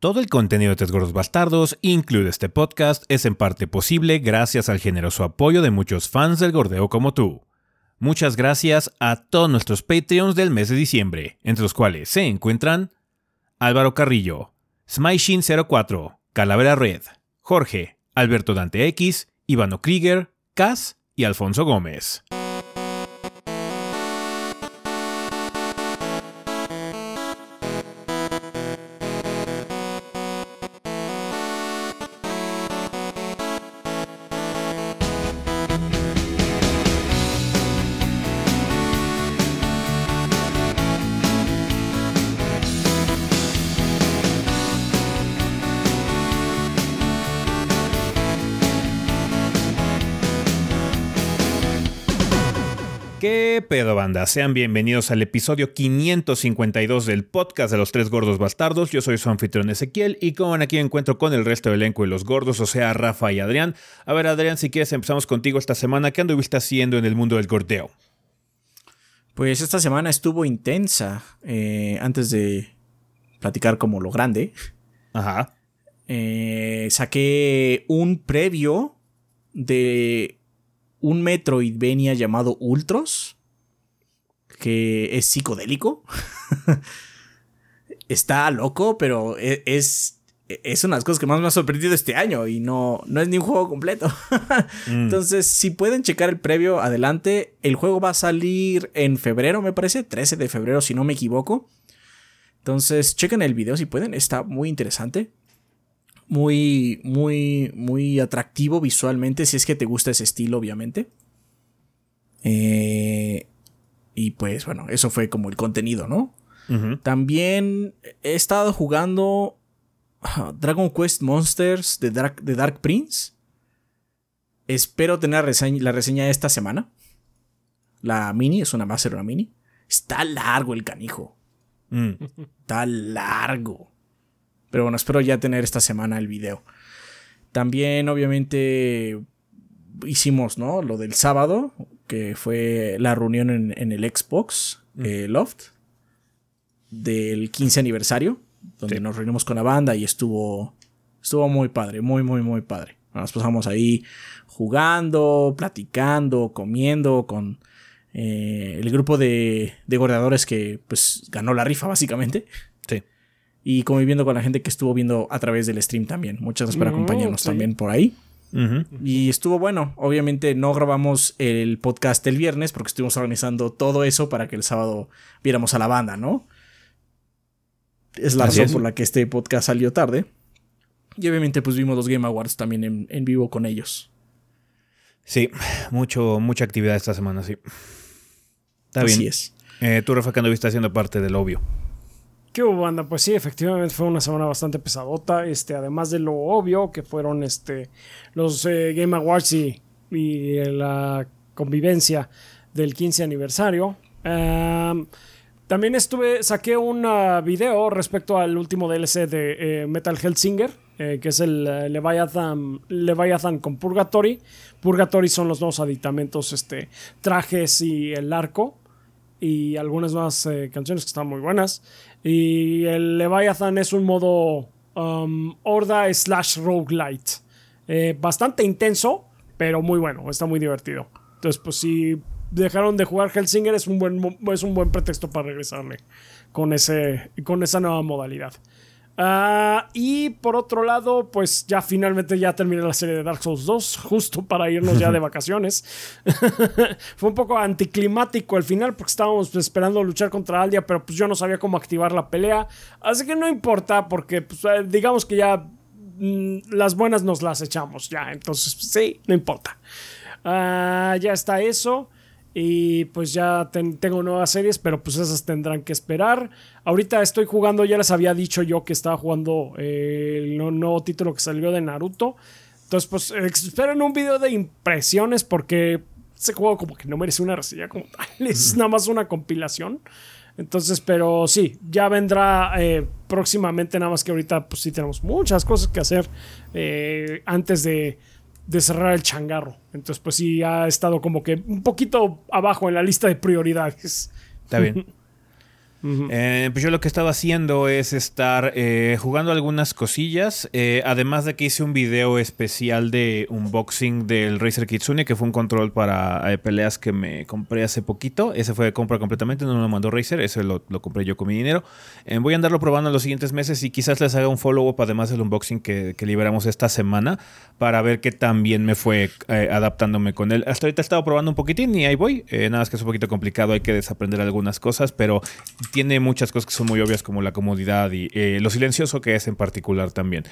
Todo el contenido de Tres Gordos Bastardos, incluido este podcast, es en parte posible gracias al generoso apoyo de muchos fans del gordeo como tú. Muchas gracias a todos nuestros Patreons del mes de diciembre, entre los cuales se encuentran Álvaro Carrillo, Smyshin04, Calavera Red, Jorge, Alberto Dante X, Ivano Krieger, Cas y Alfonso Gómez. Banda? Sean bienvenidos al episodio 552 del podcast de los tres gordos bastardos. Yo soy su anfitrión Ezequiel y como ven aquí encuentro con el resto del elenco de los gordos, o sea, Rafa y Adrián. A ver Adrián, si quieres empezamos contigo esta semana. ¿Qué anduviste haciendo en el mundo del gordeo? Pues esta semana estuvo intensa. eh, antes de platicar como lo grande, Ajá. eh, saqué un previo de un Metroidvania llamado Ultros, que es psicodélico. Está loco, pero e- es, es una de las cosas que más me ha sorprendido este año y no, no es ni un juego completo. Mm. Entonces, si pueden checar el previo, adelante. El juego va a salir en febrero, me parece, 13 de febrero, si no me equivoco. Entonces, chequen el video si pueden, está muy interesante. Muy, muy, muy atractivo visualmente, si es que te gusta ese estilo, obviamente. Eh, y pues bueno, eso fue como el contenido, ¿no? También he estado jugando ah, Dragon Quest Monsters de Dark, de Dark Prince. Espero tener reseña- la reseña esta semana. La mini, es una Master, una mini. Está largo el canijo. Mm. Está largo. Pero bueno, espero ya tener esta semana el video. También, obviamente, hicimos, ¿no? Lo del sábado, que fue la reunión en, en el Xbox eh, Loft del 15 aniversario, donde Sí. nos reunimos con la banda y estuvo, estuvo muy padre, muy, muy, muy padre. Nos pasamos ahí jugando, platicando, comiendo con eh, el grupo de, de gordeadores que pues ganó la rifa básicamente Sí. y conviviendo con la gente que estuvo viendo a través del stream también. Muchas gracias por Mm, acompañarnos sí. también por ahí. Y estuvo bueno. Obviamente no grabamos el podcast el viernes porque estuvimos organizando todo eso para que el sábado viéramos a la banda, ¿no? Es la Así razón es. por la que este podcast salió tarde. Y obviamente pues vimos los Game Awards también en, en vivo con ellos. Sí, mucho, mucha actividad esta semana, sí. Está Así bien. es. Eh, tú, Rafa, que anduviste haciendo parte del obvio. ¿Qué hubo, banda? Pues sí, efectivamente fue una semana bastante pesadota. Este, además de lo obvio que fueron este, los eh, Game Awards y, y la convivencia del 15 aniversario. Am, también estuve, saqué un ah, video respecto al último DLC de eh, Metal Hellsinger, eh, que es el eh, Leviathan, Leviathan con Purgatory. Purgatory son los nuevos aditamentos, este, trajes y el arco y algunas nuevas eh, canciones que están muy buenas. Y el Leviathan es un modo um, Horda slash roguelite. Eh, bastante intenso, pero muy bueno, está muy divertido. Entonces, pues si dejaron de jugar Hellsinger, es un buen, es un buen pretexto para regresarle con, ese, con esa nueva modalidad. Ah, y por otro lado, pues ya finalmente ya terminé la serie de Dark Souls 2, justo para irnos ya de vacaciones. Fue un poco anticlimático al final porque estábamos esperando luchar contra Aldia, pero pues yo no sabía cómo activar la pelea. Así que no importa porque pues, eh, digamos que ya mm, las buenas nos las echamos ya. Entonces pues, sí, no importa. Ah, ya está eso. Y pues ya ten- tengo nuevas series, pero pues esas tendrán que esperar. Ahorita estoy jugando, ya les había dicho yo que estaba jugando eh, el nu- nuevo título que salió de Naruto. Entonces pues esperen un video de impresiones porque ese juego como que no merece una reseña como tal. Es nada más una compilación. Entonces, pero sí, ya vendrá eh, próximamente, nada más que ahorita pues sí tenemos muchas cosas que hacer eh, antes de, de cerrar el changarro. Entonces, pues sí, ha estado como que un poquito abajo en la lista de prioridades. Está bien. Eh, pues yo lo que estaba haciendo es estar eh, jugando algunas cosillas, eh, además de que hice un video especial de unboxing del Razer Kitsune, que fue un control para peleas que me compré hace poquito. Ese fue de compra completamente, no lo mandó Razer, ese lo, compré yo con mi dinero. voy a andarlo probando en los siguientes meses y quizás les haga un follow-up además del unboxing que, que, liberamos esta semana para ver qué tan bien me fue adaptándome con él. Hasta ahorita he estado probando un poquitín y ahí voy. nada más que es un poquito complicado, hay que desaprender algunas cosas, pero tiene muchas cosas que son muy obvias como la comodidad y eh, lo silencioso que es en particular también.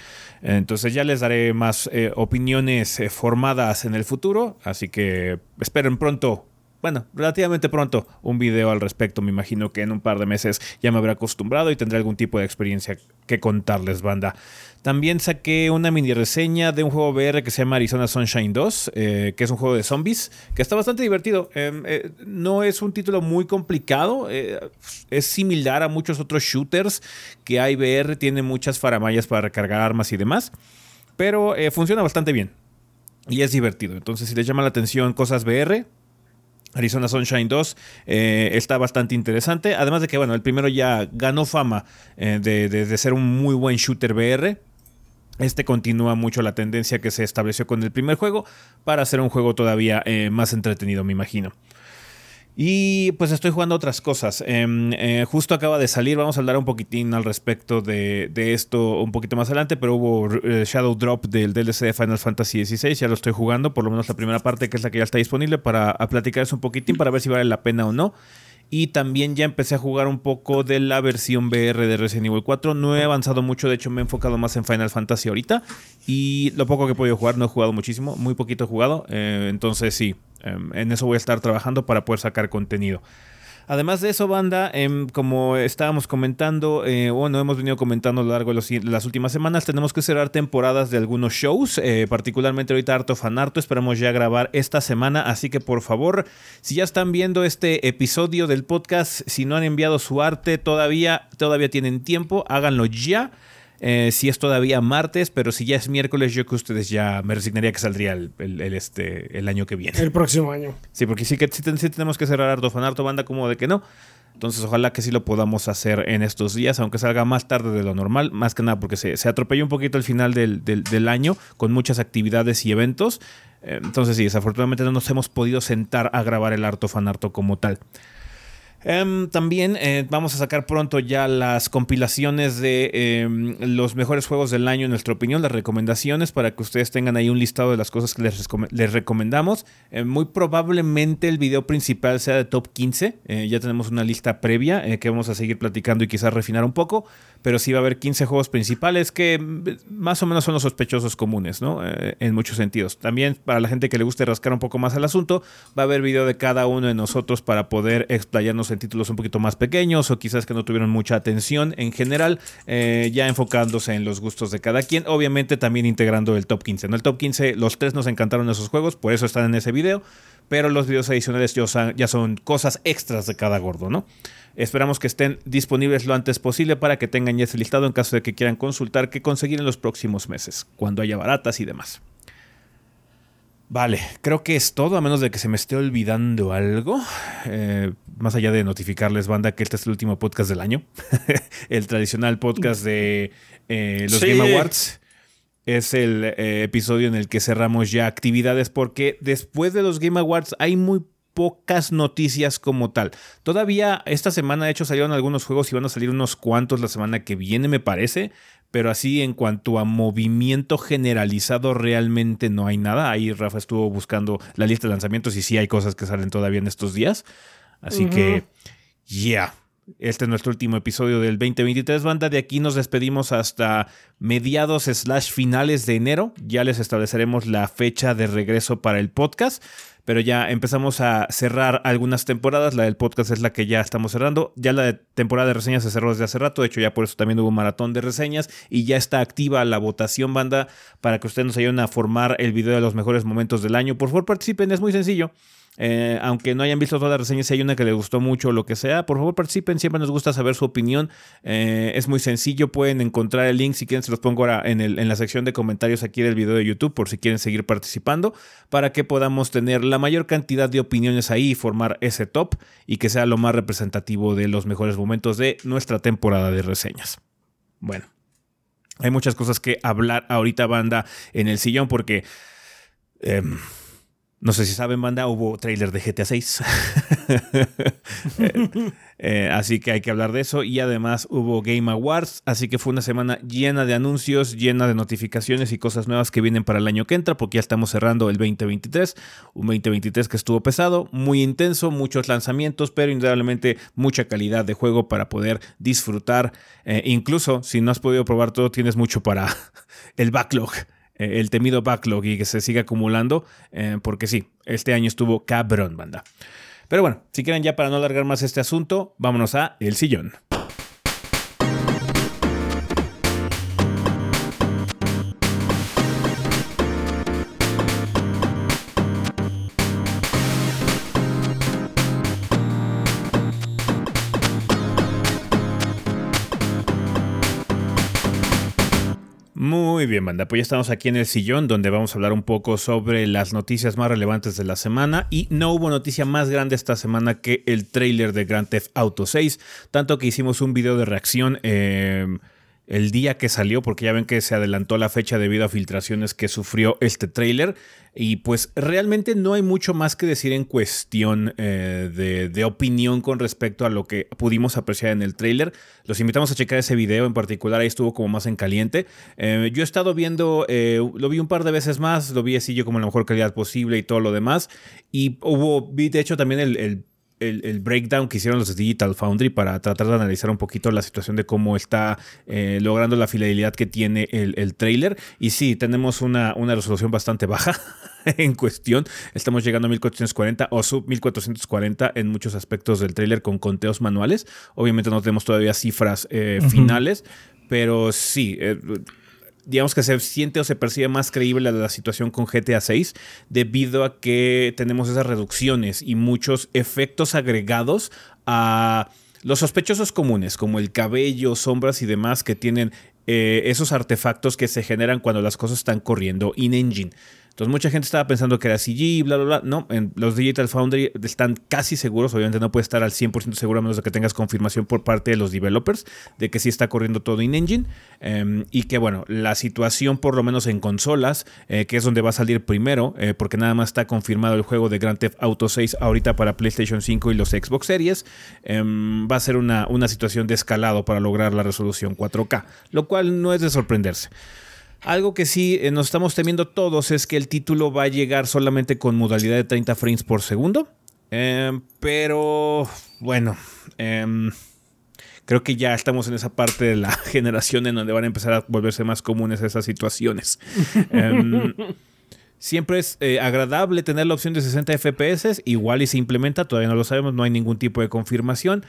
Entonces ya les daré más eh, opiniones eh, formadas en el futuro, así que esperen pronto bueno, relativamente pronto un video al respecto. Me imagino que en un par de meses ya me habré acostumbrado y tendré algún tipo de experiencia que contarles, banda. También saqué una mini reseña de un juego VR que se llama Arizona Sunshine 2, eh, que es un juego de zombies, que está bastante divertido. Em, eh, no es un título muy complicado, eh, es similar a muchos otros shooters que hay VR, tiene muchas faramayas para recargar armas y demás, pero funciona bastante bien. Y es divertido. Entonces, si les llama la atención cosas VR, Arizona Sunshine 2 eh, está bastante interesante. Además de que, bueno, el primero ya ganó fama eh, de, ser un muy buen shooter VR. Este continúa mucho la tendencia que se estableció con el primer juego para hacer un juego todavía eh, más entretenido, me imagino. Y pues estoy jugando otras cosas. Em, eh, justo acaba de salir, vamos a hablar un poquitín al respecto de, esto un poquito más adelante, pero hubo eh, Shadow Drop del DLC de Final Fantasy XVI, ya lo estoy jugando, por lo menos la primera parte que es la que ya está disponible para platicarles un poquitín para ver si vale la pena o no. Y también ya empecé a jugar un poco de la versión VR de Resident Evil 4. No he avanzado mucho, de hecho me he enfocado más en Final Fantasy ahorita. Y lo poco que he podido jugar, no he jugado muchísimo, muy poquito he jugado. Eh, entonces sí, Em, en eso voy a estar trabajando para poder sacar contenido. Además de eso, banda, em, como estábamos comentando, eh, bueno, hemos venido comentando a lo largo de, las últimas semanas, tenemos que cerrar temporadas de algunos shows, eh, particularmente ahorita Harto Fanarto, esperamos ya grabar esta semana, así que por favor, si ya están viendo este episodio del podcast, si no han enviado su arte todavía, todavía tienen tiempo, háganlo ya. Eh, si es todavía martes, pero si ya es miércoles, yo que ustedes ya me resignaría que saldría el, este, el año que viene. El próximo año. Sí, porque sí que sí, tenemos que cerrar Ardo Fanarto Banda como de que no. Entonces ojalá que sí lo podamos hacer en estos días, aunque salga más tarde de lo normal, más que nada porque se, se atropelló un poquito el final del, del, año con muchas actividades y eventos. Eh, entonces sí, desafortunadamente no nos hemos podido sentar a grabar el Arto Fanarto como tal. Em, también eh, vamos a sacar pronto ya las compilaciones de em, los mejores juegos del año, en nuestra opinión, las recomendaciones para que ustedes tengan ahí un listado de las cosas que les, recomendamos. Eh, muy probablemente el video principal sea de top 15. Eh, ya tenemos una lista previa que vamos a seguir platicando y quizás refinar un poco pero sí va a haber 15 juegos principales que mm, más o menos son los sospechosos comunes, ¿no? Eh, en muchos sentidos. También para la gente que le guste rascar un poco más al asunto, va a haber video de cada uno de nosotros para poder explayarnos en títulos un poquito más pequeños o quizás que no tuvieron mucha atención en general, eh, ya enfocándose en los gustos de cada quien. Obviamente también integrando el top 15. En el top 15 los tres nos encantaron esos juegos, por eso están en ese video, pero los videos adicionales ya son cosas extras de cada gordo, ¿no? Esperamos que estén disponibles lo antes posible para que tengan ya ese listado en caso de que quieran consultar qué conseguir en los próximos meses, cuando haya baratas y demás. Vale, creo que es todo, a menos de que se me esté olvidando algo. Eh, más allá de notificarles, banda, que este es el último podcast del año. el tradicional podcast de eh, los Game Awards. Es el eh, episodio en el que cerramos ya actividades porque después de los Game Awards hay muy pocas noticias como tal. Todavía esta semana, de hecho, salieron algunos juegos y van a salir unos cuantos la semana que viene, me parece. Pero así en cuanto a movimiento generalizado, realmente no hay nada. Ahí Rafa estuvo buscando la lista de lanzamientos y sí hay cosas que salen todavía en estos días. Así que, ya. Este es nuestro último episodio del 2023, banda. De aquí nos despedimos hasta mediados slash finales de enero. Ya les estableceremos la fecha de regreso para el podcast pero ya empezamos a cerrar algunas temporadas. La del podcast es la que ya estamos cerrando. Ya la de temporada de reseñas se cerró desde hace rato. De hecho, ya por eso también hubo un maratón de reseñas y ya está activa la votación, banda, para que ustedes nos ayuden a formar el video de los mejores momentos del año. Por favor, participen, es muy sencillo. Eh, aunque no hayan visto todas las reseñas, si hay una que les gustó mucho o lo que sea, por favor participen, siempre nos gusta saber su opinión. Eh, es muy sencillo, pueden encontrar el link si quieren, se los pongo ahora en, la sección de comentarios aquí del video de YouTube por si quieren seguir participando, para que podamos tener la mayor cantidad de opiniones ahí y formar ese top y que sea lo más representativo de los mejores momentos de nuestra temporada de reseñas. Bueno, hay muchas cosas que hablar ahorita, banda, en el sillón, porque... Em, no sé si saben, banda, hubo trailer de GTA 6. Eh, eh, así que hay que hablar de eso. Y además hubo Game Awards. Así que fue una semana llena de anuncios, llena de notificaciones y cosas nuevas que vienen para el año que entra, porque ya estamos cerrando el 2023. Un 2023 que estuvo pesado, muy intenso, muchos lanzamientos, pero indudablemente mucha calidad de juego para poder disfrutar. Eh, incluso si no has podido probar todo, tienes mucho para el backlog. Eh, el temido backlog y que se siga acumulando, eh, porque sí, este año estuvo cabrón, banda. Pero bueno, si quieren ya para no alargar más este asunto, vámonos a El Sillón. Muy bien, banda. Pues ya estamos aquí en el sillón donde vamos a hablar un poco sobre las noticias más relevantes de la semana. Y no hubo noticia más grande esta semana que el trailer de Grand Theft Auto 6. Tanto que hicimos un video de reacción. Eh, el día que salió, porque ya ven que se adelantó la fecha debido a filtraciones que sufrió este tráiler. Y pues realmente no hay mucho más que decir en cuestión eh, de, opinión con respecto a lo que pudimos apreciar en el tráiler. Los invitamos a checar ese video en particular, ahí estuvo como más en caliente. Eh, yo he estado viendo, eh, lo vi un par de veces más, lo vi así yo como la mejor calidad posible y todo lo demás. Y hubo, vi de hecho también el, breakdown que hicieron los de Digital Foundry para tratar de analizar un poquito la situación de cómo está eh, logrando la fidelidad que tiene el, el trailer. Y sí, tenemos una, una resolución bastante baja en cuestión. Estamos llegando a 1440 o sub 1440 en muchos aspectos del trailer con conteos manuales. Obviamente no tenemos todavía cifras eh, finales, pero sí. Eh, digamos que se siente o se percibe más creíble la, situación con GTA 6 debido a que tenemos esas reducciones y muchos efectos agregados a los sospechosos comunes como el cabello, sombras y demás que tienen eh, esos artefactos que se generan cuando las cosas están corriendo in-engine. Entonces mucha gente estaba pensando que era CG, bla, bla, bla. No, en los Digital Foundry están casi seguros, obviamente no puede estar al 100% seguro a menos de que tengas confirmación por parte de los developers de que sí está corriendo todo in-engine. Em, y que bueno, la situación por lo menos en consolas, eh, que es donde va a salir primero, eh, porque nada más está confirmado el juego de Grand Theft Auto 6 ahorita para PlayStation 5 y los Xbox Series, em, va a ser una, una situación de escalado para lograr la resolución 4K, lo cual no es de sorprenderse. Algo que sí eh, nos estamos temiendo todos es que el título va a llegar solamente con modalidad de 30 frames por segundo. Em, pero bueno, em, creo que ya estamos en esa parte de la generación en donde van a empezar a volverse más comunes esas situaciones. Em, siempre es eh, agradable tener la opción de 60 FPS, igual y se implementa, todavía no lo sabemos, no hay ningún tipo de confirmación,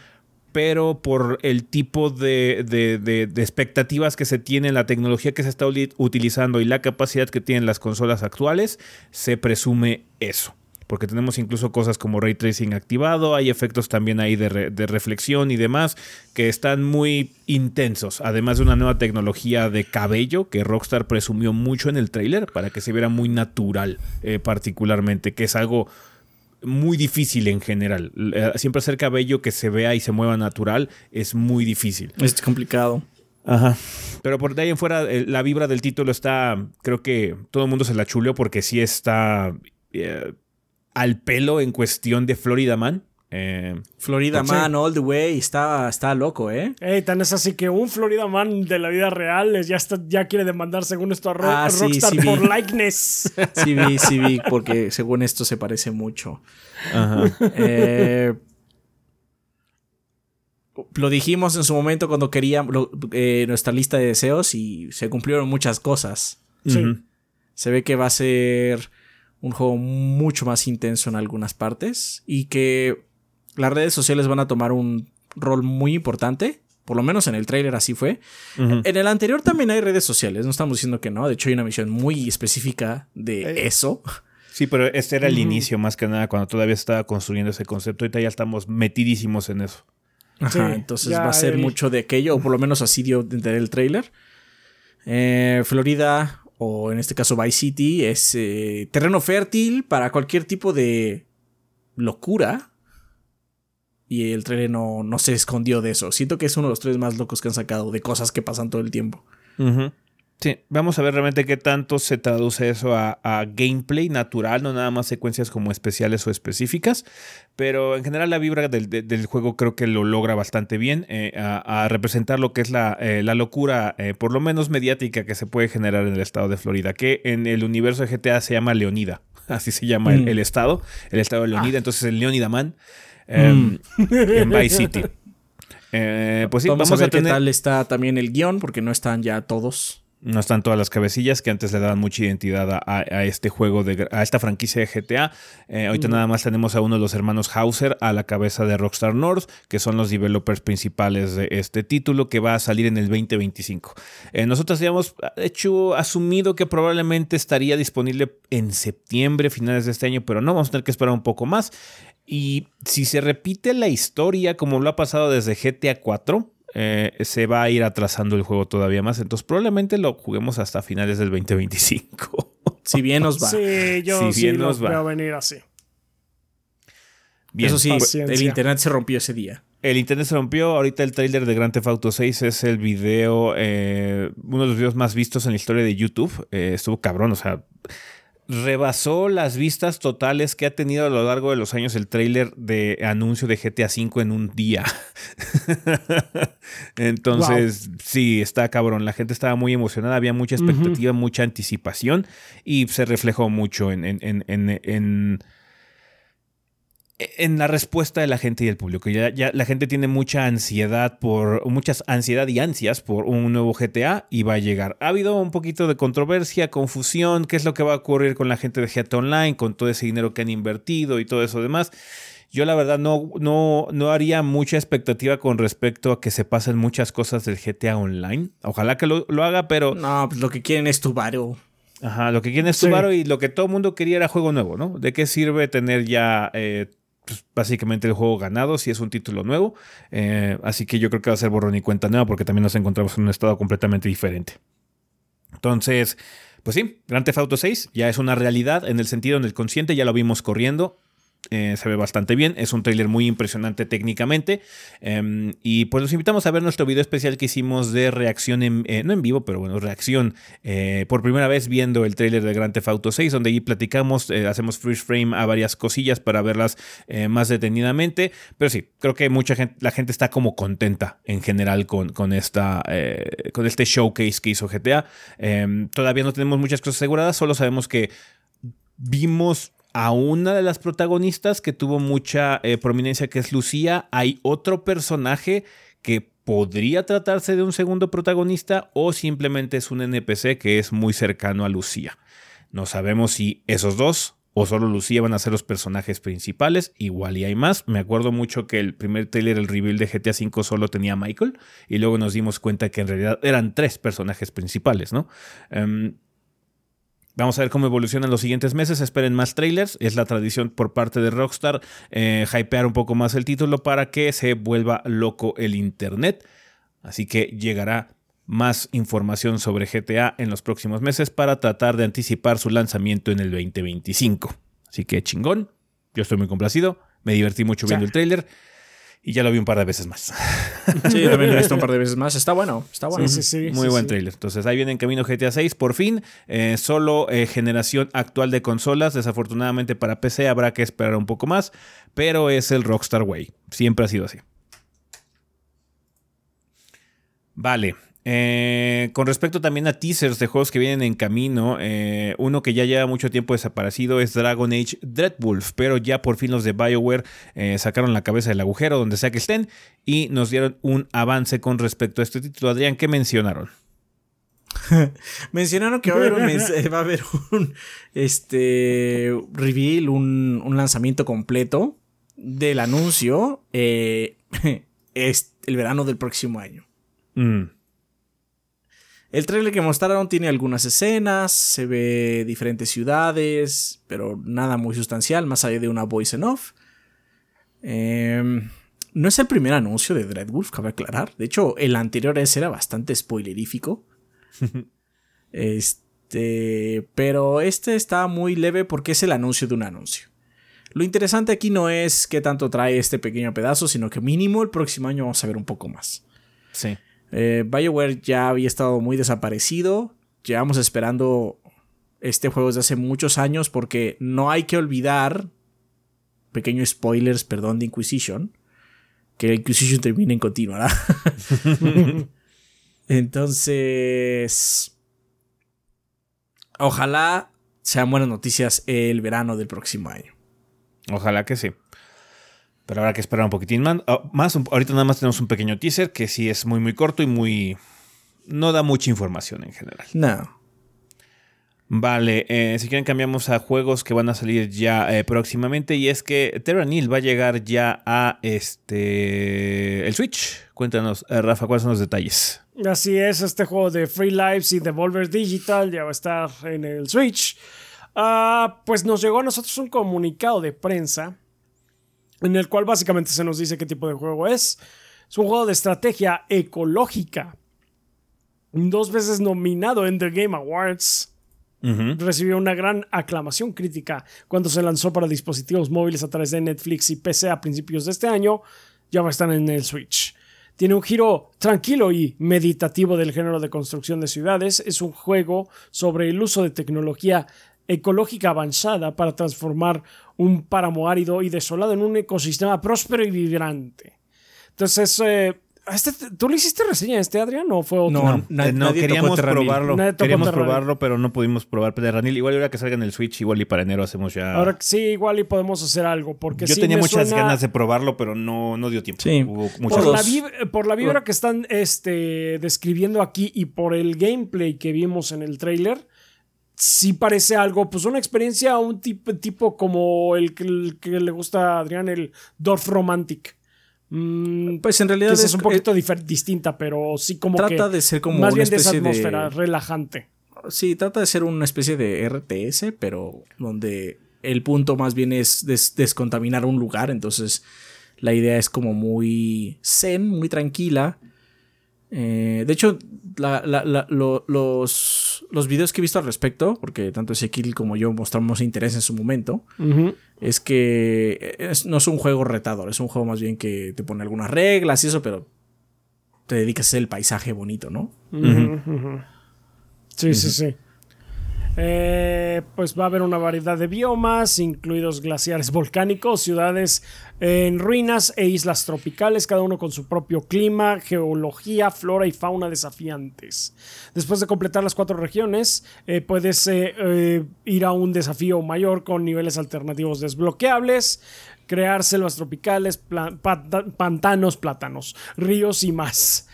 pero por el tipo de, expectativas que se tiene, la tecnología que se está utilizando y la capacidad que tienen las consolas actuales, se presume eso. Porque tenemos incluso cosas como ray tracing activado, hay efectos también ahí de, reflexión y demás que están muy intensos. Además de una nueva tecnología de cabello que Rockstar presumió mucho en el trailer para que se viera muy natural, eh, particularmente, que es algo muy difícil en general. Eh, siempre hacer cabello que se vea y se mueva natural es muy difícil. Es complicado. Ajá. Pero por de ahí en fuera, eh, la vibra del título está. Creo que todo el mundo se la chuleó porque sí está eh, al pelo en cuestión de Florida Man. Eh, Florida Man all the way, está, está loco, ¿eh? Ey, tan es así que un Florida Man de la vida real ya, está, ya quiere demandar según esto a ah, Rockstar por likeness. Sí vi, sí vi, porque según esto se parece mucho. Ajá. Eh, lo dijimos en su momento cuando queríamos eh, nuestra lista de deseos y se cumplieron muchas cosas. Sí. Se ve que va a ser un juego mucho más intenso en algunas partes y que las redes sociales van a tomar un rol muy importante. Por lo menos en el trailer así fue. En el anterior también hay redes sociales. No estamos diciendo que no. De hecho, hay una misión muy específica de eh, eso. Sí, pero este era el inicio más que nada, cuando todavía estaba construyendo ese concepto. Ahorita ya estamos metidísimos en eso. Ajá, entonces va a ser mucho de aquello, o por lo menos así dio entender el trailer. Eh, Florida, o en este caso Vice City, es eh, terreno fértil para cualquier tipo de locura. Y el trailer no, no, se escondió de eso. Siento que es uno de los tres más locos que han sacado de cosas que pasan todo el tiempo. Sí, vamos a ver realmente qué tanto se traduce eso a, gameplay natural, no nada más secuencias como especiales o específicas, pero en general la vibra del, juego creo que lo logra bastante bien eh, a, representar lo que es la, eh, locura, eh, por lo menos mediática, que se puede generar en el estado de Florida, que en el universo de GTA se llama Leonida, así se llama el, mm. estado, el estado de Leonida, ah. entonces el Leonida Man em, mm. en Vice City. pues sí, vamos, a ver qué tal está también el guion, porque no están ya todos. No están todas las cabecillas que antes le daban mucha identidad a, este juego, de, a esta franquicia de GTA. Eh, ahorita nada más tenemos a uno de los hermanos Hauser a la cabeza de Rockstar North, que son los developers principales de este título que va a salir en el 2025. Eh, nosotros habíamos hecho, asumido que probablemente estaría disponible en septiembre, finales de este año, pero no, vamos a tener que esperar un poco más. Y si se repite la historia como lo ha pasado desde GTA 4, eh, se va a ir atrasando el juego todavía más. Entonces probablemente lo juguemos hasta finales del 2025. si bien nos va. Sí, yo sí nos va. a venir así. Bien. Eso sí, el internet se rompió ese día. El internet se rompió. Ahorita el trailer de Grand Theft Auto 6 es el video, eh, uno de los videos más vistos en la historia de YouTube. Eh, estuvo cabrón, o sea, rebasó las vistas totales que ha tenido a lo largo de los años el tráiler de anuncio de GTA V en un día. Entonces, sí, está cabrón. La gente estaba muy emocionada, había mucha expectativa, mucha anticipación y se reflejó mucho en, en, en en la respuesta de la gente y el público. Ya, ya, la gente tiene mucha ansiedad por, muchas ansiedad y ansias por un nuevo GTA y va a llegar. Ha habido un poquito de controversia, confusión, qué es lo que va a ocurrir con la gente de GTA Online, con todo ese dinero que han invertido y todo eso demás. Yo la verdad no, no, no haría mucha expectativa con respecto a que se pasen muchas cosas del GTA Online. Ojalá que lo, haga, pero... No, pues lo que quieren es tu varo. Ajá, lo que quieren es tu varo y lo que todo el mundo quería era juego nuevo, ¿no? ¿De qué sirve tener ya eh, pues, básicamente el juego ganado si es un título nuevo. Eh, así que yo creo que va a ser borrón y cuenta nueva porque también nos encontramos en un estado completamente diferente. Entonces, pues sí, Grand Theft Auto 6 ya es una realidad en el sentido en el consciente, ya lo vimos corriendo. Eh, se ve bastante bien, es un tráiler muy impresionante técnicamente. Em, y pues los invitamos a ver nuestro video especial que hicimos de reacción, en, eh, no en vivo, pero bueno, reacción eh, por primera vez viendo el tráiler de Grand Theft Auto 6, donde ahí platicamos, hacemos freeze frame a varias cosillas para verlas más detenidamente. Pero sí, creo que mucha gente, la gente está como contenta en general con, con, esta, con este showcase que hizo GTA. Em, todavía no tenemos muchas cosas aseguradas, solo sabemos que vimos a una de las protagonistas que tuvo mucha eh, prominencia, que es Lucía. Hay otro personaje que podría tratarse de un segundo protagonista o simplemente es un NPC que es muy cercano a Lucía. No sabemos si esos dos o solo Lucía van a ser los personajes principales. Igual y hay más. Me acuerdo mucho que el primer trailer, el reveal de GTA V solo tenía a Michael y luego nos dimos cuenta que en realidad eran tres personajes principales, ¿no? Em, Vamos a ver cómo evolucionan los siguientes meses. Esperen más trailers. Es la tradición por parte de Rockstar eh, hypear un poco más el título para que se vuelva loco el Internet. Así que llegará más información sobre GTA en los próximos meses para tratar de anticipar su lanzamiento en el 2025. Así que chingón. Yo estoy muy complacido. Me divertí mucho viendo el trailer y ya lo vi un par de veces más. Sí, también lo he visto un par de veces más. Está bueno, está bueno. Sí, sí, sí, Muy buen trailer. Entonces ahí viene en camino GTA 6, por fin. Eh, solo eh, generación actual de consolas. Desafortunadamente para PC habrá que esperar un poco más, pero es el Rockstar Way. Siempre ha sido así. Vale, eh, con respecto también a teasers de juegos que vienen en camino, eh, uno que ya lleva mucho tiempo desaparecido es Dragon Age Dreadwolf, pero ya por fin los de BioWare eh, sacaron la cabeza del agujero donde sea que estén y nos dieron un avance con respecto a este título. Adrián, ¿qué mencionaron? mencionaron que va a haber un, este, reveal, un, lanzamiento completo del anuncio es el verano del próximo año. Mm. El trailer que mostraron tiene algunas escenas, se ve diferentes ciudades, pero nada muy sustancial, más allá de una voice en off. Em, no es el primer anuncio de Dreadwolf, cabe aclarar. De hecho, el anterior ese era bastante spoilerífico. este, pero este está muy leve porque es el anuncio de un anuncio. Lo interesante aquí no es qué tanto trae este pequeño pedazo, sino que mínimo el próximo año vamos a ver un poco más. Sí. Eh, BioWare ya había estado muy desaparecido. Llevamos esperando este juego desde hace muchos años porque no hay que olvidar, pequeños spoilers, perdón, de Inquisition, que Inquisition termina en continuará. Entonces, ojalá sean buenas noticias el verano del próximo año. Ojalá que sí. Pero habrá que esperar un poquitín más. Ah, más. Ahorita nada más tenemos un pequeño teaser que sí es muy, muy corto y muy. No da mucha información en general. No. Vale, eh, si quieren cambiamos a juegos que van a salir ya eh, próximamente y es que Terranil va a llegar ya a este el Switch. Cuéntanos, eh, Rafa, cuáles son los detalles. Así es, este juego de Free Lives y Devolver Digital ya va a estar en el Switch. Ah, pues nos llegó a nosotros un comunicado de prensa en el cual básicamente se nos dice qué tipo de juego es. Es un juego de estrategia ecológica. Dos veces nominado en The Game Awards. Recibió una gran aclamación crítica cuando se lanzó para dispositivos móviles a través de Netflix y PC a principios de este año. Ya va a estar en el Switch. Tiene un giro tranquilo y meditativo del género de construcción de ciudades. Es un juego sobre el uso de tecnología ecológica avanzada para transformar un páramo árido y desolado en un ecosistema próspero y vibrante. Entonces, eh, este, ¿tú le hiciste reseña a este, Adrián? ¿O fue otro? No, no, queríamos probarlo. Queríamos probarlo, pero no pudimos probar Terranil. Igual ahora que salga en el Switch, igual y para enero hacemos ya. Ahora sí, igual y podemos hacer algo. Porque Yo tenía muchas ganas de probarlo, pero no, no dio tiempo. Sí. por, la por, la vibra que están este, describiendo aquí y por el gameplay que vimos en el trailer sí parece algo, pues una experiencia, un tipo, tipo como el que, le gusta a Adrián, el Dorf Romantic. Mm, pues en realidad es, un poquito distinta, pero sí como trata de ser como más bien de esa atmósfera relajante. Sí, trata de ser una especie de RTS, pero donde el punto más bien es descontaminar un lugar, entonces la idea es como muy zen, muy tranquila. Eh, de hecho, los, los videos que he visto al respecto, porque tanto Ezequiel como yo mostramos interés en su momento, es que no es un juego retador, es un juego más bien que te pone algunas reglas y eso, pero te dedicas a hacer el paisaje bonito, ¿no? Sí, sí, sí. Eh, pues va a haber una variedad de biomas, incluidos glaciares volcánicos, ciudades en ruinas e islas tropicales, cada uno con su propio clima, geología, flora y fauna desafiantes. Después de completar las cuatro regiones, eh, puedes eh, ir a un desafío mayor con niveles alternativos desbloqueables, crear selvas tropicales, pantanos, plátanos, ríos y más.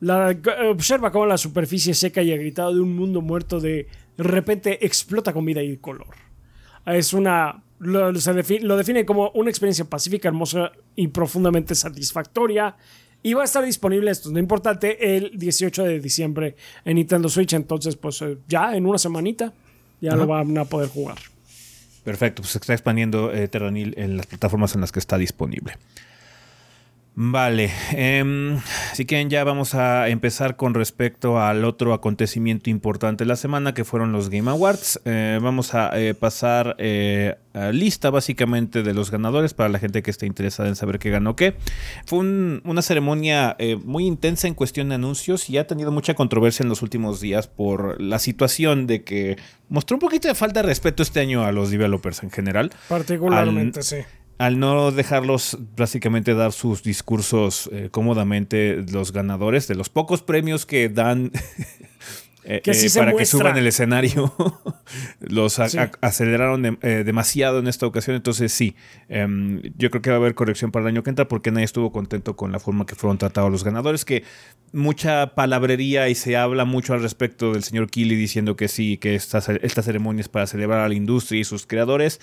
La, observa cómo la superficie seca y agritada de un mundo muerto de repente explota con vida y color. Es una. Lo, define, como una experiencia pacífica, hermosa y profundamente satisfactoria. Y va a estar disponible, esto es lo importante, el 18 de diciembre en Nintendo Switch. Entonces, pues eh, ya en una semanita ya lo van a poder jugar. Perfecto, pues se está expandiendo eh, Terranil en las plataformas en las que está disponible. Vale, eh, si quieren ya vamos a empezar con respecto al otro acontecimiento importante de la semana que fueron los Game Awards. Eh, vamos a eh, pasar eh, a lista básicamente de los ganadores para la gente que esté interesada en saber qué ganó qué. Fue una ceremonia muy intensa en cuestión de anuncios y ha tenido mucha controversia en los últimos días por la situación de que mostró un poquito de falta de respeto este año a los developers en general. Particularmente, sí al no dejarlos básicamente dar sus discursos eh, cómodamente los ganadores de los pocos premios que dan eh, eh, para que suban el escenario, los aceleraron demasiado en esta ocasión. Entonces sí, em, yo creo que va a haber corrección para el año que entra porque nadie estuvo contento con la forma que fueron tratados los ganadores, que mucha palabrería y se habla mucho al respecto del señor Killy diciendo que sí, que esta, esta ceremonia es para celebrar a la industria y sus creadores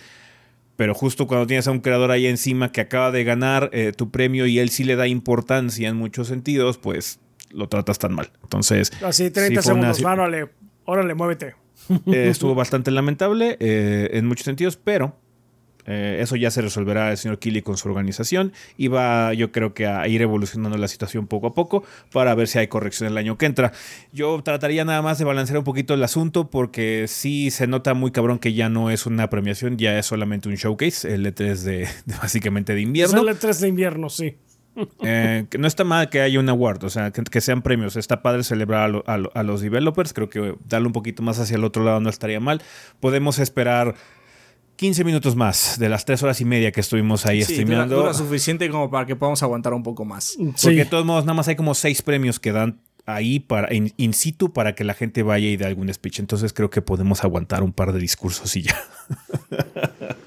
pero justo cuando tienes a un creador ahí encima que acaba de ganar eh, tu premio y él sí le da importancia en muchos sentidos, pues lo tratas tan mal. Entonces. Así, 30 sí fue una- segundos. Órale, órale, muévete. eh, estuvo bastante lamentable eh, en muchos sentidos, pero eh, eso ya se resolverá el señor Killy con su organización y va yo creo que a ir evolucionando la situación poco a poco para ver si hay corrección el año que entra. Yo trataría nada más de balancear un poquito el asunto porque sí se nota muy cabrón que ya no es una premiación, ya es solamente un showcase, el E3 de, de básicamente de invierno. Sale 3 de invierno, sí. Eh, que no está mal que haya un award, o sea, que, que sean premios. Está padre celebrar a, lo- a lo- a los developers. Creo que darle un poquito más hacia el otro lado no estaría mal. Podemos esperar 15 minutos más de las 3 horas y media que estuvimos ahí Sí, dura, streameando. dura suficiente como para que podamos aguantar un poco más. Porque Sí. de todos modos, nada más hay como 6 premios que dan ahí para in, in situ para que la gente vaya y dé algún speech. Entonces creo que podemos aguantar un par de discursos y ya.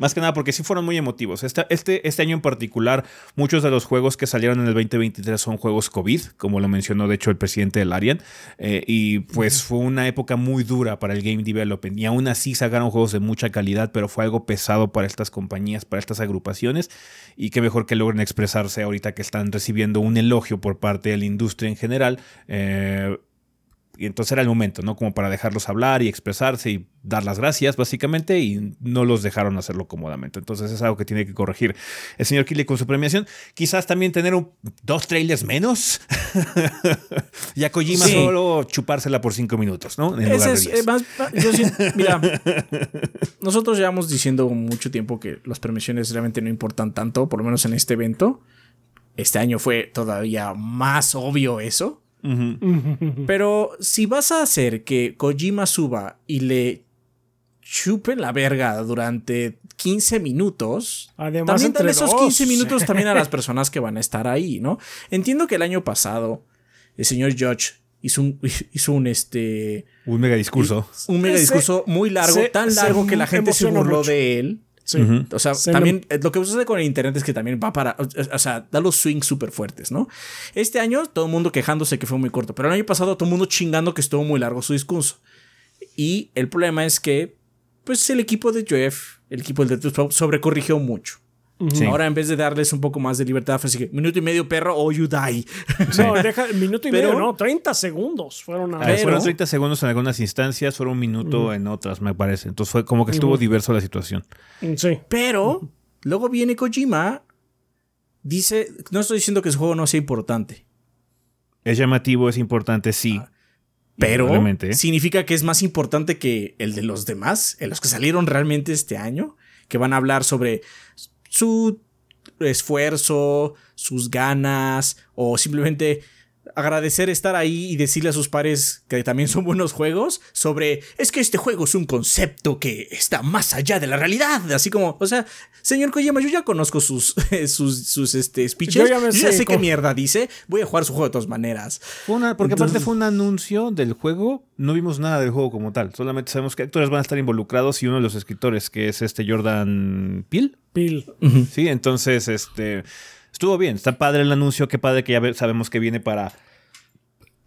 Más que nada porque sí fueron muy emotivos. Este, este año en particular, muchos de los juegos que salieron en el 2023 son juegos COVID, como lo mencionó de hecho el presidente del Arian. eh, y pues fue una época muy dura para el game development. Y aún así sacaron juegos de mucha calidad, pero fue algo pesado para estas compañías, para estas agrupaciones. Y qué mejor que logren expresarse ahorita que están recibiendo un elogio por parte de la industria en general. eh, y entonces era el momento, ¿no? Como para dejarlos hablar y expresarse y dar las gracias, básicamente, y no los dejaron hacerlo cómodamente. Entonces es algo que tiene que corregir el señor Kili con su premiación. Quizás también tener un- dos trailers menos. y a Kojima Sí. solo chupársela por cinco minutos, ¿no? En lugar de es, eh, más- yo sí- mira, nosotros llevamos diciendo mucho tiempo que las premiaciones realmente no importan tanto, por lo menos en este evento. Este año fue todavía más obvio eso. Pero si vas a hacer que Kojima suba y le chupen la verga durante 15 minutos, Además, también entre dale esos dos. 15 minutos también a las personas que van a estar ahí, ¿no? Entiendo que el año pasado el señor Judge hizo un, hizo un este Un mega discurso. un mega discurso muy largo, se- tan largo que la gente se burló mucho. de él. Sí. O sea, Se también eh, lo que sucede con el internet es que también va para. O, o sea, da los swings súper fuertes, ¿no? Este año todo el mundo quejándose que fue muy corto, pero el año pasado todo el mundo chingando que estuvo muy largo su discurso. Y el problema es que, pues el equipo de Jeff, el equipo del Death sobrecorrigió mucho. Sí. Ahora, en vez de darles un poco más de libertad, fue así que minuto y medio, perro, o you die. No, deja minuto y Pero- medio, no, 30 segundos fueron a. Ah, fueron Pero- 30 segundos en algunas instancias, fueron un minuto en otras, me parece. Entonces fue como que estuvo diverso la situación. Sí. Pero luego viene Kojima, dice, no estoy diciendo que su juego no sea importante. Es llamativo, es importante, sí. Pero Indudablemente, ¿eh? significa que es más importante que el de los demás, en los que salieron realmente este año, que van a hablar sobre su esfuerzo, sus ganas, o simplemente agradecer estar ahí y decirle a sus pares que también son buenos juegos sobre es que este juego es un concepto que está más allá de la realidad así como o sea señor Kojima yo ya conozco sus sus, sus este speeches Yo yo ya ya, me sé sé qué mierda dice. Voy a jugar su juego de todas maneras Fue una- porque Entonces- aparte fue un anuncio del juego, no vimos nada del juego como tal, solamente sabemos que actores van a estar involucrados y uno de los escritores, que es este Jordan Peele, Pil. sí, entonces este estuvo bien, está padre el anuncio, qué padre que ya sabemos que viene para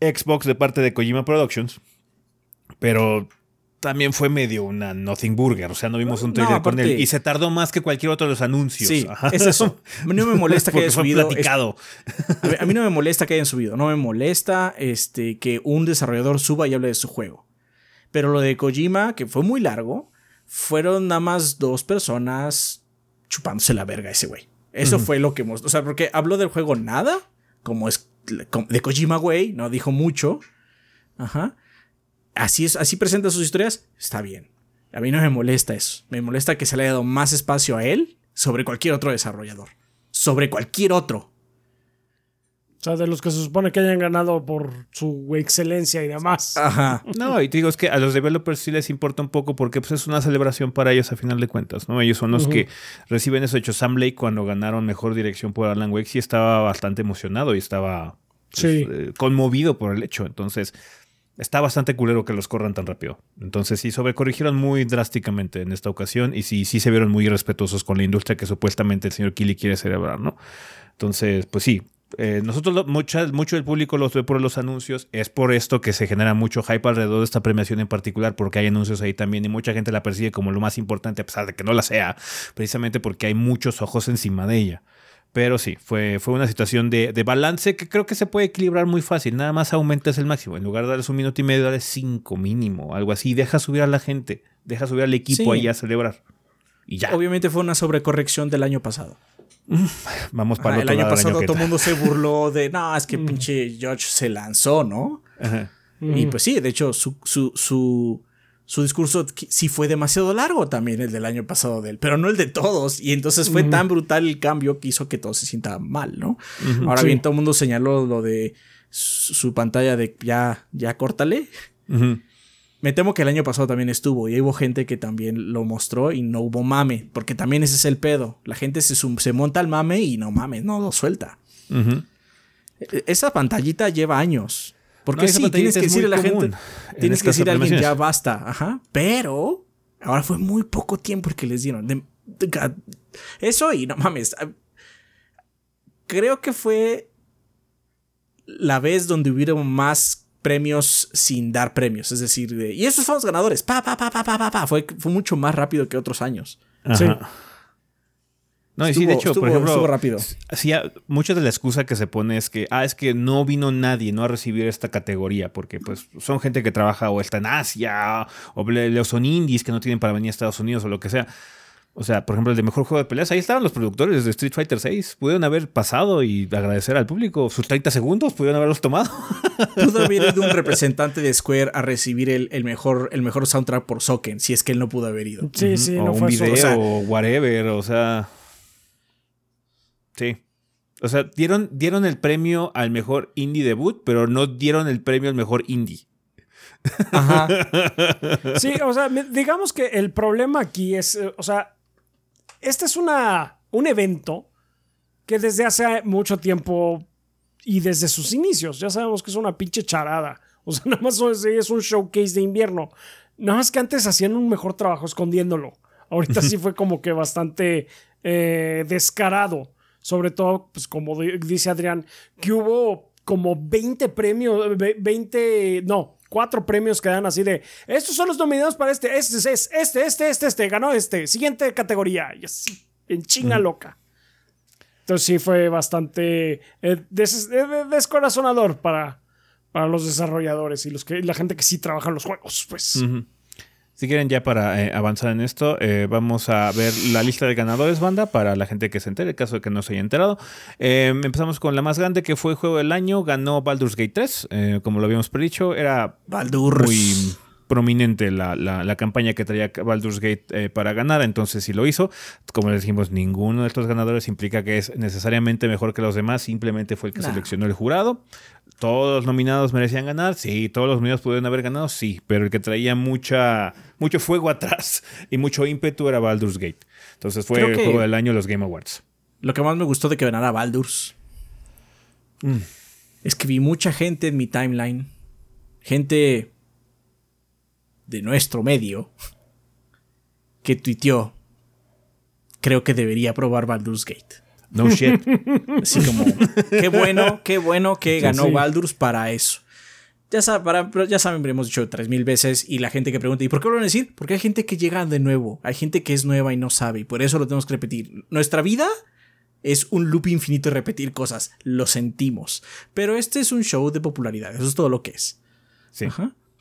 Xbox de parte de Kojima Productions, pero también fue medio una Nothing Burger, o sea, no vimos un No, trailer con él y se tardó más que cualquier otro de los anuncios. sí Ajá. es eso no me molesta que Porque haya fue subido platicado. A mí, a mí no me molesta que hayan subido, no me molesta este, que un desarrollador suba y hable de su juego. Pero lo de Kojima, que fue muy largo, fueron nada más dos personas chupándose la verga a ese güey. Eso fue lo que mostró. O sea, porque habló del juego nada, como es de Kojima, güey, no dijo mucho. Ajá. Así es, así presenta sus historias, está bien. A mí no me molesta eso. Me molesta que se le haya dado más espacio a él sobre cualquier otro desarrollador. Sobre cualquier otro. O sea, de los que se supone que hayan ganado por su excelencia y demás. Ajá. No, y te digo, es que a los developers sí les importa un poco porque pues, es una celebración para ellos a final de cuentas, ¿no? Ellos son los que reciben eso hecho. Sam Blake cuando ganaron mejor dirección por Alan Wake sí estaba bastante emocionado y estaba pues, Sí. eh, conmovido por el hecho. Entonces, está bastante culero que los corran tan rápido. Entonces, sí, sobrecorrigieron muy drásticamente en esta ocasión y sí, sí se vieron muy respetuosos con la industria que supuestamente el señor Killy quiere celebrar, ¿no? Entonces, pues sí. Eh, nosotros, lo- mucha- mucho del público los ve por los anuncios. Es por esto que se genera mucho hype alrededor de esta premiación en particular, porque hay anuncios ahí también y mucha gente la percibe como lo más importante, a pesar de que no la sea, precisamente porque hay muchos ojos encima de ella. Pero sí, fue, fue una situación de, de, balance que creo que se puede equilibrar muy fácil. Nada más aumentas el máximo. En lugar de darles un minuto y medio, darles cinco mínimo, algo así. Deja subir a la gente, deja subir al equipo ahí a celebrar. Y ya. Obviamente fue una sobrecorrección del año pasado. Vamos para el, año pasado todo el mundo se burló de, no, es que mm. pinche George se lanzó, ¿no? Y pues sí, de hecho, su, su, su, su, discurso sí fue demasiado largo también, el del año pasado de él, pero no el de todos. Y entonces fue tan brutal el cambio que hizo que todo se sienta mal, ¿no? Ahora bien, todo el mundo señaló lo de su, pantalla de ya, ya córtale. Me temo que el año pasado también estuvo y hubo gente que también lo mostró y no hubo mame, porque también ese es el pedo. La gente se, se monta al mame y no mames, no lo suelta. E, esa pantallita lleva años. Porque sí, tienes que decirle a la gente, tienes que decirle a alguien ya basta, ajá. Pero ahora fue muy poco tiempo el que les dieron. eso y no mames. Creo que fue la vez donde hubieron más premios sin dar premios. Es decir, y esos son los ganadores. Pa, pa, pa, pa, pa, pa, Fue, fue mucho más rápido que otros años. Sí. No, y sí, de hecho, por ejemplo, rápido. Sí, mucha de la excusa que se pone es que, ah, es que no vino nadie no a recibir esta categoría, porque pues son gente que trabaja o está en Asia, o son indies que no tienen para venir a Estados Unidos o lo que sea. O sea, por ejemplo, el de mejor juego de peleas, ahí estaban los productores de Street Fighter VI. Pudieron haber pasado y agradecer al público. Sus 30 segundos pudieron haberlos tomado. Pudo haber ido un representante de Square a recibir el, mejor, el mejor soundtrack por Soken, si es que él no pudo haber ido. Sí, sí, o no un video o, whatever, o sea. Sí. O sea, dieron, dieron el premio al mejor indie debut, pero no dieron el premio al mejor indie. Ajá. Sí, o sea, digamos que el problema aquí es, eh, o sea, este es una, un evento que desde hace mucho tiempo y desde sus inicios, ya sabemos que es una pinche charada. O sea, nada más es un showcase de invierno. Nada más que antes hacían un mejor trabajo escondiéndolo. Ahorita sí fue como que bastante eh, descarado. Sobre todo, pues como dice Adrián, que hubo como 20 premios, 20, no, cuatro premios que dan así de, estos son los nominados para este, este, este, este, este, este, este, ganó este, siguiente categoría, y así, en chinga loca. Entonces sí fue bastante eh, descorazonador para, para los desarrolladores y los que, la gente que sí trabaja en los juegos, pues. Si quieren ya para eh, avanzar en esto, eh, vamos a ver la lista de ganadores, banda, para la gente que se entere, en caso de que no se haya enterado. Em, empezamos con la más grande, que fue Juego del Año, ganó Baldur's Gate 3, eh, como lo habíamos predicho, era muy prominente la, la, campaña que traía Baldur's Gate para ganar, entonces si lo hizo. Como les dijimos, ninguno de estos ganadores implica que es necesariamente mejor que los demás, simplemente fue el que seleccionó el jurado. ¿Todos los nominados merecían ganar? Sí. ¿Todos los nominados pudieron haber ganado? Sí. Pero el que traía mucha, mucho fuego atrás y mucho ímpetu era Baldur's Gate. Entonces fue el juego del año los Game Awards. Lo que más me gustó de que ganara Baldur's mm. es que vi mucha gente en mi timeline, gente de nuestro medio, que tuiteó, creo que debería probar Baldur's Gate. No shit. Así como, qué bueno, qué bueno que ganó Baldur's para eso. Ya, saben, ya saben, hemos dicho tres mil veces y la gente que pregunta, ¿y por qué lo van a decir? Porque hay gente que llega de nuevo, hay gente que es nueva y no sabe, y por eso lo tenemos que repetir. Nuestra vida es un loop infinito de repetir cosas, lo sentimos. Pero este es un show de popularidad, eso es todo lo que es. Sí.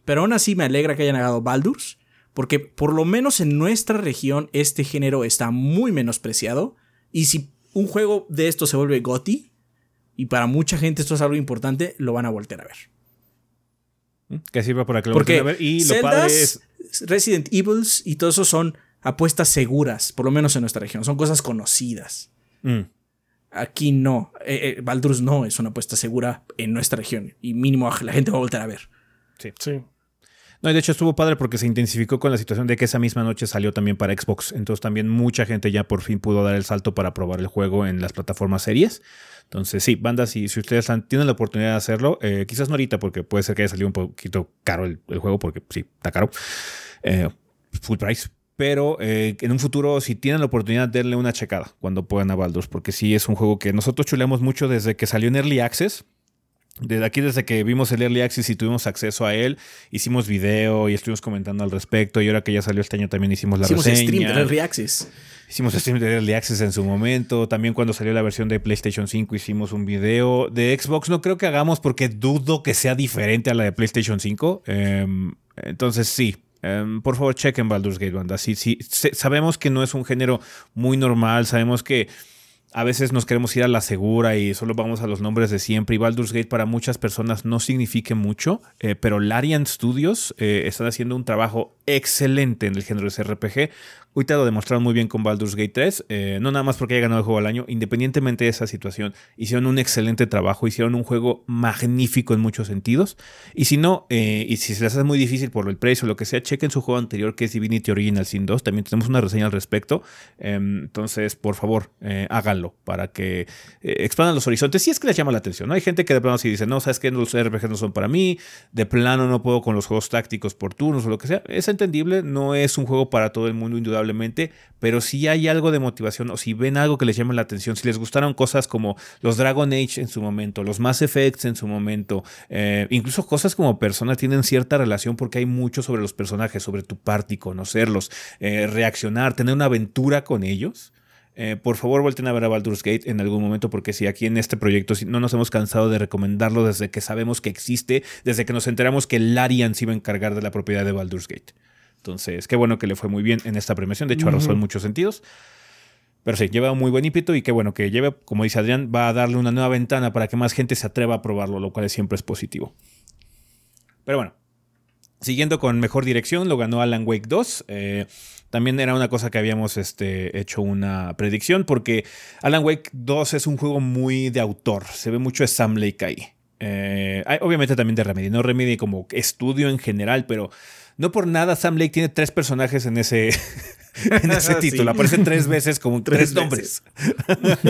Pero aún así me alegra que hayan ganado Baldur's, porque por lo menos en nuestra región este género está muy menospreciado, y si un juego de esto se vuelve GOTI, y para mucha gente esto es algo importante, lo van a volver a ver. ¿Mm? Que sirva para que lo Porque a ver. Y lo padre es... Resident Evils y todo eso son apuestas seguras, por lo menos en nuestra región. Son cosas conocidas. Mm. Aquí no. Eh, eh, Baldur's no es una apuesta segura en nuestra región. Y mínimo la gente va a volver a ver. Sí. Sí. No, de hecho estuvo padre porque se intensificó con la situación de que esa misma noche salió también para Xbox. Entonces también mucha gente ya por fin pudo dar el salto para probar el juego en las plataformas series. Entonces sí, bandas, si, si ustedes tienen la oportunidad de hacerlo, eh, quizás no ahorita porque puede ser que haya salido un poquito caro el, juego porque sí, está caro. Eh, full price. Pero eh, en un futuro, si tienen la oportunidad, denle una checada cuando puedan a Baldur's, porque sí es un juego que nosotros chuleamos mucho desde que salió en Early Access Desde aquí, desde que vimos el Early Access y tuvimos acceso a él, hicimos video y estuvimos comentando al respecto. Y ahora que ya salió este año también hicimos la Hicimos reseña. stream de Early Access. Hicimos stream de Early Access en su momento. También cuando salió la versión de PlayStation 5 hicimos un video. De Xbox no creo que hagamos porque dudo que sea diferente a la de PlayStation 5. Em, entonces sí. em, por favor, chequen Baldur's Gate, banda. Sí, sí. sabemos que no es un género muy normal. Sabemos que a veces nos queremos ir a la segura y solo vamos a los nombres de siempre. Y Baldur's Gate para muchas personas no significa mucho, eh, pero Larian Studios eh, están haciendo un trabajo excelente en el género de RPG. Ahorita lo demostraron muy bien con Baldur's Gate 3, eh, no nada más porque haya ganado el juego al año, independientemente de esa situación, hicieron un excelente trabajo, hicieron un juego magnífico en muchos sentidos. Y si no, y si se les hace muy difícil por el precio o lo que sea, chequen su juego anterior que es Divinity Original Sin 2, también tenemos una reseña al respecto. Em, entonces, por favor, eh, para que eh, expandan los horizontes. Si es que les llama la atención, ¿no? Hay gente que de plano sí dice, no, sabes que los RPGs no son para mí, de plano no puedo con los juegos tácticos por turnos o lo que sea. Es entendible, no es un juego para todo el mundo, indudablemente, pero si hay algo de motivación o si ven algo que les llame la atención, si les gustaron cosas como los Dragon Age en su momento, los Mass Effects en su momento, eh, incluso cosas como Persona tienen cierta relación porque hay mucho sobre los personajes, sobre tu party, conocerlos, eh, reaccionar, tener una aventura con ellos. Eh, por favor, vuelten a ver a Baldur's Gate en algún momento, porque si aquí en este proyecto no nos hemos cansado de recomendarlo desde que sabemos que existe, desde que nos enteramos que Larian se iba a encargar de la propiedad de Baldur's Gate. Entonces, qué bueno que le fue muy bien en esta premiación. De hecho, arrasó en muchos sentidos. Pero sí, lleva un muy buen ímpetu y qué bueno que lleve, como dice Adrián, va a darle una nueva ventana para que más gente se atreva a probarlo, lo cual siempre es positivo. Pero bueno, siguiendo con mejor dirección, lo ganó Alan Wake 2. Eh, también era una cosa que habíamos este, hecho una predicción, porque Alan Wake 2 es un juego muy de autor. Se ve mucho Sam Lake ahí. Eh, obviamente también de Remedy, no Remedy como estudio en general, pero no por nada Sam Lake tiene tres personajes en ese, en ese Sí. título. Aparecen tres veces como tres, Tres nombres.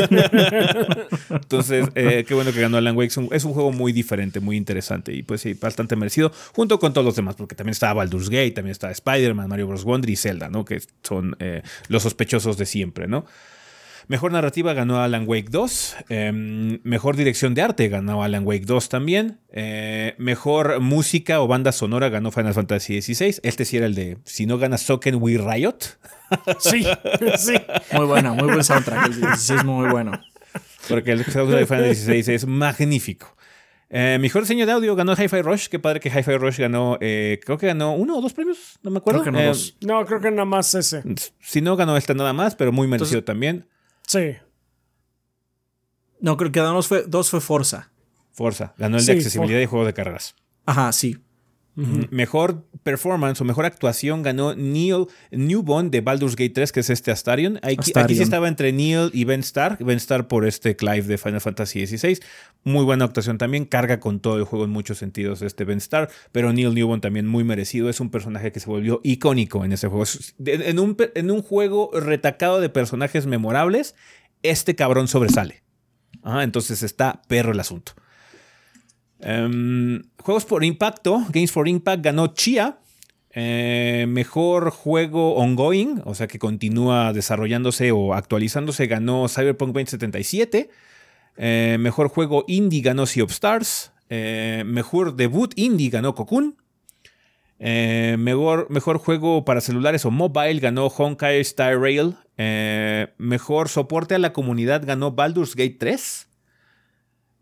Entonces, eh, qué bueno que ganó Alan Wake. Es un, es un juego muy diferente, muy interesante y pues sí, bastante merecido, junto con todos los demás, porque también está Baldur's Gate, también está Spider-Man, Mario Bros. Wonder y Zelda, ¿no? Que son eh, los sospechosos de siempre, ¿no? Mejor narrativa ganó Alan Wake 2. Eh, mejor dirección de arte ganó Alan Wake 2 también. Eh, mejor música o banda sonora ganó Final Fantasy XVI. Este sí era el de si no gana Soken We Riot. Sí, sí. Muy buena, muy buen soundtrack. El 16 muy bueno. Porque el soundtrack de Final 16 es magnífico. Eh, mejor diseño de audio ganó Hi-Fi Rush. Qué padre que Hi-Fi Rush ganó. eh, creo que ganó uno o dos premios. No me acuerdo. Creo que no, Eh, dos. No, creo que nada más ese. Si no ganó este nada más, pero muy merecido Entonces- también. Sí. No, creo que dos fue, dos fue Forza. Forza. Ganó el de accesibilidad y juego de carreras. Ajá, sí. Mejor performance o mejor actuación ganó Neil Newbon de Baldur's Gate 3, que es este Astarion. Aquí, aquí sí Astarion. estaba entre Neil y Ben Starr. Ben Starr por este Clive de Final Fantasy XVI. Muy buena actuación también. Carga con todo el juego en muchos sentidos este Ben Starr. Pero Neil Newbon también muy merecido. Es un personaje que se volvió icónico en ese juego. En un, en un juego retacado de personajes memorables, este cabrón sobresale. Ajá, entonces está perro el asunto. Em, juegos por impacto, Games for Impact ganó Chia. Eh, mejor juego ongoing, o sea que continúa desarrollándose o actualizándose, ganó Cyberpunk 2077. Eh, mejor juego indie ganó Sea of Stars. Eh, mejor debut indie ganó Cocoon. Mejor, mejor juego para celulares o mobile ganó Honkai Star Rail. Mejor soporte a la comunidad ganó Baldur's Gate 3.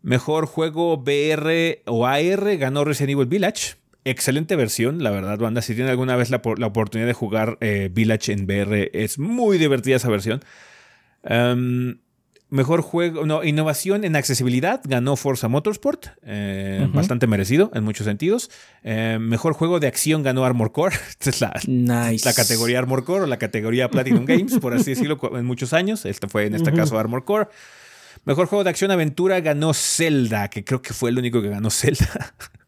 Mejor juego VR o AR ganó Resident Evil Village. Excelente versión, la verdad, banda. Si tienen alguna vez la, por- la oportunidad de jugar eh, Village en VR, es muy divertida esa versión. Em, mejor juego, no, innovación en accesibilidad ganó Forza Motorsport, eh, bastante merecido en muchos sentidos. Eh, mejor juego de acción ganó Armor Core. Esta es la, Nice. la categoría Armor Core o la categoría Platinum Games, por así decirlo, en muchos años. Este fue en este caso Armor Core. Mejor juego de acción aventura ganó Zelda, que creo que fue el único que ganó Zelda.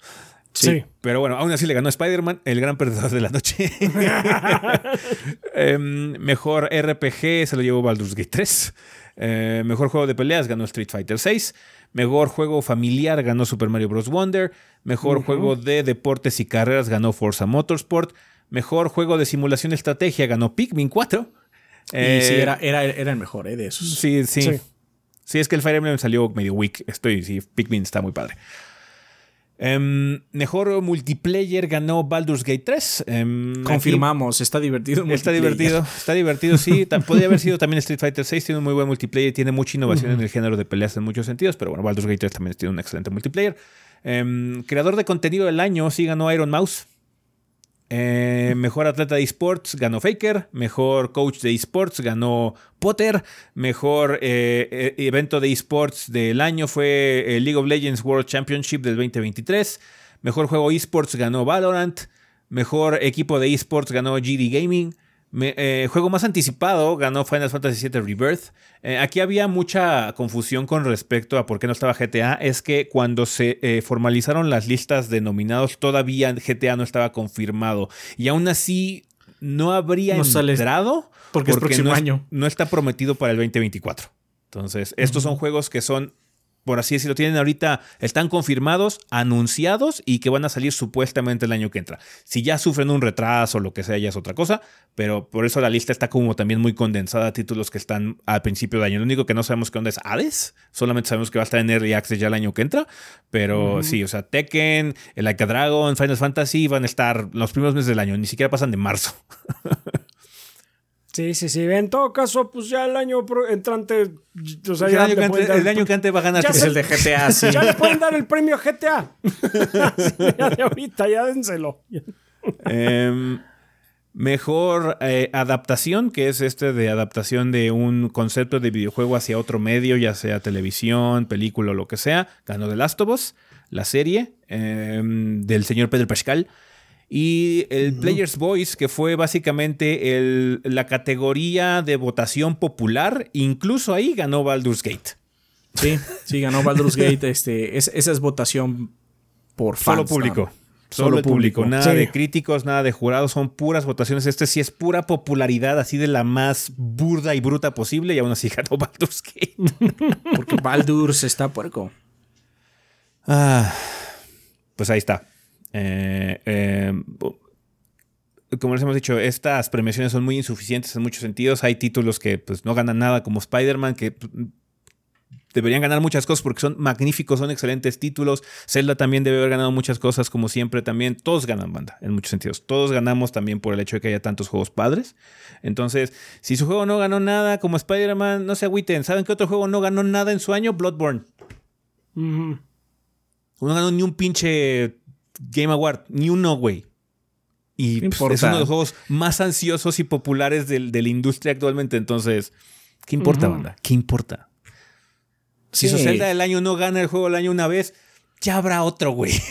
Sí. Pero bueno, aún así le ganó Spider-Man, el gran perdedor de la noche. Em, mejor RPG se lo llevó Baldur's Gate 3. Eh, mejor juego de peleas ganó Street Fighter 6. Mejor juego familiar ganó Super Mario Bros. Wonder. Mejor juego de deportes y carreras ganó Forza Motorsport. Mejor juego de simulación y estrategia ganó Pikmin 4. Y Eh, sí, era, era, era el mejor ¿eh? de esos. Sí, sí. Sí. Sí, es que el Fire Emblem salió medio weak. Estoy, sí, Pikmin está muy padre. Em, mejor multiplayer ganó Baldur's Gate 3. Em, Confirmamos, está divertido. Está divertido, está divertido, sí. Podría haber sido también Street Fighter 6, tiene un muy buen multiplayer, tiene mucha innovación en el género de peleas en muchos sentidos, pero bueno, Baldur's Gate 3 también tiene un excelente multiplayer. Em, creador de contenido del año, sí ganó Iron Mouse. Eh, mejor atleta de esports ganó Faker. Mejor coach de esports ganó Potter. Mejor eh, eh, evento de esports del año fue el League of Legends World Championship del 2023. Mejor juego esports ganó Valorant. Mejor equipo de esports ganó GD Gaming. Eh, juego más anticipado ganó Final Fantasy VII Rebirth. Eh, aquí había mucha confusión con respecto a por qué no estaba GTA. Es que cuando se eh, formalizaron las listas de nominados, todavía GTA no estaba confirmado. Y aún así no habría entrado porque, es próximo no, año. no está prometido para el 2024. Entonces, estos son juegos que son por así decirlo, tienen ahorita, están confirmados, anunciados y que van a salir supuestamente el año que entra. Si ya sufren un retraso o lo que sea, ya es otra cosa, pero por eso la lista está como también muy condensada a títulos que están al principio de año. Lo único que no sabemos qué onda es Hades, solamente sabemos que va a estar en Early Access ya el año que entra, pero sí, o sea, Tekken, el Like a Dragon, Final Fantasy van a estar los primeros meses del año, ni siquiera pasan de marzo. Sí, sí, sí. En todo caso, pues ya el año entrante. O sea, el, año que antes, el, año que antes, va a ganar es el de GTA, sí. Ya le pueden dar el premio GTA. ya de ahorita, ya dénselo. eh, mejor eh, adaptación, que es este de adaptación de un concepto de videojuego hacia otro medio, ya sea televisión, película o lo que sea. Ganó The Last of Us, la serie eh, del señor Pedro Pascal. Y el Player's Voice, que fue básicamente el, la categoría de votación popular, incluso ahí ganó Baldur's Gate. Sí, sí, ganó Baldur's Gate. Este, esa es votación por fans. Solo público. Solo, público. Nada de críticos, nada de jurados, son puras votaciones. Este sí es pura popularidad, así de la más burda y bruta posible, y aún así ganó Baldur's Gate. Porque Baldur's está puerco. Ah, pues ahí está. Eh, eh, como les hemos dicho, estas premiaciones son muy insuficientes en muchos sentidos. Hay títulos que pues, no ganan nada, como Spider-Man, que pues, deberían ganar muchas cosas porque son magníficos, son excelentes títulos. Zelda también debe haber ganado muchas cosas, como siempre también. Todos ganan banda, en muchos sentidos. Todos ganamos también por el hecho de que haya tantos juegos padres. Entonces, si su juego no ganó nada, como Spider-Man, no se agüiten. ¿Saben qué otro juego no ganó nada en su año? Bloodborne. No ganó ni un pinche Game Award, ni uno, güey. Y pues, es uno de los juegos más ansiosos y populares de, la industria actualmente. Entonces, ¿qué importa, banda? ¿Qué importa? Si su Zelda del año no gana el juego del año una vez, ya habrá otro, güey.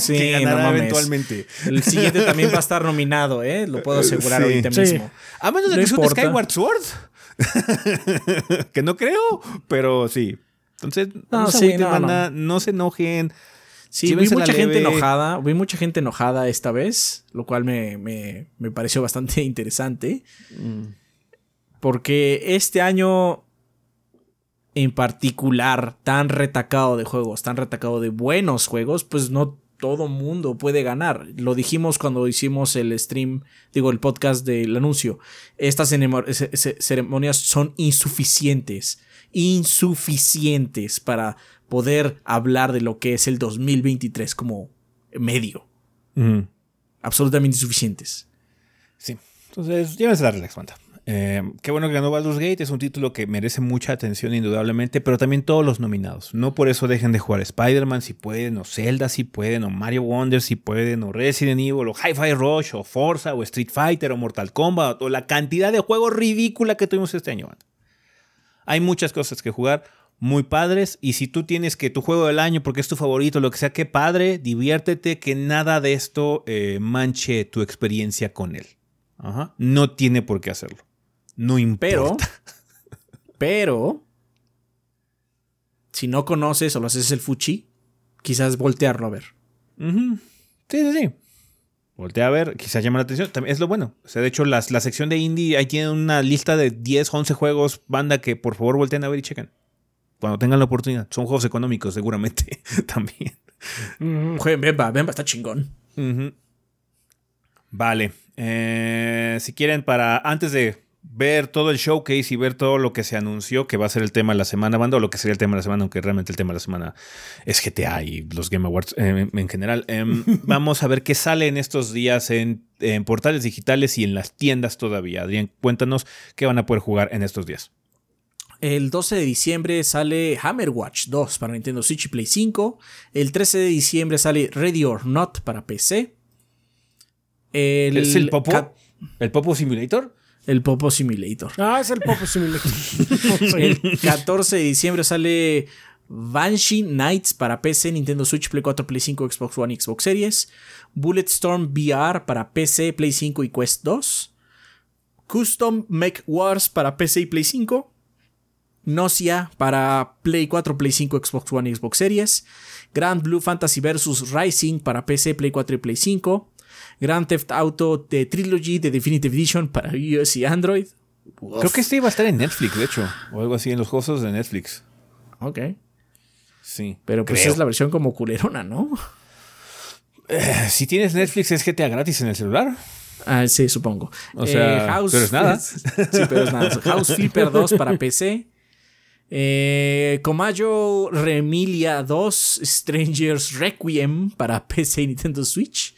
Sí, que ganará eventualmente. El siguiente también va a estar nominado, ¿eh? Lo puedo asegurar ahorita mismo. A menos de que sea Skyward Sword. que no creo, pero sí. Entonces, no, se no se enojen. Sí, vi mucha gente enojada, vi mucha gente enojada esta vez, lo cual me, me, pareció bastante interesante. Mm. Porque este año en particular, tan retacado de juegos, tan retacado de buenos juegos, pues no todo mundo puede ganar. Lo dijimos cuando hicimos el stream, digo, el podcast del anuncio. Estas ceremonias son insuficientes. Insuficientes para poder hablar de lo que es el 2023 como medio. Absolutamente insuficientes. Sí. Entonces, llévense la relax, banda. Eh, qué bueno que ganó Baldur's Gate, es un título que merece mucha atención indudablemente, pero también todos los nominados. No por eso dejen de jugar Spider-Man si pueden, o Zelda si pueden, o Mario Wonder si pueden, o Resident Evil, o Hi-Fi Rush, o Forza, o Street Fighter, o Mortal Kombat, o la cantidad de juegos ridícula que tuvimos este año. Hay muchas cosas que jugar muy padres. Y si tú tienes que tu juego del año, porque es tu favorito, lo que sea, qué padre, diviértete, que nada de esto eh, manche tu experiencia con él. No tiene por qué hacerlo. No importa. Pero, pero, si no conoces o lo haces el fuchi, quizás voltearlo a ver. Sí, sí, sí. Voltea a ver, quizás llama la atención. También es lo bueno. O sea, de hecho, la sección de indie, ahí tiene una lista de 10, 11 juegos, banda, que por favor volteen a ver y chequen cuando tengan la oportunidad. Son juegos económicos, seguramente, también. Jueguen Bemba, Bemba está chingón. Vale. Eh, si quieren, para antes de ver todo el showcase y ver todo lo que se anunció que va a ser el tema de la semana, banda, o lo que sería el tema de la semana, aunque realmente el tema de la semana es GTA y los Game Awards eh, en general. Em, vamos a ver qué sale en estos días en, en portales digitales y en las tiendas todavía. Adrián, cuéntanos qué van a poder jugar en estos días. El 12 de diciembre sale Hammer Watch 2 para Nintendo Switch y Play 5. El 13 de diciembre sale Ready or Not para PC. El ¿Es el Popo? ¿El Popo Simulator? El Popo Simulator. Ah, es el Popo Simulator. El 14 de diciembre sale Banshee Nights para PC, Nintendo Switch, Play 4, Play 5, Xbox One y Xbox Series. Bulletstorm VR para PC, Play 5 y Quest 2. Custom Mech Wars para PC y Play 5. Nausea para Play 4, Play 5, Xbox One y Xbox Series. Grand Blue Fantasy vs. Rising para PC, Play 4 y Play 5. Grand Theft Auto The Trilogy de Definitive Edition para iOS y Android. Creo que este iba a estar en Netflix, de hecho, o algo así, en los juegos de Netflix. Ok. Sí. Pero pues creo. es la versión como culerona, ¿no? Si tienes Netflix, es GTA gratis en el celular. Ah, sí, supongo. O sea, pero es nada. Sí, pero es nada. House Flipper 2 para PC. Eh, Comayo Remilia 2 Strangers Requiem para PC y Nintendo Switch.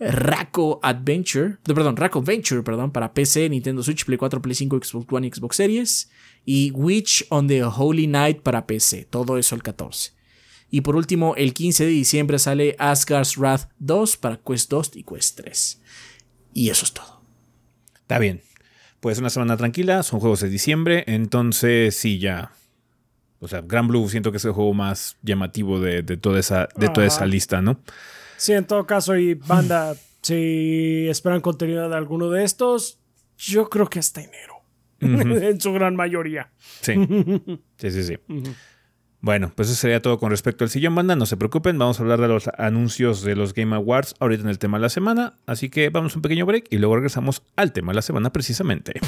Raco Adventure, perdón, Raco Venture, perdón, para PC, Nintendo Switch, Play 4, Play 5, Xbox One y Xbox Series. Y Witch on the Holy Night para PC. Todo eso el 14. Y por último, el 15 de diciembre sale Asgard's Wrath 2 para Quest 2 y Quest 3. Y eso es todo. Está bien. Pues una semana tranquila, son juegos de diciembre, entonces sí, ya. O sea, Gran Blue siento que es el juego más llamativo de, de toda, esa, de toda Ajá. esa lista, ¿no? Sí, en todo caso, y banda, si esperan contenido de alguno de estos, yo creo que hasta enero. en su gran mayoría. Sí. Sí, sí, sí. Bueno, pues eso sería todo con respecto al sillón banda. No se preocupen, vamos a hablar de los anuncios de los Game Awards ahorita en el tema de la semana. Así que vamos a un pequeño break y luego regresamos al tema de la semana precisamente.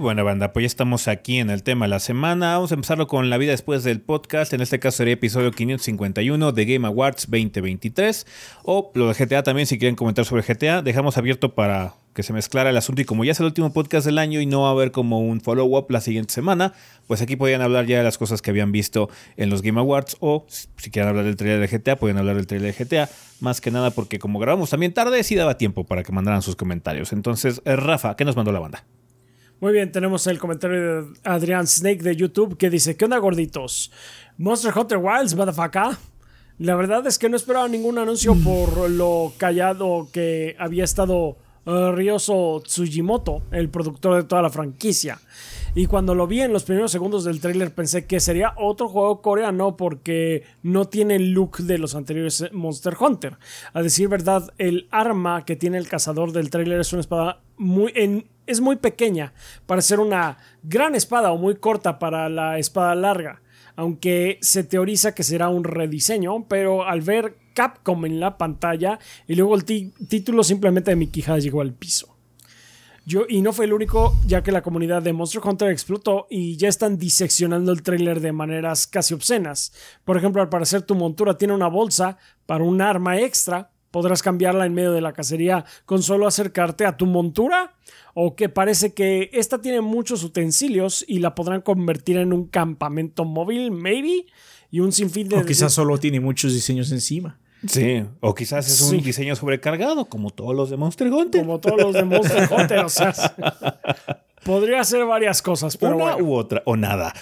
Y bueno, banda, pues ya estamos aquí en el tema de la semana. Vamos a empezarlo con la vida después del podcast. En este caso sería episodio 551 de Game Awards 2023. O lo de GTA también, si quieren comentar sobre GTA. Dejamos abierto para que se mezclara el asunto. Y como ya es el último podcast del año y no va a haber como un follow-up la siguiente semana, pues aquí podían hablar ya de las cosas que habían visto en los Game Awards. O si quieren hablar del trailer de GTA, pueden hablar del trailer de GTA. Más que nada porque como grabamos también tarde, sí daba tiempo para que mandaran sus comentarios. Entonces, eh, Rafa, ¿qué nos mandó la banda? Muy bien, tenemos el comentario de Adrián Snake de YouTube que dice: ¿Qué onda, gorditos? Monster Hunter Wilds, motherfucker. La verdad es que no esperaba ningún anuncio por lo callado que había estado eh, Ryoso Tsujimoto, el productor de toda la franquicia. Y cuando lo vi en los primeros segundos del tráiler pensé que sería otro juego coreano porque no tiene el look de los anteriores Monster Hunter. A decir verdad, el arma que tiene el cazador del tráiler es una espada muy en- es muy pequeña para ser una gran espada o muy corta para la espada larga. Aunque se teoriza que será un rediseño, pero al ver Capcom en la pantalla y luego el título simplemente mi quijada llegó al piso. Yo, y no fue el único, ya que la comunidad de Monster Hunter explotó y ya están diseccionando el tráiler de maneras casi obscenas. Por ejemplo, al parecer tu montura tiene una bolsa para un arma extra. Podrás cambiarla en medio de la cacería con solo acercarte a tu montura. O que parece que esta tiene muchos utensilios y la podrán convertir en un campamento móvil, maybe. Y un sinfín de... O quizás solo tiene muchos diseños encima. Sí, o quizás es un Sí. diseño sobrecargado, como todos los de Monster Hunter. Como todos los de Monster Hunter, o sea... Podría ser varias cosas, pero Una bueno. u otra, o nada.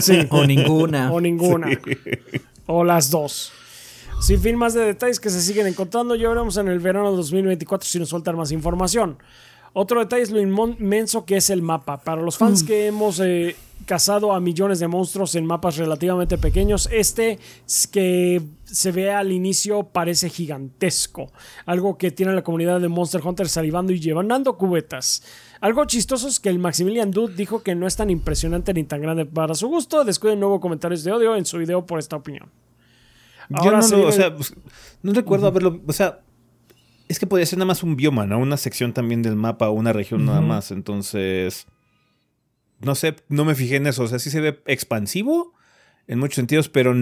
Sí. O ninguna. o ninguna. O las dos. Sin fin más de detalles que se siguen encontrando, ya veremos en el verano de 2024 si nos sueltan más información. Otro detalle es lo inmenso que es el mapa. Para los fans que hemos eh, cazado a millones de monstruos en mapas relativamente pequeños, este es que se ve al inicio parece gigantesco. Algo que tiene la comunidad de Monster Hunter salivando y llevando cubetas. Algo chistoso es que el Maximilian Dude dijo que no es tan impresionante ni tan grande para su gusto. Descuiden nuevo comentarios de odio en su video por esta opinión. Yo no, o sea, pues, no recuerdo haberlo, o sea, es que podría ser nada más un bioma, ¿no? Una sección también del mapa, una región nada más, entonces, no sé, no me fijé en eso, o sea, sí se ve expansivo en muchos sentidos, pero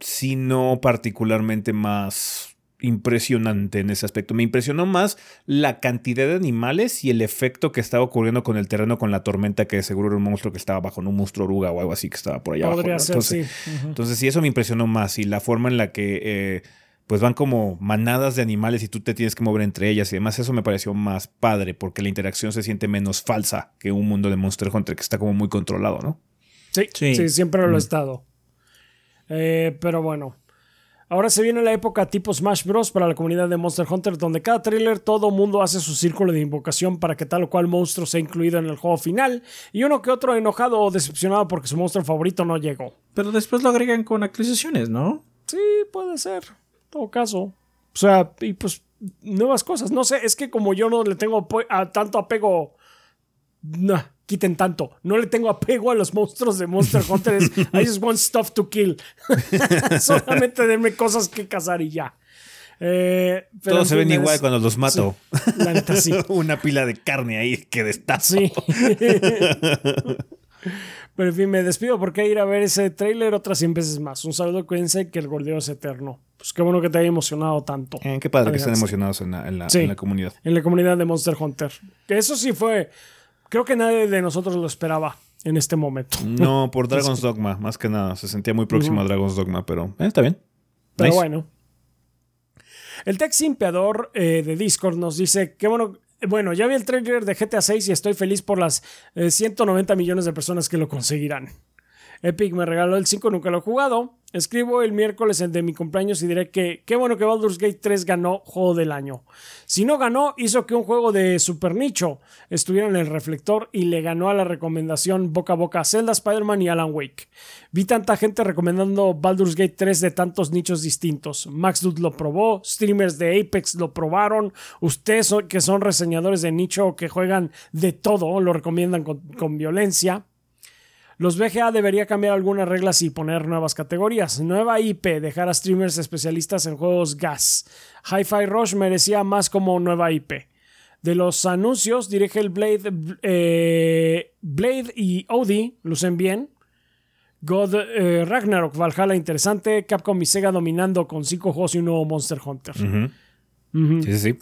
sí no particularmente más impresionante en ese aspecto. Me impresionó más la cantidad de animales y el efecto que estaba ocurriendo con el terreno con la tormenta, que seguro era un monstruo que estaba bajo, ¿no? un monstruo oruga o algo así que estaba por allá abajo. Podría ¿no? ser, Entonces, sí. Entonces sí, eso me impresionó más y la forma en la que eh, pues van como manadas de animales y tú te tienes que mover entre ellas y demás, eso me pareció más padre porque la interacción se siente menos falsa que un mundo de Monster Hunter que está como muy controlado, ¿no? Sí, Sí. sí, siempre Mm. lo ha estado. Eh, pero bueno. Ahora se viene la época tipo Smash Bros. para la comunidad de Monster Hunter, donde cada trailer todo mundo hace su círculo de invocación para que tal o cual monstruo sea incluido en el juego final, y uno que otro enojado o decepcionado porque su monstruo favorito no llegó. Pero después lo agregan con actualizaciones, ¿no? Sí, puede ser. Todo caso. O sea, y pues nuevas cosas. No sé, es que como yo no le tengo a tanto apego. No, quiten tanto. No le tengo apego a los monstruos de Monster Hunter. es, I just want stuff to kill. Solamente denme cosas que cazar y ya. Eh, pero Todos se ven fin, igual cuando los mato. La neta sí. Una pila de carne ahí que destazo. Sí. Pero en fin, me despido porque ir a ver ese tráiler otras 100 veces más. Un saludo, cuídense que el gordeo es eterno. Pues qué bueno que te haya emocionado tanto. Eh, qué padre que estén emocionados en la, en la- Sí. en la comunidad. en la comunidad de Monster Hunter. Que eso sí fue. Creo que nadie de nosotros lo esperaba en este momento. No, por Dragon's Dogma, más que nada. Se sentía muy próximo a Dragon's Dogma, pero eh, está bien. Pero Nice. bueno. El Tech Simpeador eh, de Discord nos dice que bueno. Bueno, ya vi el trailer de GTA 6 y estoy feliz por las eh, 190 millones de personas que lo conseguirán. Epic me regaló el 5, nunca lo he jugado. Escribo el miércoles el de mi cumpleaños y diré que qué bueno que Baldur's Gate 3 ganó Juego del Año. Si no ganó, hizo que un juego de super nicho estuviera en el reflector y le ganó a la recomendación boca a boca Zelda, Spider-Man y Alan Wake. Vi tanta gente recomendando Baldur's Gate 3 de tantos nichos distintos. Max Dude lo probó, streamers de Apex lo probaron, ustedes que son reseñadores de nicho que juegan de todo lo recomiendan con violencia. Los VGA debería cambiar algunas reglas y poner nuevas categorías. Nueva IP, dejar a streamers especialistas en juegos gas. Hi-Fi Rush merecía más como nueva IP. De los anuncios, dirige el Blade, eh, Blade y Audi, lucen bien. God eh, Ragnarok, Valhalla interesante. Capcom y Sega dominando con cinco juegos y un nuevo Monster Hunter. Sí, sí, sí.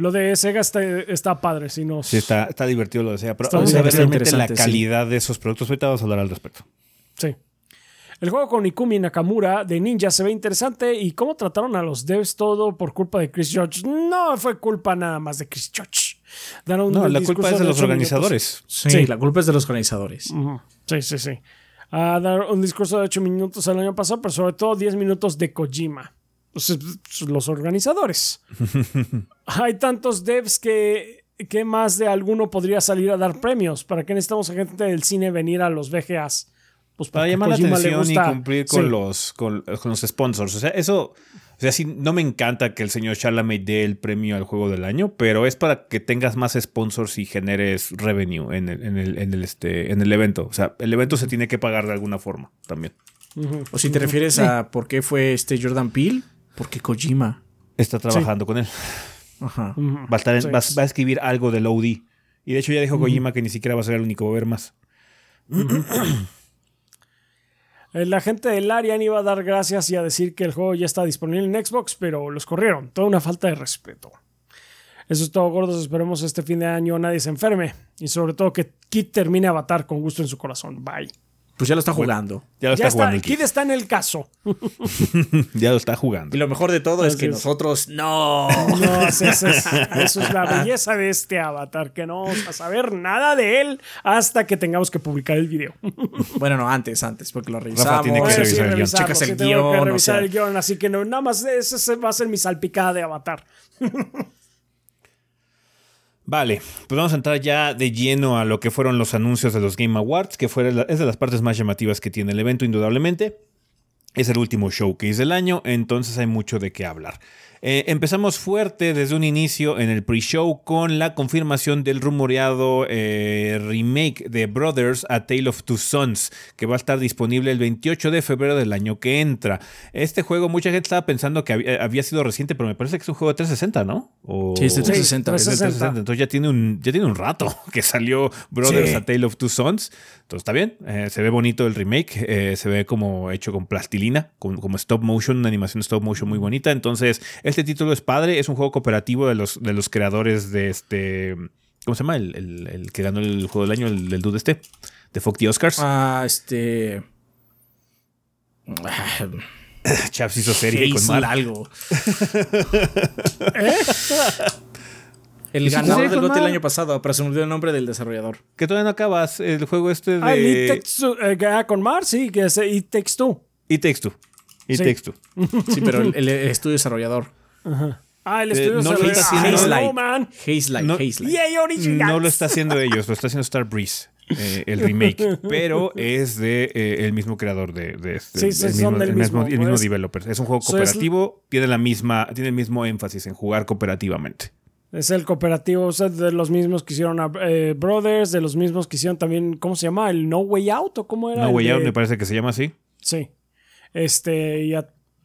Lo de Sega está, está padre, si no. Sí, está, está divertido lo de Sega. Pero Está vamos a ver realmente la sí. calidad de esos productos. Ahorita vamos a hablar al respecto. Sí. El juego con Ikumi Nakamura de Ninja se ve interesante y cómo trataron a los devs todo por culpa de Chris George. No fue culpa nada más de Chris George. Daron un No, la culpa es de los organizadores. Sí, Sí. la culpa es de los organizadores. Sí, sí, sí. A dar un discurso de 8 minutos el año pasado, pero sobre todo 10 minutos de Kojima. O sea, los organizadores. Hay tantos devs que, que más de alguno podría salir a dar premios. ¿Para qué necesitamos a gente del cine venir a los VGAs? Pues Para llamar la atención y cumplir con, Sí. los, con, con los sponsors. O sea, eso. O sea, sí, no me encanta que el señor Chalamet dé el premio al juego del año, pero es para que tengas más sponsors y generes revenue en el, en el, en el, este, en el evento. O sea, el evento se tiene que pagar de alguna forma también. O si te refieres a por qué fue este Jordan Peele, porque Kojima. Está trabajando con él. Ajá. Va a, estar en- Sí. va, va a escribir algo del OD. Y de hecho ya dijo Kojima que ni siquiera va a ser el único, va a haber más. La gente del Arian iba a dar gracias y a decir que el juego ya está disponible en Xbox, pero los corrieron. Toda una falta de respeto. Eso es todo, gordos. Esperemos este fin de año nadie se enferme. Y sobre todo que Kid termine Avatar con gusto en su corazón. Bye. Pues ya lo está jugando. Ya lo ya está, jugando el Kid Kid. está en el caso. Ya lo está jugando. Y lo mejor de todo es que es. nosotros no. No, eso, es, eso es la belleza de este Avatar, que no vamos a saber nada de él hasta que tengamos que publicar el video. bueno, no, antes, antes, porque lo revisamos. tiene que revisar el guion. Checas el sí, tengo guion, que o revisar sea. el guion, así que no, nada más ese se- va a ser mi salpicada de Avatar. Vale, pues vamos a entrar ya de lleno a lo que fueron los anuncios de los Game Awards, que fue es de las partes más llamativas que tiene el evento, indudablemente. Es el último showcase del año, entonces hay mucho de qué hablar. Eh, empezamos fuerte desde un inicio en el pre-show con la confirmación del rumoreado eh, remake de Brothers A Tale of Two Sons, que va a estar disponible el 28 de febrero del año que entra. Este juego, mucha gente estaba pensando que había, sido reciente, pero me parece que es un juego de 360, ¿no? sí, es de 360. Es de 360. Entonces ya tiene, un, ya tiene un rato que salió Brothers A Tale of Two Sons. Entonces está bien, eh, se ve bonito el remake, se ve como hecho con plastilina, como, stop motion, una animación stop motion muy bonita. Entonces, este título es padre, es un juego cooperativo de los, de los creadores de este. ¿Cómo se llama? El, que ganó el juego del año, el dude este, de Fuck the Oscars. Ah, este. Chaps hizo serie con mal algo. ¿Eh? El ganador del GOTY el año pasado, pero se me olvidó el nombre del desarrollador. Que todavía no acabas el juego este de. Ah, el eh, con Mars, sí, que es It Takes Two. It Takes Two. It sí. Takes Two. Sí, pero el, estudio desarrollador. Ajá. Ah, el estudio eh, no lo está haciendo. No, man. Haze no, no lo está haciendo ellos, lo está haciendo Star Breeze. Eh, el remake, pero es de eh, el mismo creador de, este, sí, sí, el, mismo, del el mismo, el mismo developer. Es un juego cooperativo, tiene la misma, tiene el mismo énfasis en jugar cooperativamente. Es el cooperativo, o sea, de los mismos que hicieron a eh, Brothers, de los mismos que hicieron también, ¿cómo se llama? ¿El No Way Out o cómo era? No Way Out me parece que se llama así. Sí. Este, y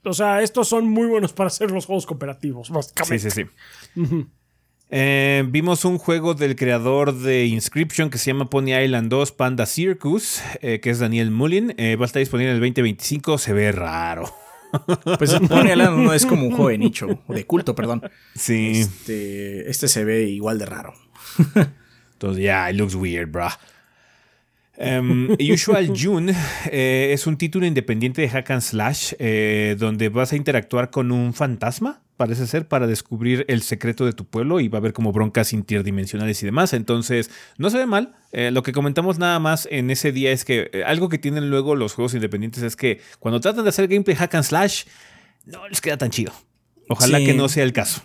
o sea, estos son muy buenos para hacer los juegos cooperativos, básicamente. Sí, sí, sí. Eh, vimos un juego del creador de Inscription que se llama Pony Island 2 Panda Circus, eh, que es Daniel Mullin. va a estar disponible en el 2025. Se ve raro. Pues Pony Island no es como un juego de nicho, de culto, perdón. Sí. Este, este se ve igual de raro. Entonces, ya, it looks weird, bro. Um, Usual June eh, es un título independiente de Hack and Slash eh, donde vas a interactuar con un fantasma, parece ser, para descubrir el secreto de tu pueblo y va a haber como broncas interdimensionales y demás. Entonces, no se ve mal. Eh, lo que comentamos nada más en ese día es que algo que tienen luego los juegos independientes es que cuando tratan de hacer gameplay Hack and Slash, no les queda tan chido. Ojalá que no sea el caso.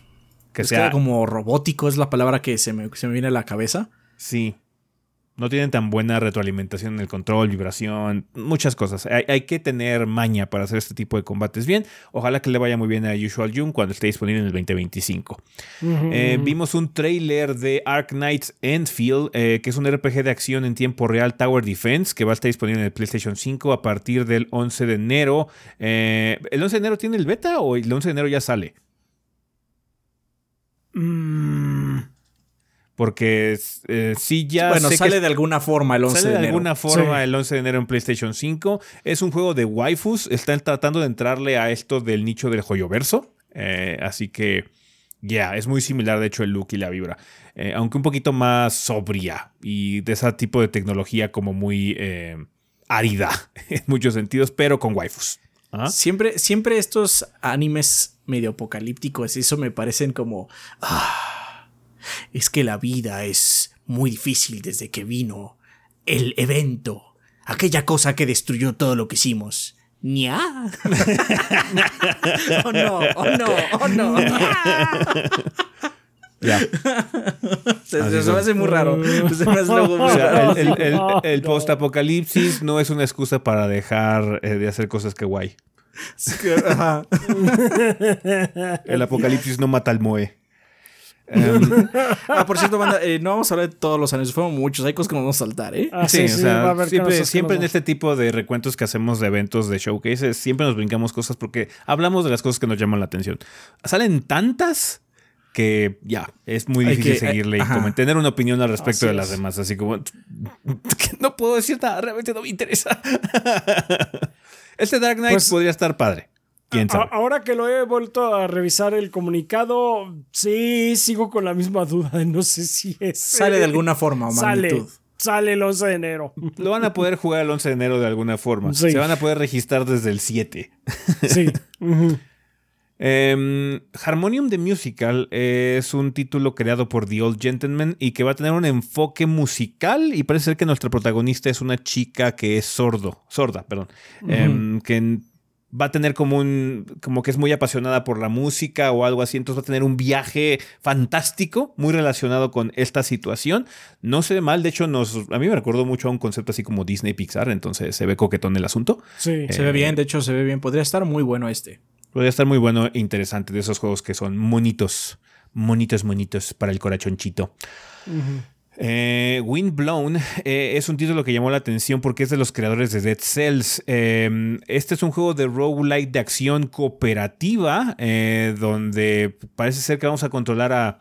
Que sea como robótico, es la palabra que se me, se me viene a la cabeza. Sí no tienen tan buena retroalimentación en el control, vibración, muchas cosas. Hay, que tener maña para hacer este tipo de combates bien. Ojalá que le vaya muy bien a Usual June cuando esté disponible en el 2025. Eh, vimos un trailer de Ark Knights Endfield, eh, que es un RPG de acción en tiempo real Tower Defense, que va a estar disponible en el PlayStation 5 a partir del 11 de enero. Eh, ¿El 11 de enero tiene el beta o el 11 de enero ya sale? Mmm porque eh, sí ya. Bueno, sale de alguna forma el 11 de enero. de alguna forma el 11 de enero en PlayStation 5. Es un juego de waifus. Están tratando de entrarle a esto del nicho del joyoverso. Eh, así que, ya, es muy similar de hecho el look y la vibra. Eh, aunque un poquito más sobria y de ese tipo de tecnología como muy eh, árida en muchos sentidos, pero con waifus. Siempre, siempre estos animes medio apocalípticos, eso me parecen como. Ah, es que la vida es muy difícil desde que vino el evento, aquella cosa que destruyó todo lo que hicimos. ¡Nya! ¡Oh no! ¡Oh no! ¡Oh no! Ya. se, me hace muy raro. el, post-apocalipsis no es una excusa para dejar eh, de hacer cosas que guay. el apocalipsis no mata al Moe. Em, ah, por cierto, banda, eh, no vamos a hablar de todos los años, fueron muchos, hay cosas que nos vamos a saltar, ¿eh? Ah, sí, o sea, siempre, siempre en este tipo de recuentos que hacemos de eventos, de showcases, siempre nos brincamos cosas porque hablamos de las cosas que nos llaman la atención. Salen tantas que ya, es muy difícil seguirle y como tener una opinión al respecto de las demás, así como no puedo decir nada, realmente no me interesa. este Dark Knight pues podría estar padre. Ahora que lo he vuelto a revisar el comunicado, sí, sigo con la misma duda de no sé si es. Sale de alguna forma o Sale. Sale el 11 de enero. Lo van a poder jugar el 11 de enero de alguna forma. Se van a poder registrar desde el 7. Sí. Em, Harmonium the Musical es un título creado por The Old Gentleman y que va a tener un enfoque musical y parece ser que nuestra protagonista es una chica que es sordo, sorda, perdón, em, que va a tener como un, como que es muy apasionada por la música o algo así, entonces va a tener un viaje fantástico, muy relacionado con esta situación. No se ve mal, de hecho, nos, a mí me recordó mucho a un concepto así como Disney Pixar, entonces se ve coquetón el asunto. Sí. se ve bien, de hecho se ve bien, podría estar muy bueno este. Podría estar muy bueno e interesante de esos juegos que son monitos, monitos, monitos para el corachoncito. Eh, Windblown eh, es un título que llamó la atención porque es de los creadores de Dead Cells. Em, este es un juego de roguelite de acción cooperativa eh, donde parece ser que vamos a controlar a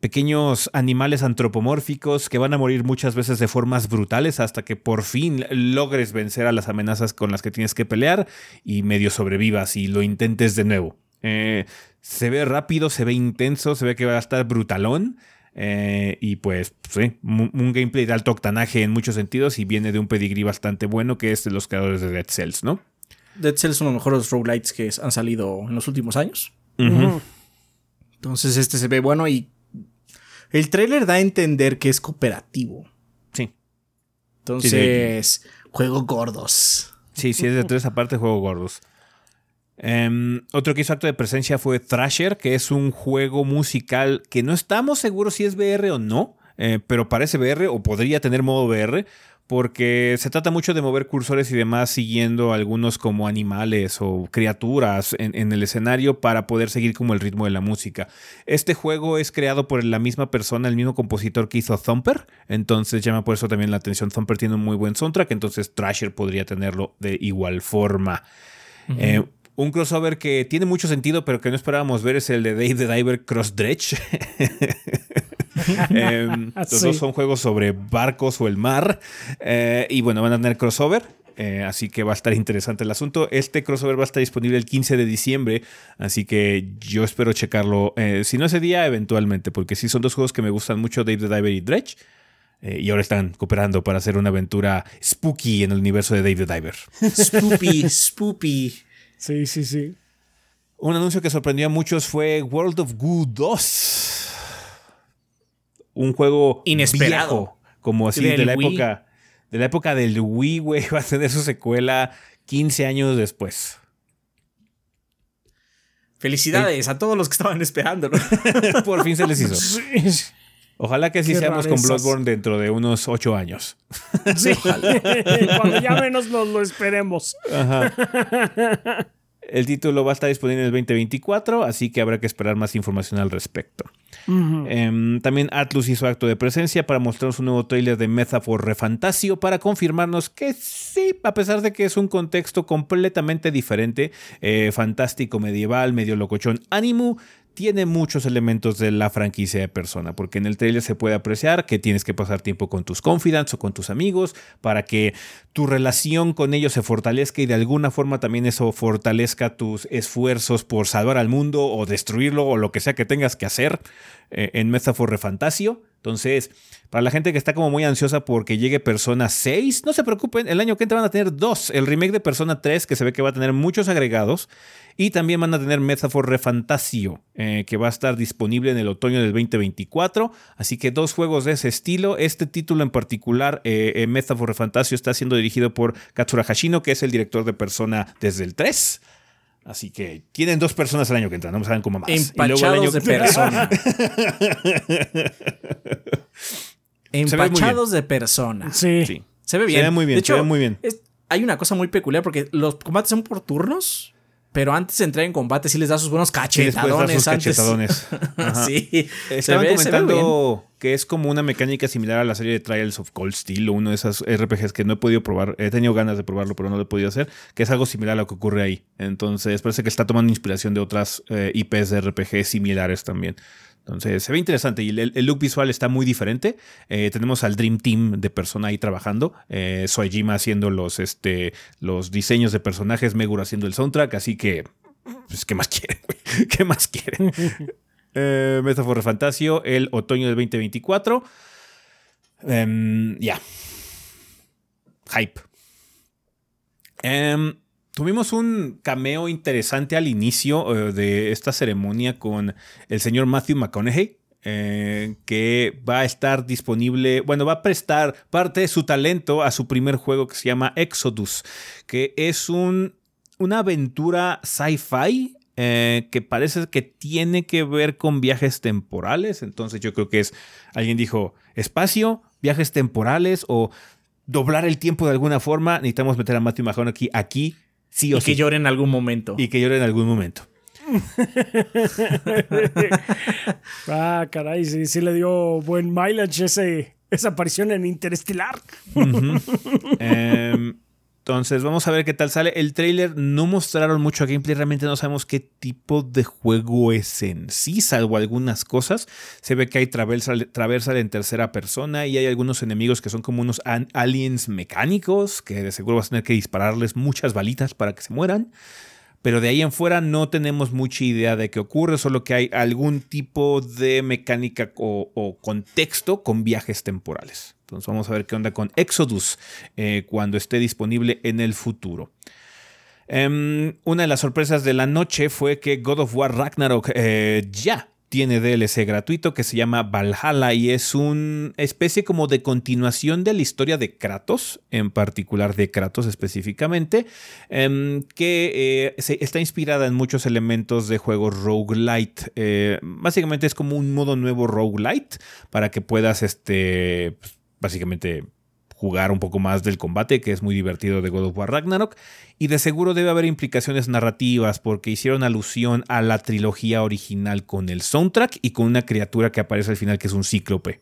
pequeños animales antropomórficos que van a morir muchas veces de formas brutales hasta que por fin logres vencer a las amenazas con las que tienes que pelear y medio sobrevivas y lo intentes de nuevo. se ve rápido, se ve intenso, se ve que va a estar brutalón. Eh, y pues, sí, un, gameplay de alto octanaje en muchos sentidos y viene de un pedigrí bastante bueno que es de los creadores de Dead Cells, ¿no? Dead Cells son los mejores roguelites que han salido en los últimos años. Entonces este se ve bueno y el trailer da a entender que es cooperativo. Sí. Entonces, juego gordos. Sí, sí, es de tres aparte juego gordos. Em, otro que hizo acto de presencia fue Thrasher, que es un juego musical que no estamos seguros si es VR o no, eh, pero parece VR o podría tener modo VR, porque se trata mucho de mover cursores y demás siguiendo algunos como animales o criaturas en, el escenario para poder seguir como el ritmo de la música. Este juego es creado por la misma persona, el mismo compositor que hizo Thumper, entonces llama por eso también la atención. Thumper tiene un muy buen soundtrack, entonces Thrasher podría tenerlo de igual forma. Un crossover que tiene mucho sentido, pero que no esperábamos ver es el de Dave the Diver Cross Dredge. Em, los dos son juegos sobre barcos o el mar. Eh, y bueno, van a tener crossover. Eh, así que va a estar interesante el asunto. Este crossover va a estar disponible el 15 de diciembre. Así que yo espero checarlo. Eh, si no ese día, eventualmente. Porque sí son dos juegos que me gustan mucho: Dave the Diver y Dredge. y ahora están cooperando para hacer una aventura spooky en el universo de Dave the Diver. Spooky, spooky. Sí, sí, sí. Un anuncio que sorprendió a muchos fue World of Goo 2. Un juego inesperado. como así de la época de la época del Wii, güey, va a tener su secuela 15 años después. Felicidades a todos los que estaban esperando, Por fin se les hizo. Ojalá que así seamos con Bloodborne dentro de unos 8 años. Sí, ojalá. Cuando ya menos nos lo esperemos. Ajá. El título va a estar disponible en el 2024, así que habrá que esperar más información al respecto. Em, también Atlus hizo acto de presencia para mostrarnos un nuevo trailer de Metaphor Refantasio para confirmarnos que sí, a pesar de que es un contexto completamente diferente, eh, fantástico medieval, medio locochón, Animu tiene muchos elementos de la franquicia de Persona, porque en el trailer se puede apreciar que tienes que pasar tiempo con tus confidants o con tus amigos para que tu relación con ellos se fortalezca y de alguna forma también eso fortalezca tus esfuerzos por salvar al mundo o destruirlo o lo que sea que tengas que hacer eh, en Metaphor Refantasio. Entonces, para la gente que está como muy ansiosa porque llegue Persona 6, no se preocupen, el año que entra van a tener dos. El remake de Persona 3, que se ve que va a tener muchos agregados, y también van a tener Metaphor Refantasio, eh, que va a estar disponible en el otoño del 2024. Así que dos juegos de ese estilo. Este título en particular, eh, eh Metaphor Refantasio, está siendo dirigido por Katsura Hashino, que es el director de Persona desde el 3. Así que tienen dos personas el año que entra, no me saben cómo más. Empachados de persona. Empachados de persona. Sí. Se ve bien. Se ve muy bien. se ve muy bien. hay una cosa muy peculiar porque los combates son por turnos. Pero antes de entrar en combate, sí les da sus buenos cachetadones. Sí, cachetadones. sí. Estaban comentando que es como una mecánica similar a la serie de Trials of Cold Steel o uno de esos RPGs que no he podido probar. He tenido ganas de probarlo, pero no lo he podido hacer. Que es algo similar a lo que ocurre ahí. Entonces, parece que está tomando inspiración de otras eh, IPs de RPG similares también. Entonces se ve interesante y el, look visual está muy diferente. Eh, tenemos al Dream Team de persona ahí trabajando. Eh, Soejima haciendo los, este, los diseños de personajes, Meguro haciendo el soundtrack. Así que, pues, ¿qué más quieren? ¿Qué más quieren? eh, Metaphor Fantasio, el otoño del 2024. Em, ya. Hype. Em, Tuvimos un cameo interesante al inicio eh, de esta ceremonia con el señor Matthew McConaughey, eh, que va a estar disponible, bueno, va a prestar parte de su talento a su primer juego que se llama Exodus, que es un una aventura sci-fi eh, que parece que tiene que ver con viajes temporales. Entonces yo creo que es, alguien dijo, espacio, viajes temporales o doblar el tiempo de alguna forma. Necesitamos meter a Matthew McConaughey aquí, sí o y sí. que llore en algún momento. Y que llore en algún momento. ah, caray, sí, sí le dio buen mileage ese, esa aparición en Interestelar. Em, entonces, vamos a ver qué tal sale. El trailer no mostraron mucho gameplay, realmente no sabemos qué tipo de juego es en sí, salvo algunas cosas. Se ve que hay traversal, en tercera persona y hay algunos enemigos que son como unos aliens mecánicos, que de seguro vas a tener que dispararles muchas balitas para que se mueran. Pero de ahí en fuera no tenemos mucha idea de qué ocurre, solo que hay algún tipo de mecánica o contexto con viajes temporales. Entonces vamos a ver qué onda con Exodus eh, cuando esté disponible en el futuro. Em, una de las sorpresas de la noche fue que God of War Ragnarok eh, ya tiene DLC gratuito que se llama Valhalla y es una especie como de continuación de la historia de Kratos, en particular de Kratos específicamente, em, que eh, se- está inspirada en muchos elementos de juegos roguelite. Básicamente es como un modo nuevo roguelite para que puedas, este, pues, básicamente jugar un poco más del combate, que es muy divertido de God of War Ragnarok. Y de seguro debe haber implicaciones narrativas porque hicieron alusión a la trilogía original con el soundtrack y con una criatura que aparece al final que es un cíclope.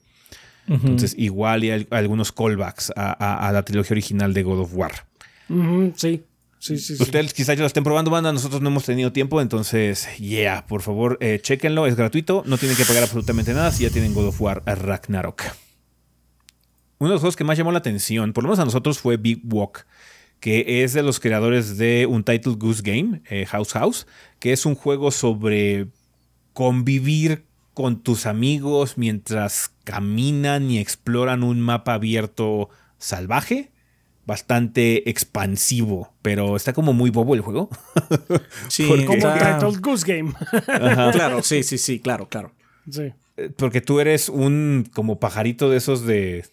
Entonces, igual y al- algunos callbacks a, a- a la trilogía original de God of War. Sí, sí, sí. sí. Ustedes quizás ya lo estén probando, banda. Nosotros no hemos tenido tiempo, entonces, yeah, por favor, eh, chéquenlo. Es gratuito, no tienen que pagar absolutamente nada si ya tienen God of War Ragnarok. Uno de los juegos que más llamó la atención, por lo menos a nosotros, fue Big Walk, que es de los creadores de un title Goose Game, eh, House House, que es un juego sobre convivir con tus amigos mientras caminan y exploran un mapa abierto salvaje. Bastante expansivo, pero está como muy bobo el juego. Sí, Porque- Como Goose Game. Claro, sí, sí, sí, claro, claro. sí. Eh, Porque tú eres un como pajarito de esos de,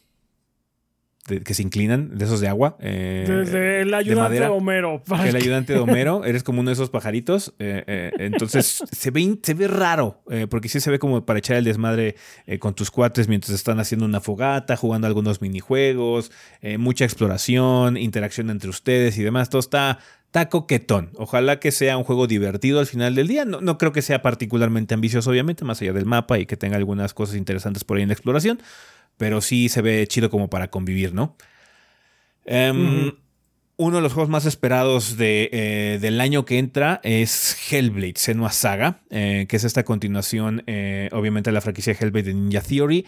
de- que se inclinan, de esos de agua. eh, Desde el ayudante de madera. Homero. el que- ayudante de Homero, eres como uno de esos pajaritos. eh, eh, entonces se ve, se ve raro, porque sí se ve como para echar el desmadre con tus cuates mientras están haciendo una fogata, jugando algunos minijuegos, mucha exploración, interacción entre ustedes y demás. Todo está, está coquetón. Ojalá que sea un juego divertido al final del día. No, no creo que sea particularmente ambicioso, obviamente, más allá del mapa y que tenga algunas cosas interesantes por ahí en la exploración. Pero sí se ve chido como para convivir, ¿no? Em. Uno de los juegos más esperados de, eh, del año que entra es Hellblade, Senua Saga, eh, que es esta continuación, eh, obviamente, de la franquicia Hellblade de Ninja Theory.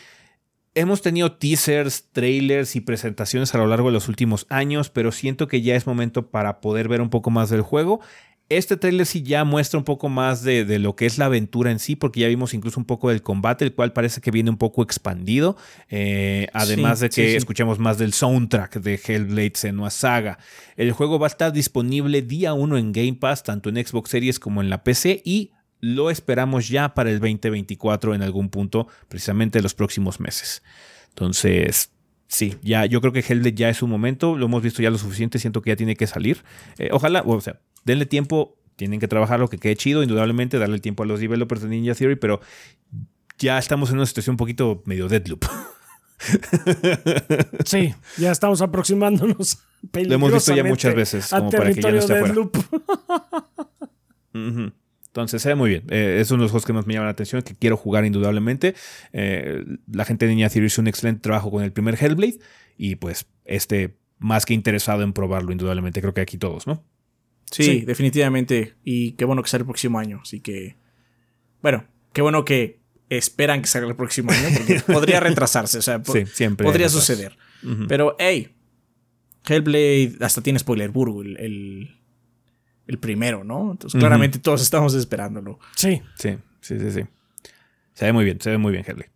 Hemos tenido teasers, trailers y presentaciones a lo largo de los últimos años, pero siento que ya es momento para poder ver un poco más del juego. Este trailer sí ya muestra un poco más de, de lo que es la aventura en sí, porque ya vimos incluso un poco del combate, el cual parece que viene un poco expandido. eh, además Sí, de que sí, sí. escuchamos más del soundtrack de Hellblade Senua Saga. El juego va a estar disponible día 1 en Game Pass, tanto en Xbox Series como en la PC, y lo esperamos ya para el 2024 en algún punto, precisamente los próximos meses. Entonces, sí, ya, yo creo que Hellblade ya es su momento, lo hemos visto ya lo suficiente, siento que ya tiene que salir. Eh, ojalá, o sea, denle tiempo, tienen que trabajar lo que quede chido, indudablemente, darle el tiempo a los developers de Ninja Theory, pero ya estamos en una situación un poquito medio deadloop. Sí, ya estamos aproximándonos. Lo hemos visto ya muchas veces, como para que ya no esté afuera. Deathloop. Ujú. Entonces se ve muy bien. Eh, es uno de los juegos que más me llama la atención, que quiero jugar indudablemente. Eh, la gente de Ninja Theory hizo un excelente trabajo con el primer Hellblade y pues este más que interesado en probarlo indudablemente. Creo que aquí todos, ¿no? Sí, Sí. definitivamente. Y qué bueno que sale el próximo año. Así que. Bueno, qué bueno que esperan que salga el próximo año. Porque podría retrasarse. O sea, po- Sí, siempre. podría suceder. Pero, hey. Hellblade hasta tiene spoiler burgo el, el, el primero, ¿no? Entonces, claramente todos estamos esperándolo. Sí, Sí, sí, sí, sí. Se ve muy bien, se ve muy bien Hellblade.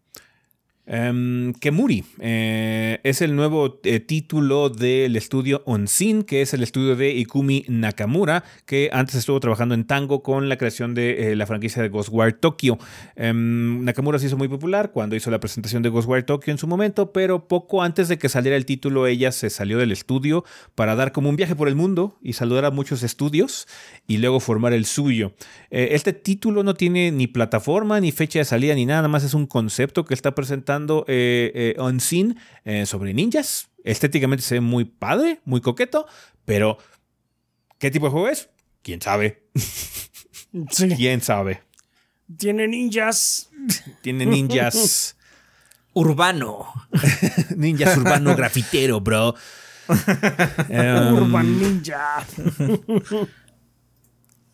Um, Kemuri eh, es el nuevo eh, título del estudio Onsin, que es el estudio de Ikumi Nakamura, que antes estuvo trabajando en Tango con la creación de eh, la franquicia de Ghostwire Tokyo. Um, Nakamura se hizo muy popular cuando hizo la presentación de Ghostwire Tokyo en su momento, pero poco antes de que saliera el título, ella se salió del estudio para dar como un viaje por el mundo y saludar a muchos estudios y luego formar el suyo. este título no tiene ni plataforma, ni fecha de salida, ni nada, nada más es un concepto que está presentando eh, eh, on scene eh, sobre ninjas. Estéticamente se ve muy padre, muy coqueto, pero ¿qué tipo de juego es? ¿Quién sabe? ¿Quién sabe? Tiene ninjas. Tiene ninjas. urbano. ninjas urbano grafitero, bro. Urban Ninja.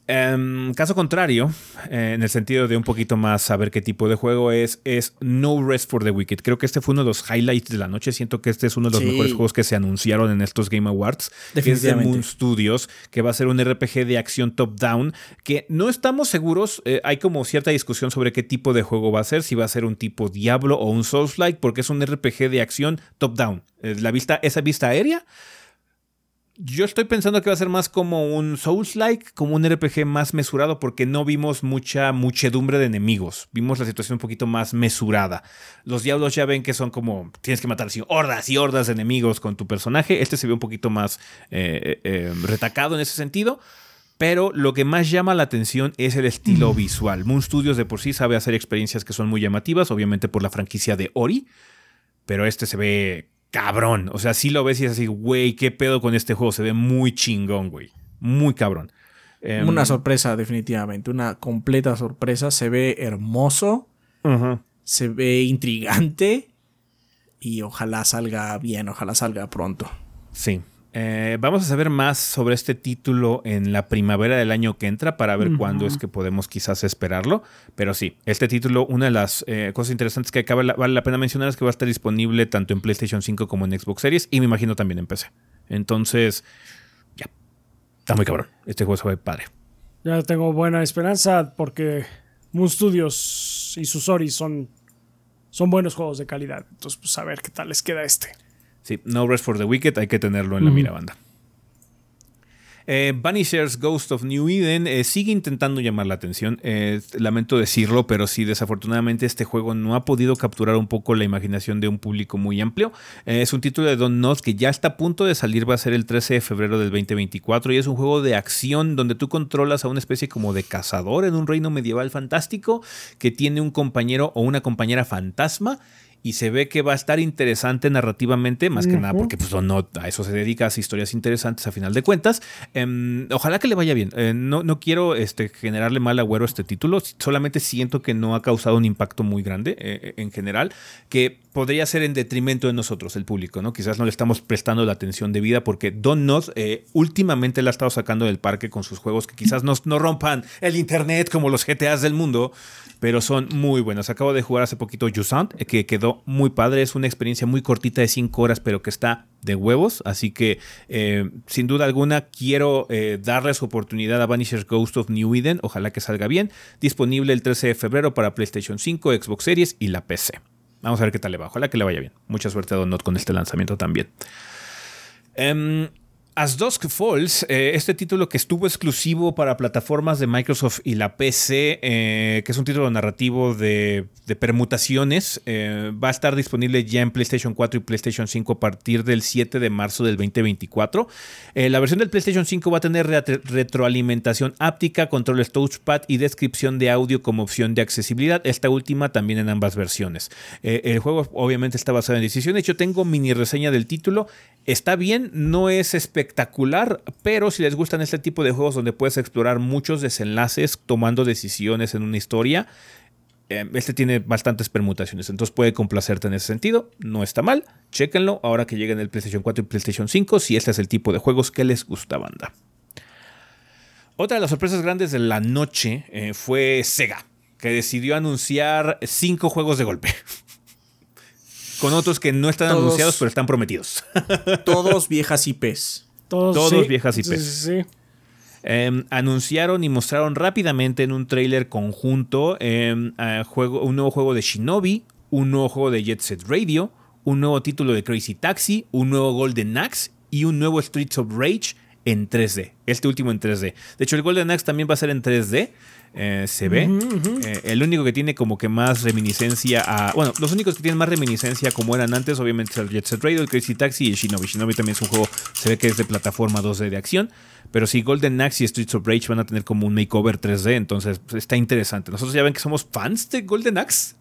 Um, caso contrario, eh, en el sentido de un poquito más saber qué tipo de juego es, es No Rest for the Wicked. Creo que este fue uno de los highlights de la noche. Siento que este es uno de los mejores juegos que se anunciaron en estos Game Awards. Que es de Moon Studios, que va a ser un RPG de acción top-down, que no estamos seguros. Eh, hay como cierta discusión sobre qué tipo de juego va a ser, si va a ser un tipo Diablo o un Souls-like, porque es un RPG de acción top-down. Eh, la vista, esa vista aérea yo estoy pensando que va a ser más como un Souls-like, como un RPG más mesurado, porque no vimos mucha muchedumbre de enemigos. Vimos la situación un poquito más mesurada. Los diablos ya ven que son como tienes que matar así, hordas y hordas de enemigos con tu personaje. Este se ve un poquito más eh, eh, retacado en ese sentido. Pero lo que más llama la atención es el estilo mm. visual. Moon Studios de por sí sabe hacer experiencias que son muy llamativas, obviamente por la franquicia de Ori. Pero este se ve cabrón. O sea, sí lo ves y es así, güey, qué pedo con este juego. Se ve muy chingón, güey. Muy cabrón. Em, una sorpresa, definitivamente. Una completa sorpresa. Se ve hermoso. Se ve intrigante. Y ojalá salga bien, ojalá salga pronto. Sí. Eh, vamos a saber más sobre este título en la primavera del año que entra para ver cuándo es que podemos quizás esperarlo. Pero sí, este título, una de las eh, cosas interesantes que acaba, vale la pena mencionar es que va a estar disponible tanto en PlayStation 5 como en Xbox Series y me imagino también en PC. Entonces, ya, está muy cabrón. Este juego se ve padre. Ya tengo buena esperanza porque Moon Studios y Susori son, son buenos juegos de calidad. Entonces, pues a ver qué tal les queda este. Sí, No Rest for the Wicked, hay que tenerlo en la mira banda. Eh, Vanishers Ghost of New Eden eh, sigue intentando llamar la atención. Eh, lamento decirlo, pero sí, desafortunadamente este juego no ha podido capturar un poco la imaginación de un público muy amplio. es un título de Don Knotts que ya está a punto de salir, va a ser el 13 de febrero del 2024 y es un juego de acción donde tú controlas a una especie como de cazador en un reino medieval fantástico que tiene un compañero o una compañera fantasma y se ve que va a estar interesante narrativamente, más que nada porque pues, no, a eso se dedica, a historias interesantes a final de cuentas. Em, ojalá que le vaya bien. Eh, no, no quiero este, generarle mal agüero a este título, solamente siento que no ha causado un impacto muy grande eh, eh, en general, que podría ser en detrimento de nosotros, el público, ¿no? Quizás no le estamos prestando la atención debida porque Don Not últimamente la ha estado sacando del parque con sus juegos que quizás no, rompan el internet como los GTAs del mundo, pero son muy buenos. Acabo de jugar hace poquito Jusant, que quedó muy padre. Es una experiencia muy cortita de 5 horas, pero que está de huevos. Así que, eh, sin duda alguna, quiero eh, darle su oportunidad a Vanisher's Ghost of New Eden. Ojalá que salga bien. Disponible el 13 de febrero para PlayStation 5, Xbox Series y la PC. Vamos a ver qué tal le va. Ojalá que le vaya bien. Mucha suerte a Don con este lanzamiento también. Em, As Dusk Falls, eh, este título que estuvo exclusivo para plataformas de Microsoft y la PC, eh, que es un título narrativo de, permutaciones, eh, va a estar disponible ya en PlayStation 4 y PlayStation 5 a partir del 7 de marzo del 2024. la versión del PlayStation 5 va a tener retroalimentación áptica, controles touchpad y descripción de audio como opción de accesibilidad, esta última también en ambas versiones. el juego obviamente está basado en 18. de hecho tengo mini reseña del título, está bien, no es espectacular espectacular, pero si les gustan este tipo de juegos donde puedes explorar muchos desenlaces tomando decisiones en una historia, eh, este tiene bastantes permutaciones, entonces puede complacerte en ese sentido. No está mal, chéquenlo ahora que lleguen el PlayStation 4 y PlayStation 5 si este es el tipo de juegos que les gusta, banda. Otra de las sorpresas grandes de la noche eh, fue Sega, que decidió anunciar cinco juegos de golpe. Con otros que no están anunciados, pero están prometidos. todos viejas IPs. Todos, viejas IPs. Em, anunciaron y mostraron rápidamente en un trailer conjunto em, juego, un nuevo juego de Shinobi, un nuevo juego de Jet Set Radio, un nuevo título de Crazy Taxi, un nuevo Golden Axe y un nuevo Streets of Rage en 3D. Este último en 3D. De hecho, el Golden Axe también va a ser en 3D. Eh, se ve. Eh, el único que tiene como que más reminiscencia a. Bueno, los únicos que tienen más reminiscencia como eran antes, obviamente, es el Jet Set Radio, el Crazy Taxi y el Shinobi. Shinobi también es un juego, se ve que es de plataforma 2D de acción. Pero sí, Golden Axe y Streets of Rage van a tener como un makeover 3D, entonces pues, está interesante. Nosotros ya ven que somos fans de Golden Axe.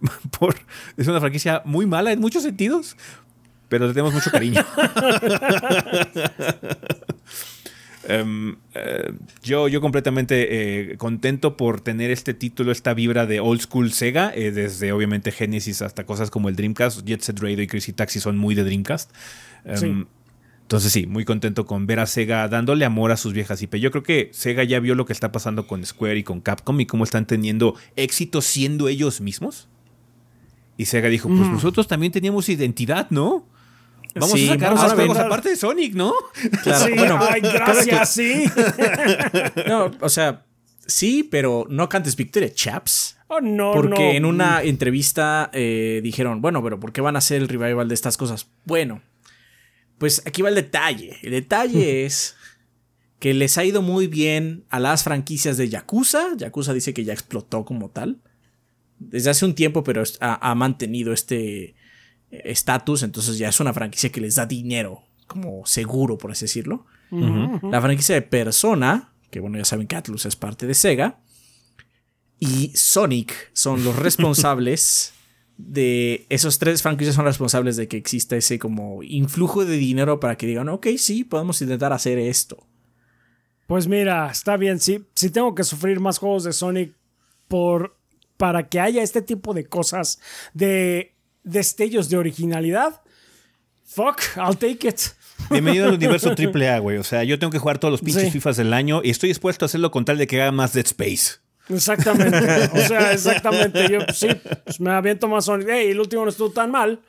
Por, es una franquicia muy mala en muchos sentidos, pero le tenemos mucho cariño. Em, eh, yo, yo completamente eh, contento por tener este título, esta vibra de old school Sega, eh, desde obviamente Genesis hasta cosas como el Dreamcast, Jet Set Radio y Crazy Taxi son muy de Dreamcast. Em, Sí. Entonces sí, muy contento con ver a Sega dándole amor a sus viejas IP. Yo creo que Sega ya vio lo que está pasando con Square y con Capcom y cómo están teniendo éxito siendo ellos mismos. Y Sega dijo, pues nosotros también teníamos identidad, ¿no? Vamos Sí, a sacar vamos más juegos aparte de Sonic, ¿no? Claro, sí, bueno, ay, gracias, sí. No, o sea, sí, pero no cantes victoria, chaps. Oh, no, Porque no. en una entrevista eh, dijeron, bueno, pero ¿por qué van a hacer el revival de estas cosas? Bueno, pues aquí va el detalle. El detalle es que les ha ido muy bien a las franquicias de Yakuza. Yakuza dice que ya explotó como tal. Desde hace un tiempo, pero ha, ha mantenido este estatus. Entonces ya es una franquicia que les da dinero, como seguro, por así decirlo. La franquicia de Persona, que bueno, ya saben que Atlus es parte de Sega, y Sonic son los responsables de. Esos tres franquicias son responsables de que exista ese como influjo de dinero para que digan, ok, sí, podemos intentar hacer esto. Pues mira, está bien. Si, si tengo que sufrir más juegos de Sonic por, para que haya este tipo de cosas, de destellos de originalidad, fuck, I'll take it. Bienvenido al universo AAA, güey. O sea, yo tengo que jugar todos los pinches Sí. FIFAs del año y estoy dispuesto a hacerlo con tal de que haga más Dead Space. Exactamente. O sea, exactamente. Yo sí, pues me aviento más Sonic. Hey, el último no estuvo tan mal.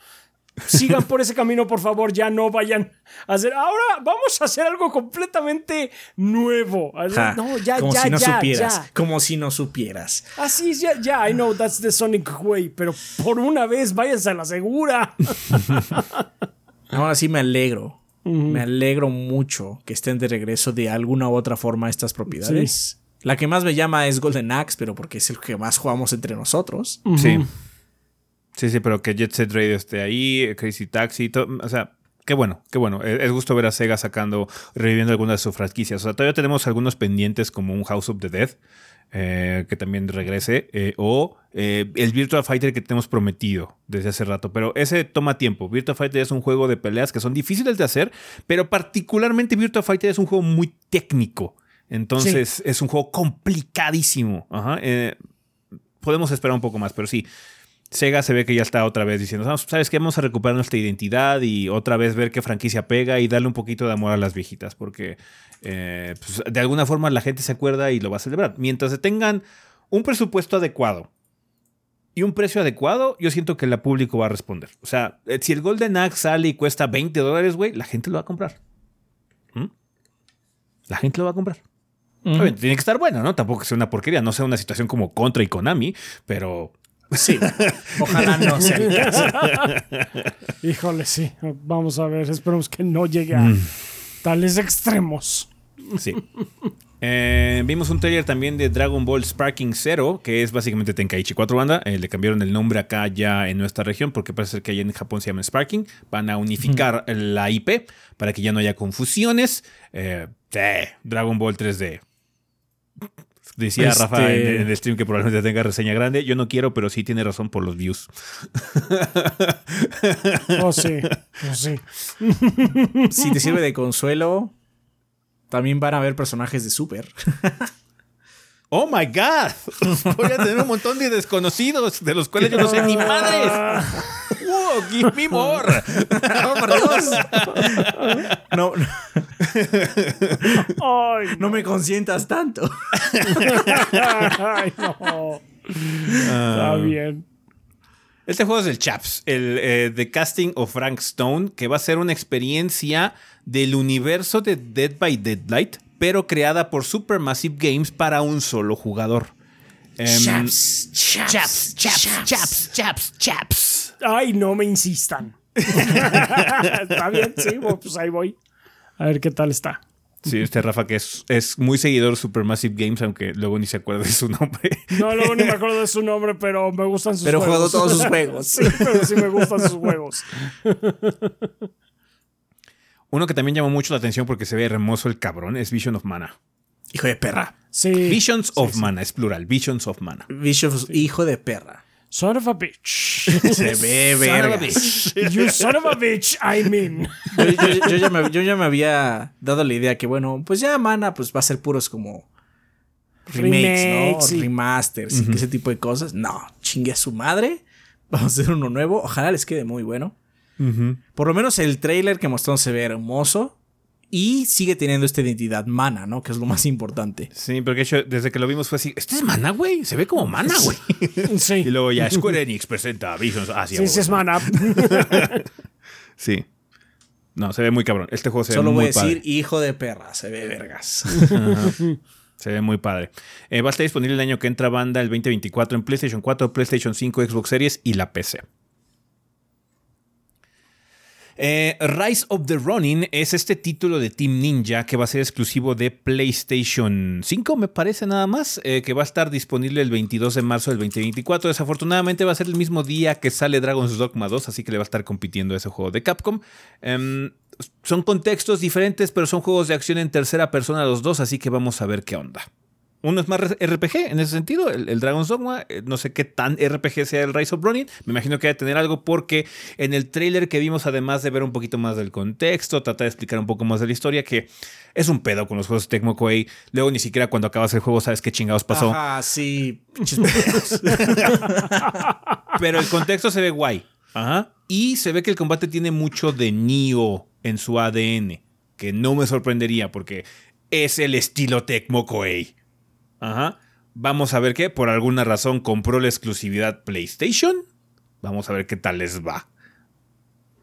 Sigan por ese camino, por favor. Ya no vayan a hacer. Ahora vamos a hacer algo completamente nuevo. Ja, No, ya, como ya, si no ya, supieras. ya. Como si no supieras. Así es, ya, ya, I know that's the Sonic way, pero por una vez váyanse a la segura. Ahora sí me alegro. Me alegro mucho que estén de regreso de alguna u otra forma estas propiedades. La que más me llama es Golden Axe, pero porque es el que más jugamos entre nosotros. Sí. Sí, sí, pero que Jet Set Radio esté ahí, Crazy Taxi, to- o sea, qué bueno, qué bueno. Es, es gusto ver a Sega sacando, reviviendo algunas de sus franquicias. O sea, todavía tenemos algunos pendientes como un House of the Dead, eh, que también regrese, eh, o eh, el Virtua Fighter que tenemos prometido desde hace rato. Pero ese toma tiempo. Virtua Fighter es un juego de peleas que son difíciles de hacer, pero particularmente Virtua Fighter es un juego muy técnico. Entonces es un juego complicadísimo. Ajá, eh, podemos esperar un poco más, pero sí. Sega se ve que ya está otra vez diciendo, "Vamos, ¿sabes qué? Vamos a recuperar nuestra identidad y otra vez ver qué franquicia pega y darle un poquito de amor a las viejitas, porque eh, pues, de alguna forma la gente se acuerda y lo va a celebrar. Mientras se tengan un presupuesto adecuado y un precio adecuado, yo siento que el público va a responder. O sea, eh, si el Golden Axe sale y cuesta 20 dólares, güey, la gente lo va a comprar. ¿Mm? La gente lo va a comprar. Tiene que estar bueno, ¿no? Tampoco que sea una porquería, no sea una situación como Contra y Konami, pero Sí. Ojalá no sea el caso. Híjole, sí. Vamos a ver, esperemos que no llegue a Mm. tales extremos. Sí. Eh, vimos un trailer también de Dragon Ball Sparking Zero, que es básicamente Tenkaichi 4 banda. Eh, le cambiaron el nombre acá ya en nuestra región, porque parece ser que allá en Japón se llama Sparking. Van a unificar la IP para que ya no haya confusiones. Eh, sí, Dragon Ball 3D. Decía Este- Rafa en, en el stream que probablemente tenga reseña grande. Yo no quiero, pero sí tiene razón por los views. Oh, sí. Oh, sí. Si te sirve de consuelo, también van a haber personajes de Super. ¡Oh my God! Voy a tener un montón de desconocidos de los cuales yo no sé ni madres. ¡Give me more! ¡Oh, por Dios! No, no, Ay, no me consientas tanto. Ay, no. Está bien. Este juego es el Chaps, el eh, The Casting of Frank Stone, que va a ser una experiencia del universo de Dead by Deadlight, pero creada por Supermassive Games para un solo jugador. Em, chaps, chaps, chaps, chaps, chaps, chaps. Ay, no me insistan. está bien, sí, bueno, pues ahí voy. A ver qué tal está. Sí, este Rafa que es, es muy seguidor de Supermassive Games, aunque luego ni se acuerda de su nombre. No, luego ni me acuerdo de su nombre, pero me gustan sus Pero juegos. juego todos sus juegos. sí, pero sí me gustan sus juegos. Uno que también llamó mucho la atención porque se ve hermoso el cabrón es Vision of Mana. Hijo de perra. Sí. Visions of Mana, es plural, Visions of Mana. Bishop, hijo de perra. Son of a bitch. Se ve Son of a vergas. You son of a bitch, I mean. Yo, yo- yo ya me, yo ya me había dado la idea que, bueno, pues ya Mana pues va a ser puros como remakes, Remakes, ¿no? sí. Remasters y que ese tipo de cosas. No, chingue a su madre. Vamos a hacer uno nuevo. Ojalá les quede muy bueno. Por lo menos el trailer que mostraron se ve hermoso. Y sigue teniendo esta identidad Mana, ¿no? Que es lo más importante. Sí, porque de hecho, desde que lo vimos fue así, ¿este es Mana, güey? Se ve como Mana, güey. Y Sí. luego ya Square Enix presenta Visions. Ah, sí, es mana. Sí. No, se ve muy cabrón. Este juego se Solo ve voy muy a decir, padre. hijo de perra, se ve vergas. Se ve muy padre. Eh, va a estar disponible el año que entra banda, el 2024, en PlayStation 4, PlayStation 5, Xbox Series y la PC. Eh, Rise of the Ronin es este título de Team Ninja que va a ser exclusivo de PlayStation 5, me parece nada más, eh, que va a estar disponible el 22 de marzo del 2024. Desafortunadamente va a ser el mismo día que sale Dragon's Dogma 2, así que le va a estar compitiendo ese juego de Capcom. Em, son contextos diferentes, pero son juegos de acción en tercera persona los dos, así que vamos a ver qué onda. Uno es más RPG en ese sentido, el, el Dragon's Dogma. eh, No sé qué tan RPG sea el Rise of Ronin. Me imagino que debe tener algo porque en el trailer que vimos, además de ver un poquito más del contexto, tratar de explicar un poco más de la historia, que es un pedo con los juegos de Tecmo Koei. Luego ni siquiera cuando acabas el juego sabes qué chingados pasó. Ajá, sí. Pero el contexto se ve guay. Ajá. Y se ve que el combate tiene mucho de Nioh en su ADN. Que no me sorprendería porque es el estilo Tecmo Koei. Ajá. Vamos a ver qué. Por alguna razón compró la exclusividad PlayStation. Vamos a ver qué tal les va.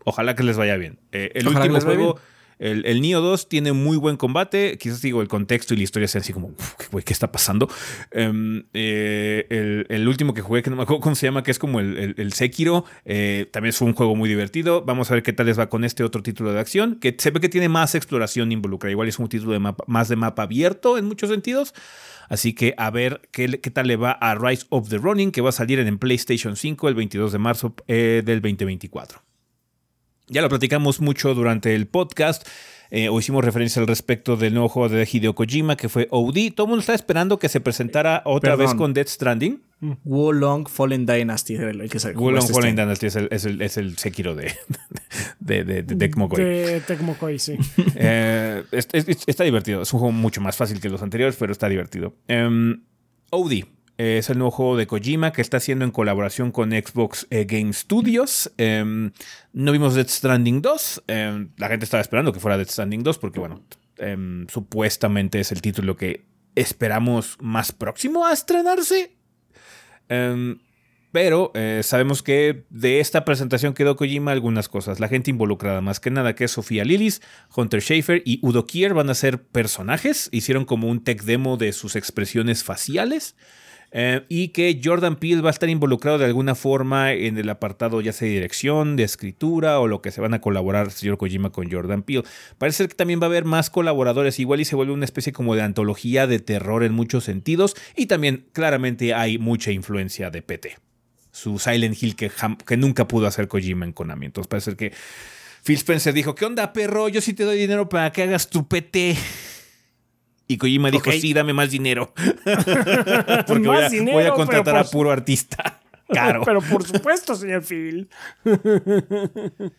Ojalá que les vaya bien. Eh, el Ojalá último juego, el, el Nioh 2, tiene muy buen combate. Quizás digo, el contexto y la historia sean así como, "Uf, güey, ¿qué está pasando? Em, eh, el, el último que jugué, que no me acuerdo cómo se llama, que es como el, el- el Sekiro, eh, también fue un juego muy divertido. Vamos a ver qué tal les va con este otro título de acción, que se ve que tiene más exploración involucrada. Igual es un título de mapa, más de mapa abierto en muchos sentidos. Así que a ver qué, qué tal le va a Rise of the Running, que va a salir en, PlayStation 5 el 22 de marzo eh, del 2024. Ya lo platicamos mucho durante el podcast. Eh, o hicimos referencia al respecto del nuevo juego de Hideo Kojima, que fue OD. Todo el mundo está esperando que se presentara otra Perdón. vez con Death Stranding. Wolong Fallen Dynasty el que se jugó Wulong este Fallen. Dynasty es el, es el, es el Sekiro de, de, de, de Tecmo Koei. De Tecmo Koei, sí. Eh, es- es- está divertido. Es un juego mucho más fácil que los anteriores, pero está divertido. Em, OD eh, es el nuevo juego de Kojima que está haciendo en colaboración con Xbox eh, Game Studios. Em, no vimos Death Stranding 2. Em, la gente estaba esperando que fuera Death Stranding 2 porque, bueno, em, supuestamente es el título que esperamos más próximo a estrenarse. Pero eh, sabemos que de esta presentación quedó Kojima algunas cosas. La gente involucrada, más que nada, que es Sofía Lillis, Hunter Schafer y Udo Kier van a ser personajes. Hicieron como un tech demo de sus expresiones faciales. Eh, y que Jordan Peele va a estar involucrado de alguna forma en el apartado ya sea de dirección, de escritura o lo que se van a colaborar señor Kojima con Jordan Peele. Parece ser que también va a haber más colaboradores, igual y se vuelve una especie como de antología de terror en muchos sentidos y también claramente hay mucha influencia de PT. Su Silent Hill que, que nunca pudo hacer Kojima en Konami. Entonces parece ser que Phil Spencer dijo, ¿qué onda perro? Yo sí te doy dinero para que hagas tu PT. Y Kojima dijo, sí, dame más dinero. Porque voy a, Más dinero, voy a pero contratar a puro artista. Caro. Pero por supuesto, señor Phil.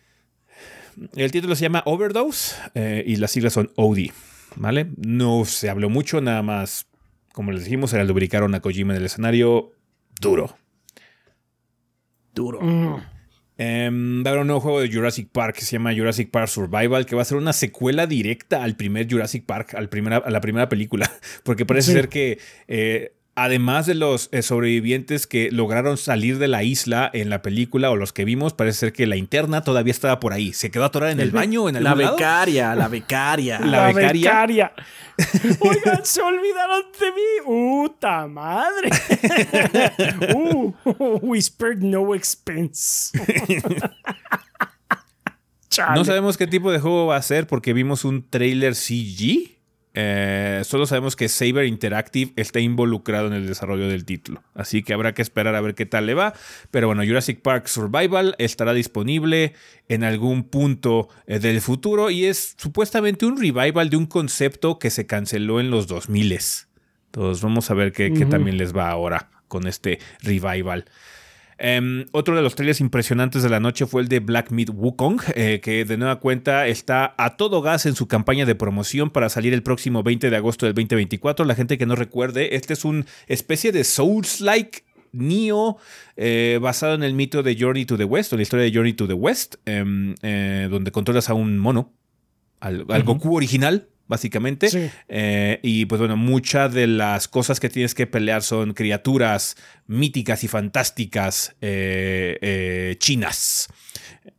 El título se llama Overdose eh, y las siglas son OD. ¿Vale? No se habló mucho, nada más, como les dijimos, era lubricaron a Kojima en el escenario duro. Duro. Em, va a haber un nuevo juego de Jurassic Park que se llama Jurassic Park Survival, que va a ser una secuela directa al primer Jurassic Park, al primera, a la primera película. Porque parece Sí. ser que, eh, además de los eh, sobrevivientes que lograron salir de la isla en la película o los que vimos, parece ser que la interna todavía estaba por ahí. Se quedó atorada en el, baño, en La algún lado. becaria, la becaria. La becaria. Oigan, se olvidaron de mí. ¡Uta madre! uh, whispered no expense. No sabemos qué tipo de juego va a ser porque vimos un trailer CG. Eh, solo sabemos que Saber Interactive está involucrado en el desarrollo del título. Así que habrá que esperar a ver qué tal le va. Pero bueno, Jurassic Park Survival estará disponible en algún punto eh, del futuro y es supuestamente un revival de un concepto que se canceló en los 2000. Entonces vamos a ver qué, qué también les va ahora con este revival. Em, otro de los trailers impresionantes de la noche fue el de Black Meat Wukong, eh, que de nueva cuenta está a todo gas en su campaña de promoción para salir el próximo 20 de agosto del 2024. La gente que no recuerde, este es una especie de Souls-like Neo, eh, basado en el mito de Journey to the West, o la historia de Journey to the West, em, eh, donde controlas a un mono, al, Goku original, básicamente. Eh, y pues bueno, muchas de las cosas que tienes que pelear son criaturas míticas y fantásticas eh, eh, chinas.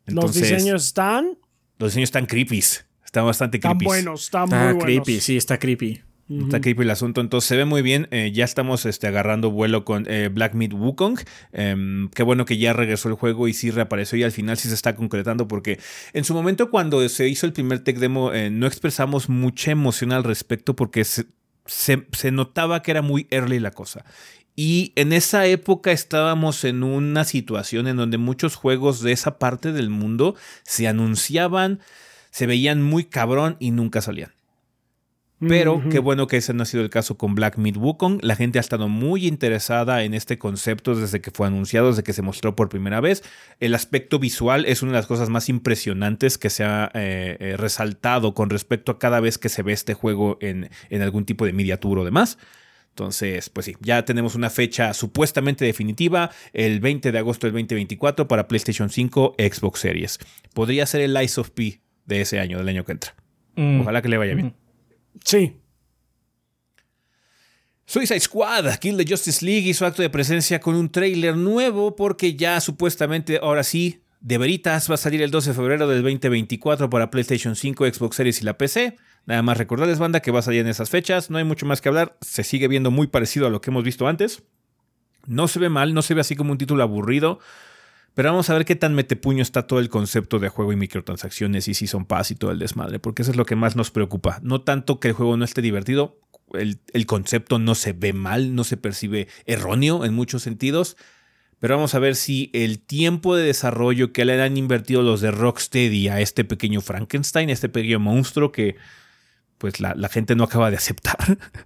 los diseños están... Los diseños están creepy. Están bastante creepy. Están buenos, están muy buenos. creepy, sí, está creepy. Está creepy el asunto, entonces se ve muy bien. Eh, ya estamos este, agarrando vuelo con eh, Black Meat Wukong. Em, qué bueno que ya regresó el juego y sí reapareció y al final sí se está concretando porque en su momento cuando se hizo el primer tech demo eh, no expresamos mucha emoción al respecto porque se, se notaba que era muy early la cosa. Y en esa época estábamos en una situación en donde muchos juegos de esa parte del mundo se anunciaban, se veían muy cabrón y nunca salían. Pero qué bueno que ese no ha sido el caso con Black Meat Wukong. La gente ha estado muy interesada en este concepto desde que fue anunciado, desde que se mostró por primera vez. El aspecto visual es una de las cosas más impresionantes que se ha eh, eh, resaltado con respecto a cada vez que se ve este juego en, en algún tipo de media tour o demás. Entonces, pues sí, ya tenemos una fecha supuestamente definitiva, el 20 de agosto del 2024 para PlayStation 5, Xbox Series. Podría ser el Ice of P de ese año, del año que entra. Mm. Ojalá que le vaya bien. Sí. Suicide Squad, Kill the Justice League hizo acto de presencia con un tráiler nuevo porque ya supuestamente ahora sí, de veritas, va a salir el 12 de febrero del 2024 para PlayStation 5, Xbox Series y la PC. Nada más recordarles, banda, que va a salir en esas fechas. No hay mucho más que hablar. Se sigue viendo muy parecido a lo que hemos visto antes. No se ve mal, no se ve así como un título aburrido. Pero vamos a ver qué tan metepuño está todo el concepto de juego y microtransacciones y si son paz y todo el desmadre, porque eso es lo que más nos preocupa. No tanto que el juego no esté divertido, el, concepto no se ve mal, no se percibe erróneo en muchos sentidos, pero vamos a ver si el tiempo de desarrollo que le han invertido los de Rocksteady a este pequeño Frankenstein, este pequeño monstruo que pues la, gente no acaba de aceptar,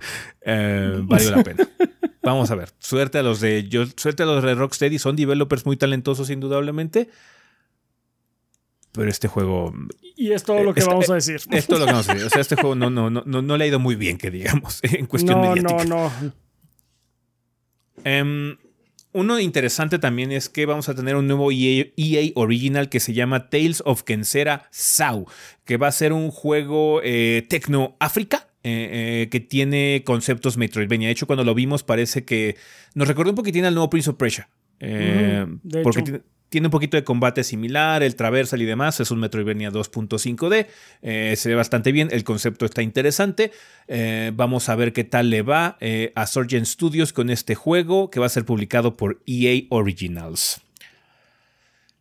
eh, vale la pena. Vamos a ver. Suerte a los de. Yo, suerte a los de Rocksteady. Son developers muy talentosos, indudablemente. Pero este juego. Y es todo lo que vamos a decir. Es todo lo que vamos a decir. O sea, este juego no, no, no, no, le ha ido muy bien, que digamos, en cuestión no, mediática. No, no, em, uno interesante también es que vamos a tener un nuevo EA, EA, Original que se llama Tales of Kensera Sau, que va a ser un juego eh, Tecno África eh, eh, que tiene conceptos Metroidvania. De hecho, cuando lo vimos parece que nos recordó un poquitín al nuevo Prince of Pressure. Eh, porque tiene, un poquito de combate similar, el traversal y demás. Es un Metroidvania 2.5D. se ve bastante bien. El concepto está interesante. vamos a ver qué tal le va a Surgeon Studios con este juego que va a ser publicado por EA Originals.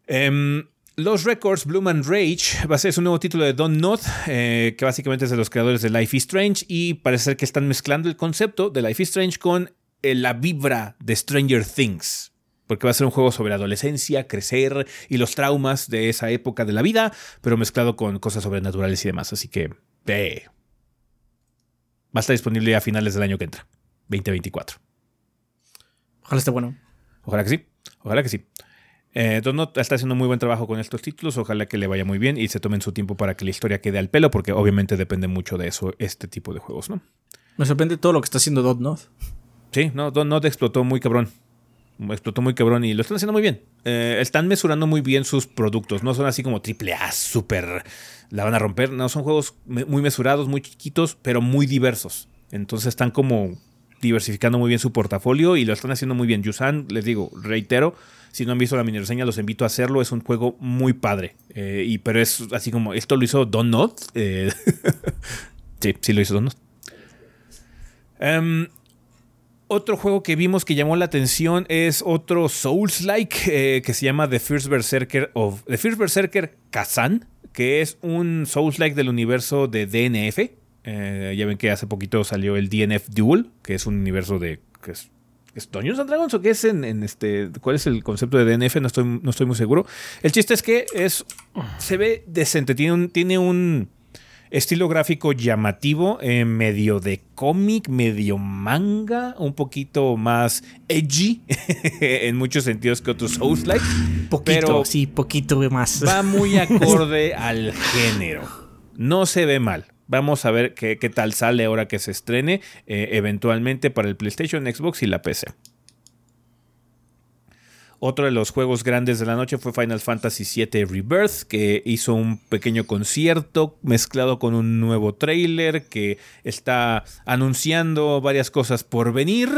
Em, los Records Bloom and Rage va a ser un nuevo título de Don Not, eh, que básicamente es de los creadores de Life is Strange y parece ser que están mezclando el concepto de Life is Strange con eh, la vibra de Stranger Things. Porque va a ser un juego sobre adolescencia, crecer y los traumas de esa época de la vida, pero mezclado con cosas sobrenaturales y demás. Así que, ve. Va a estar disponible a finales del año que entra, 2024. Ojalá esté bueno. Ojalá que sí. Ojalá que sí. Eh, está haciendo muy buen trabajo con estos títulos, ojalá que le vaya muy bien y se tomen su tiempo para que la historia quede al pelo, porque obviamente depende mucho de eso, este tipo de juegos, ¿no? Me sorprende todo lo que está haciendo Dotnod. Sí, no, Dotnod explotó muy cabrón. Explotó muy cabrón y lo están haciendo muy bien. Eh, están mesurando muy bien sus productos. No son así como triple A, súper. La van a romper. No, son juegos muy mesurados, muy chiquitos, pero muy diversos. Entonces están como diversificando muy bien su portafolio y lo están haciendo muy bien. Yusan, les digo, reitero, si no han visto la mini reseña, los invito a hacerlo. Es un juego muy padre. Eh, y, pero es así como, esto lo hizo Don Not. Eh, sí, sí lo hizo Don Not. Em, otro juego que vimos que llamó la atención es otro Souls-like eh, que se llama The First Berserker of The First Berserker Kazan, que es un Souls-like del universo de DNF. Eh, ya ven que hace poquito salió el DNF Duel, que es un universo de. Que es, ¿Es Dungeons and Dragons o qué es en, en, este. ¿Cuál es el concepto de DNF? No estoy, no estoy muy seguro. El chiste es que es. Se ve decente. Tiene un. Tiene un estilo gráfico llamativo, eh, medio de cómic, medio manga, un poquito más edgy en muchos sentidos que otros Souls-like. Poquito, pero sí, poquito más. Va muy acorde al género. No se ve mal. Vamos a ver qué, qué tal sale ahora que se estrene, eh, eventualmente para el PlayStation, Xbox y la PC. Otro de los juegos grandes de la noche fue Final Fantasy VII Rebirth, que hizo un pequeño concierto mezclado con un nuevo trailer que está anunciando varias cosas por venir.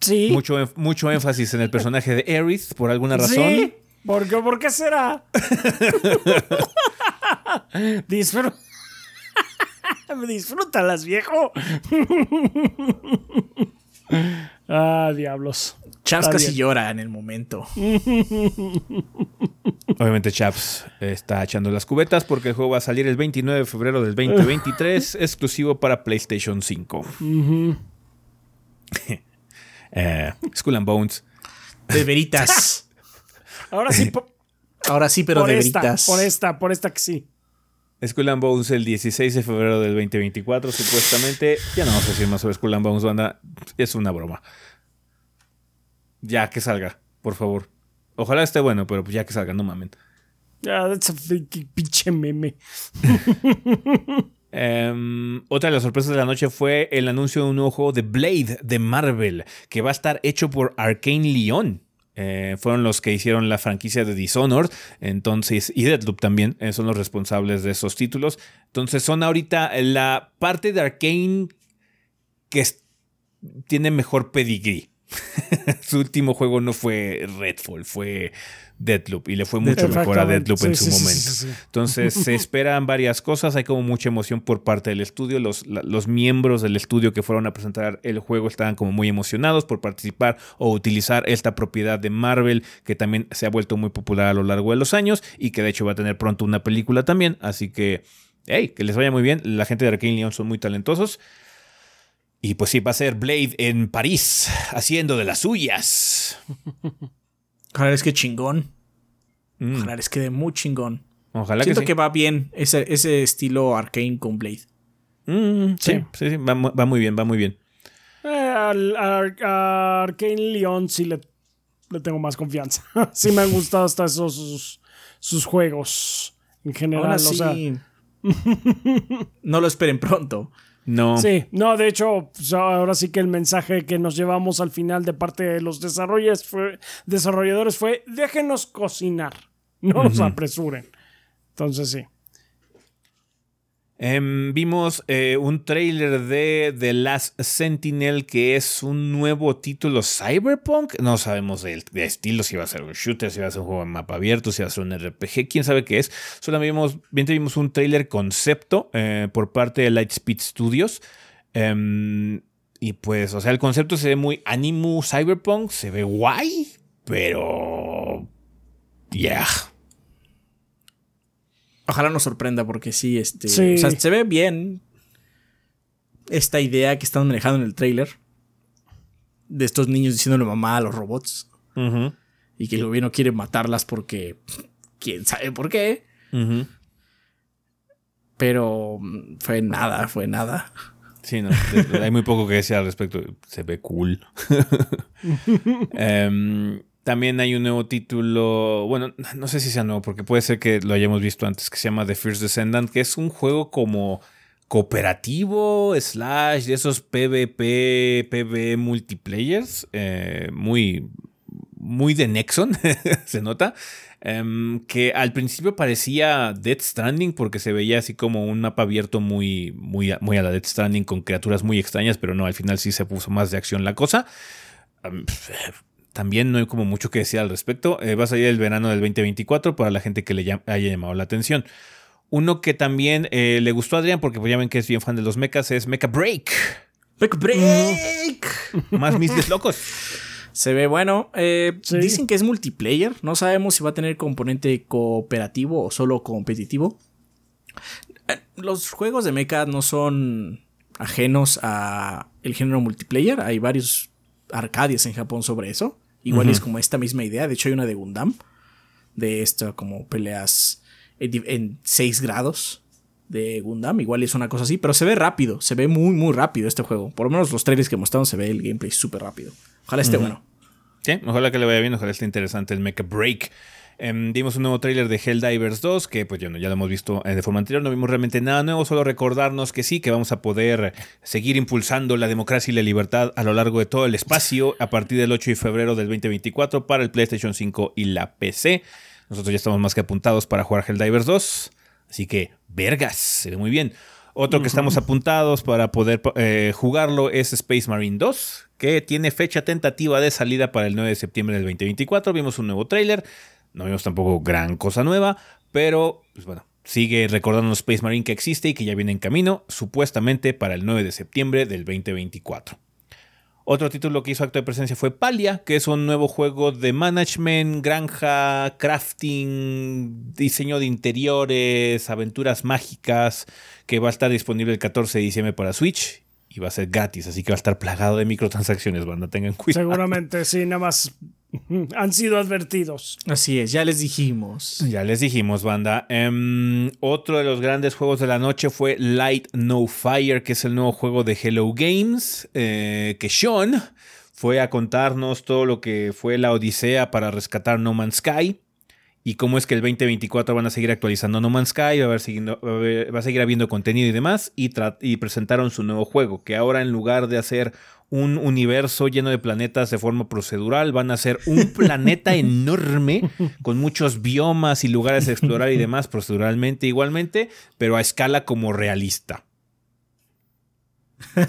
Sí. Mucho, mucho énfasis en el personaje de Aerith, por alguna razón. Sí. ¿Por qué, ¿Por qué será? Disfr Disfrútalas, viejo. Ah, diablos. Chaps casi llora en el momento. Obviamente Chaps está echando las cubetas porque el juego va a salir el 29 de febrero del 2023, exclusivo para PlayStation 5. eh, Skull and Bones. De veritas. Ahora sí. Ahora sí, pero por de esta, veritas. Por esta, por esta que sí. Skull and Bones el 16 de febrero del 2024, supuestamente. Ya no vamos a decir más sobre Skull and Bones, banda. Es una broma. Ya que salga, por favor. Ojalá esté bueno, pero pues ya que salga, no mamen. Ya, that's a pinche meme. Um, otra de las sorpresas de la noche fue el anuncio de un nuevo juego de Blade de Marvel, que va a estar hecho por Arkane Lyon. Eh, fueron los que hicieron la franquicia de Dishonored, entonces, y Deadloop también, eh, son los responsables de esos títulos. Entonces son ahorita la parte de Arkane que tiene mejor pedigree. Su último juego no fue Redfall, fue Deadloop y le fue mucho mejor a Deadloop sí, en su sí, momento. Sí, Entonces se esperan varias cosas, hay como mucha emoción por parte del estudio, los, los, miembros del estudio que fueron a presentar el juego estaban como muy emocionados por participar o utilizar esta propiedad de Marvel que también se ha vuelto muy popular a lo largo de los años y que de hecho va a tener pronto una película también, así que, hey, que les vaya muy bien, la gente de Arkane Leon son muy talentosos. Y pues sí, va a ser Blade en París, haciendo de las suyas. Ojalá es que chingón. Mm. Ojalá es que de muy chingón. Ojalá Siento que, sí. que va bien ese, ese estilo arcane con Blade. Mm, sí, sí, sí, sí va, va, muy bien, va muy bien. Eh, al, al, a Arkane Leon sí le, le, tengo más confianza. sí me han gustado hasta esos sus, sus juegos en general. Ahora sí. o sea, no lo esperen pronto. No. Sí, no, de hecho, pues ahora sí que el mensaje que nos llevamos al final de parte de los desarrolladores fue, desarrolladores fue déjenos cocinar, no nos uh -huh. apresuren. Entonces sí. Eh, vimos eh, un trailer de The Last Sentinel que es un nuevo título cyberpunk. No sabemos de, estilo, si va a ser un shooter, si va a ser un juego de mapa abierto, si va a ser un RPG, quién sabe qué es. Solamente vimos, vimos un trailer concepto eh, por parte de Lightspeed Studios. Eh, y pues, o sea, el concepto se ve muy animu cyberpunk, se ve guay, pero... Yeah. Ojalá nos sorprenda porque sí, este, sí. O sea, se ve bien esta idea que están manejando en el trailer de estos niños diciéndole mamá a los robots uh -huh. y que el gobierno quiere matarlas porque quién sabe por qué. Uh -huh. Pero fue nada, fue nada. Sí, no, hay muy poco que decir al respecto. Se ve cool. um, también hay un nuevo título, bueno, no sé si sea nuevo, porque puede ser que lo hayamos visto antes, que se llama The First Descendant, que es un juego como cooperativo, slash, de esos PvP, PvE multiplayers, eh, muy, muy de Nexon, se nota, um, que al principio parecía Dead Stranding, porque se veía así como un mapa abierto muy, muy, muy a la Dead Stranding, con criaturas muy extrañas, pero no, al final sí se puso más de acción la cosa. Um, también no hay como mucho que decir al respecto. Eh, va a salir el verano del 2024 para la gente que le haya llamado la atención. Uno que también eh, le gustó a Adrián, porque pues ya ven que es bien fan de los mechas, es Mecha Break. Mecha Break. Más mis locos. Se ve bueno. Eh, dicen que es multiplayer. No sabemos si va a tener componente cooperativo o solo competitivo. Eh, los juegos de mecha no son ajenos a el género multiplayer. Hay varios arcadias en Japón sobre eso. Igual es como esta misma idea. De hecho, hay una de Gundam. De esto, como peleas en 6 grados de Gundam. Igual es una cosa así. Pero se ve rápido. Se ve muy, muy rápido este juego. Por lo menos los trailers que mostraron se ve el gameplay súper rápido. Ojalá esté bueno. Sí, ojalá que le vaya bien. Ojalá esté interesante el Mecha Break. Em, dimos un nuevo tráiler de Helldivers 2, que pues ya, ya lo hemos visto eh, de forma anterior, no vimos realmente nada nuevo, solo recordarnos que sí, que vamos a poder seguir impulsando la democracia y la libertad a lo largo de todo el espacio a partir del 8 de febrero del 2024 para el PlayStation 5 y la PC. Nosotros ya estamos más que apuntados para jugar Helldivers 2, así que vergas, se ve muy bien. Otro que estamos apuntados para poder eh, jugarlo es Space Marine 2, que tiene fecha tentativa de salida para el 9 de septiembre del 2024. Vimos un nuevo tráiler. No vimos tampoco gran cosa nueva, pero pues bueno, sigue recordando Space Marine que existe y que ya viene en camino, supuestamente para el 9 de septiembre del 2024. Otro título que hizo acto de presencia fue Palia, que es un nuevo juego de management, granja, crafting, diseño de interiores, aventuras mágicas, que va a estar disponible el 14 de diciembre para Switch y va a ser gratis, así que va a estar plagado de microtransacciones, banda, tengan cuidado. Seguramente, sí, nada más han sido advertidos. Así es, ya les dijimos. Ya les dijimos, banda. Em, otro de los grandes juegos de la noche fue Light No Fire, que es el nuevo juego de Hello Games, eh, que Sean fue a contarnos todo lo que fue la odisea para rescatar No Man's Sky y cómo es que el 2024 van a seguir actualizando No Man's Sky, va a, va a, seguir habiendo contenido y demás, y, y presentaron su nuevo juego, que ahora en lugar de hacer un universo lleno de planetas de forma procedural. Van a ser un planeta enorme con muchos biomas y lugares a explorar y demás proceduralmente igualmente, pero a escala como realista.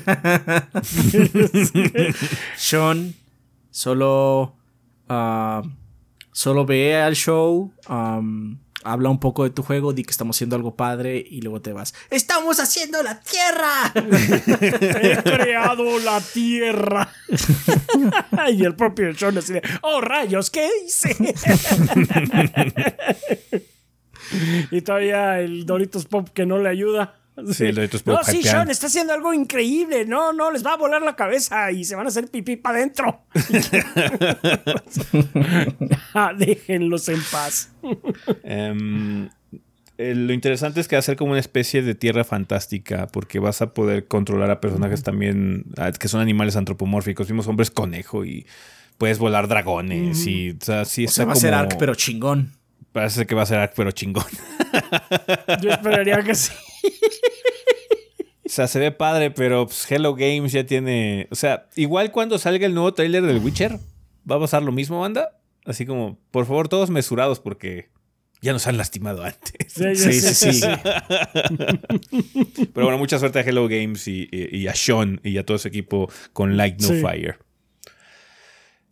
Sean solo, ah, solo ve al show. Um, habla un poco de tu juego, di que estamos haciendo algo padre y luego te vas. ¡Estamos haciendo la tierra! He creado la tierra. y el propio Sean así de, ¡oh rayos! ¿Qué hice? y todavía el Doritos Pop que no le ayuda. Sí, Pop. No, sí, Sean está haciendo algo increíble. No, no, les va a volar la cabeza y se van a hacer pipí para adentro. Ah, déjenlos en paz. Em, lo interesante es que va a ser como una especie de tierra fantástica, porque vas a poder controlar a personajes también que son animales antropomórficos. Vimos hombres conejo y puedes volar dragones. Y, o sea, sí va a ser Ark, pero chingón. Parece que va a ser Ark, pero chingón. Yo esperaría que sí. O sea, se ve padre, pero pues, Hello Games ya tiene. O sea, igual cuando salga el nuevo trailer del Witcher, va a pasar lo mismo, banda. Así como, por favor, todos mesurados porque ya nos han lastimado antes. Sí, sí, sí. Pero bueno, mucha suerte a Hello Games y, a Sean y a todo ese equipo con Light No Fire.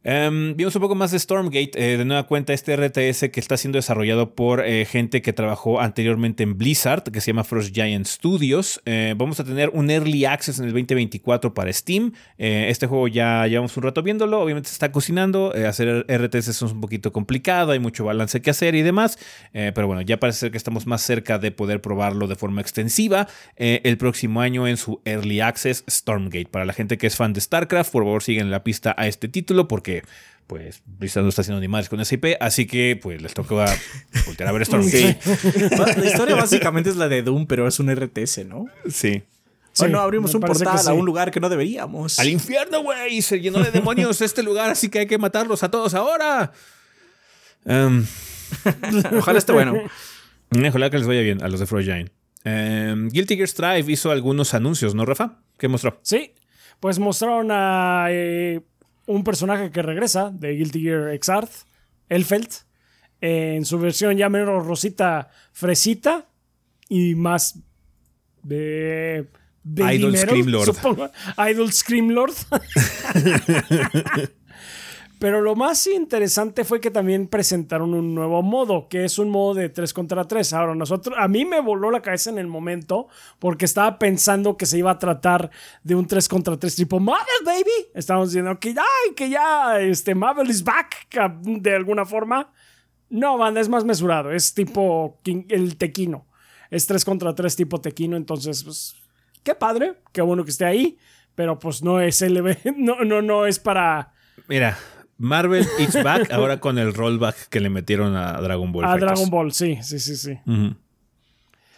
Em, vimos un poco más de Stormgate, eh, de nueva cuenta este RTS que está siendo desarrollado por eh, gente que trabajó anteriormente en Blizzard, que se llama Frost Giant Studios. Eh, vamos a tener un Early Access en el 2024 para Steam. este juego ya llevamos un rato viéndolo, obviamente se está cocinando, hacer RTS es un poquito complicado, hay mucho balance que hacer y demás, pero bueno, ya parece ser que estamos más cerca de poder probarlo de forma extensiva el próximo año en su Early Access Stormgate. Para la gente que es fan de StarCraft, por favor sigan la pista a este título porque pues Blizzard no está haciendo ni más con ese IP, así que pues les toca voltear a ver Stormgate. La historia básicamente es la de Doom, pero es un RTS, ¿no? Sí. Bueno, abrimos un portal a un lugar que no deberíamos. Al infierno, güey. Se llenó de demonios este lugar, así que hay que matarlos a todos ahora. Em, ojalá esté bueno. Ojalá que les vaya bien a los de Frost Giant. Um, Guilty Gear Strive hizo algunos anuncios, ¿no, Rafa? ¿Qué mostró? Sí, pues mostraron a eh, un personaje que regresa de Guilty Gear Exarth, Elfeld, en su versión ya menos rosita fresita y más de, Idol Scream Lord. Supongo. Idol Scream Lord. Pero lo más interesante fue que también presentaron un nuevo modo, que es un modo de 3 contra 3. Ahora, nosotros, a mí me voló la cabeza en el momento porque estaba pensando que se iba a tratar de un 3 contra 3 tipo Marvel, baby. Estábamos diciendo que ya, que ya, este, Marvel is back de alguna forma. No, banda, es más mesurado. Es tipo el tequino. Es 3 contra 3 tipo tequino. Entonces, pues, qué padre. Qué bueno que esté ahí. Pero pues no es LB. No, no, no es para. Mira, Marvel It's Back ahora con el rollback que le metieron a Dragon Ball. A Dragon Ball, sí, sí, sí, sí.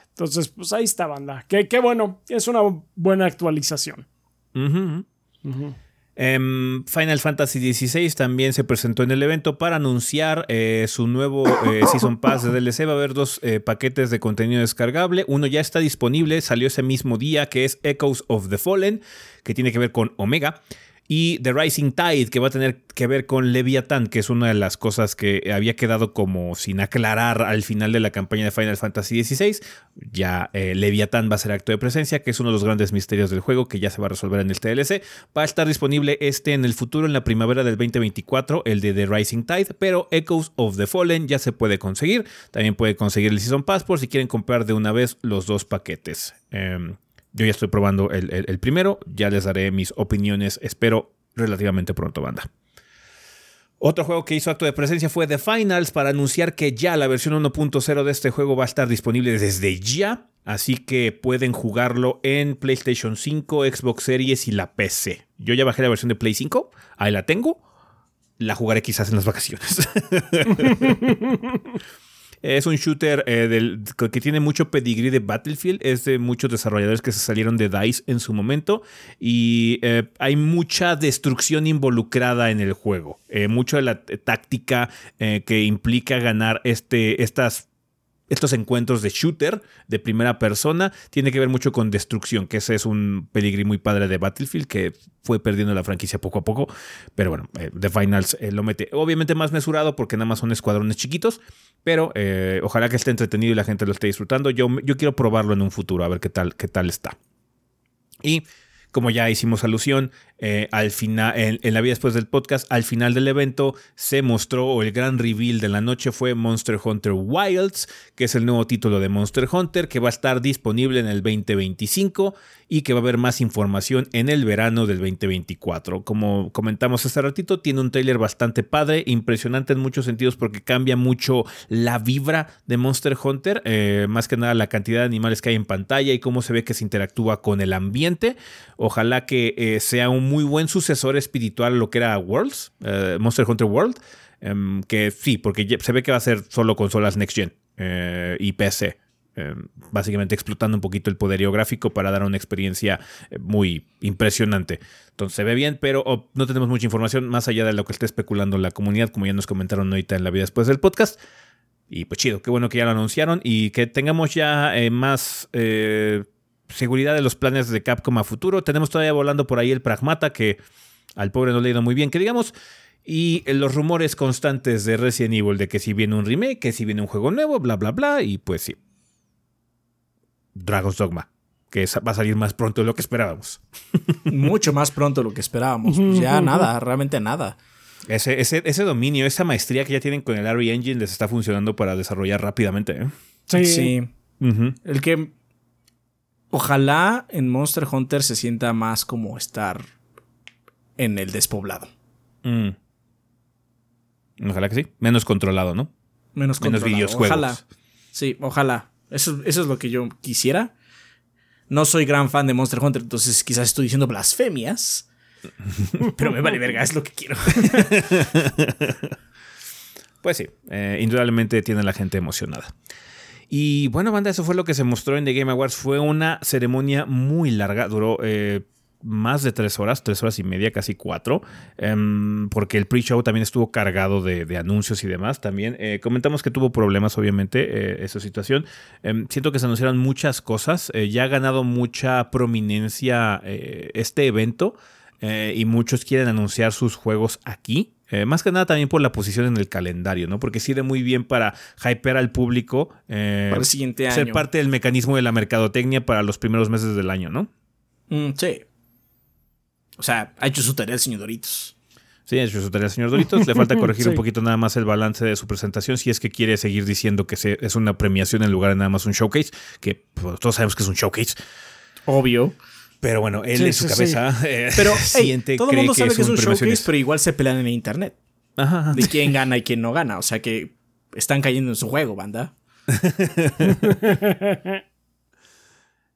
Entonces, pues ahí está, banda. Qué, qué bueno. Es una buena actualización. Em, Final Fantasy XVI también se presentó en el evento para anunciar eh, su nuevo eh, Season Pass de DLC. Va a haber dos eh, paquetes de contenido descargable. Uno ya está disponible, salió ese mismo día, que es Echoes of the Fallen, que tiene que ver con Omega y The Rising Tide, que va a tener que ver con Leviathan, que es una de las cosas que había quedado como sin aclarar al final de la campaña de Final Fantasy XVI. Ya eh, Leviathan va a ser acto de presencia, que es uno de los grandes misterios del juego que ya se va a resolver en el TLC. Va a estar disponible este en el futuro, en la primavera del 2024, el de The Rising Tide, pero Echoes of the Fallen ya se puede conseguir. También puede conseguir el Season Pass por si quieren comprar de una vez los dos paquetes. Em, yo ya estoy probando el, primero, ya les daré mis opiniones, espero relativamente pronto, banda. Otro juego que hizo acto de presencia fue The Finals para anunciar que ya la versión 1.0 de este juego va a estar disponible desde ya. Así que pueden jugarlo en PlayStation 5, Xbox Series y la PC. Yo ya bajé la versión de Play 5, ahí la tengo. La jugaré quizás en las vacaciones. Es un shooter eh, que tiene mucho pedigrí de Battlefield. Es de muchos desarrolladores que se salieron de DICE en su momento. Y eh, hay mucha destrucción involucrada en el juego. Eh, mucho de la táctica que implica ganar este, estas estos encuentros de shooter de primera persona tiene que ver mucho con destrucción, que ese es un peligrí muy padre de Battlefield que fue perdiendo la franquicia poco a poco, pero bueno, eh, The Finals eh, lo mete obviamente más mesurado porque nada más son escuadrones chiquitos, pero eh, ojalá que esté entretenido y la gente lo esté disfrutando. Yo, yo quiero probarlo en un futuro a ver qué tal, qué tal está. Y como ya hicimos alusión, eh, al final, en, la vida después del podcast, al final del evento se mostró, o el gran reveal de la noche fue Monster Hunter Wilds, que es el nuevo título de Monster Hunter, que va a estar disponible en el 2025 y que va a haber más información en el verano del 2024. Como comentamos hace ratito, tiene un trailer bastante padre, impresionante en muchos sentidos porque cambia mucho la vibra de Monster Hunter, eh, más que nada la cantidad de animales que hay en pantalla y cómo se ve que se interactúa con el ambiente. Ojalá que eh, sea un muy buen sucesor espiritual a lo que era Worlds, eh, Monster Hunter World, em, que sí, porque se ve que va a ser solo consolas Next Gen y PC. Em, básicamente explotando un poquito el poderío gráfico para dar una experiencia eh, muy impresionante. Entonces se ve bien, pero oh, no tenemos mucha información más allá de lo que esté especulando la comunidad, como ya nos comentaron ahorita en la vida después del podcast. Y pues chido, qué bueno que ya lo anunciaron y que tengamos ya eh, más eh, seguridad de los planes de Capcom a futuro. Tenemos todavía volando por ahí el Pragmata, que al pobre no le ha ido muy bien, que digamos. Y los rumores constantes de Resident Evil de que si viene un remake, que si viene un juego nuevo, bla, bla, bla. Y pues sí, Dragon's Dogma, que va a salir más pronto de lo que esperábamos. Mucho más pronto de lo que esperábamos. Ya nada, realmente nada. Ese, ese, ese, dominio, esa maestría que ya tienen con el RE Engine les está funcionando para desarrollar rápidamente. ¿eh? Sí. sí. El que ojalá en Monster Hunter se sienta más como estar en el despoblado. Mm. Ojalá que sí. Menos controlado, ¿no? Menos, Menos videojuegos. Ojalá. Sí, ojalá. Eso, es lo que yo quisiera. No soy gran fan de Monster Hunter, entonces quizás estoy diciendo blasfemias. Pero me vale verga, es lo que quiero. pues sí, eh, indudablemente tiene la gente emocionada. Y bueno, banda, eso fue lo que se mostró en The Game Awards. Fue una ceremonia muy larga, duró eh, más de tres horas, tres horas y media, casi cuatro, em, porque el pre-show también estuvo cargado de, anuncios y demás. También eh, comentamos que tuvo problemas, obviamente, eh, esa situación. Em, siento que se anunciaron muchas cosas, ya ha ganado mucha prominencia este evento y muchos quieren anunciar sus juegos aquí. Más que nada también por la posición en el calendario, ¿no? Porque sirve muy bien para hypear al público. para el siguiente año. Ser parte del mecanismo de la mercadotecnia para los primeros meses del año, ¿no? Mm, sí. O sea, ha hecho su tarea el señor Doritos. Sí, es su tarea, señor Doritos. Le falta corregir un poquito nada más el balance de su presentación si es que quiere seguir diciendo que es una premiación en lugar de nada más un showcase, que pues, todos sabemos que es un showcase. Obvio. Pero bueno, él en su cabeza eh, pero, siente, todo el mundo sabe que es un showcase, pero igual se pelean en internet. Ajá. De quién gana y quién no gana. O sea que están cayendo en su juego, banda.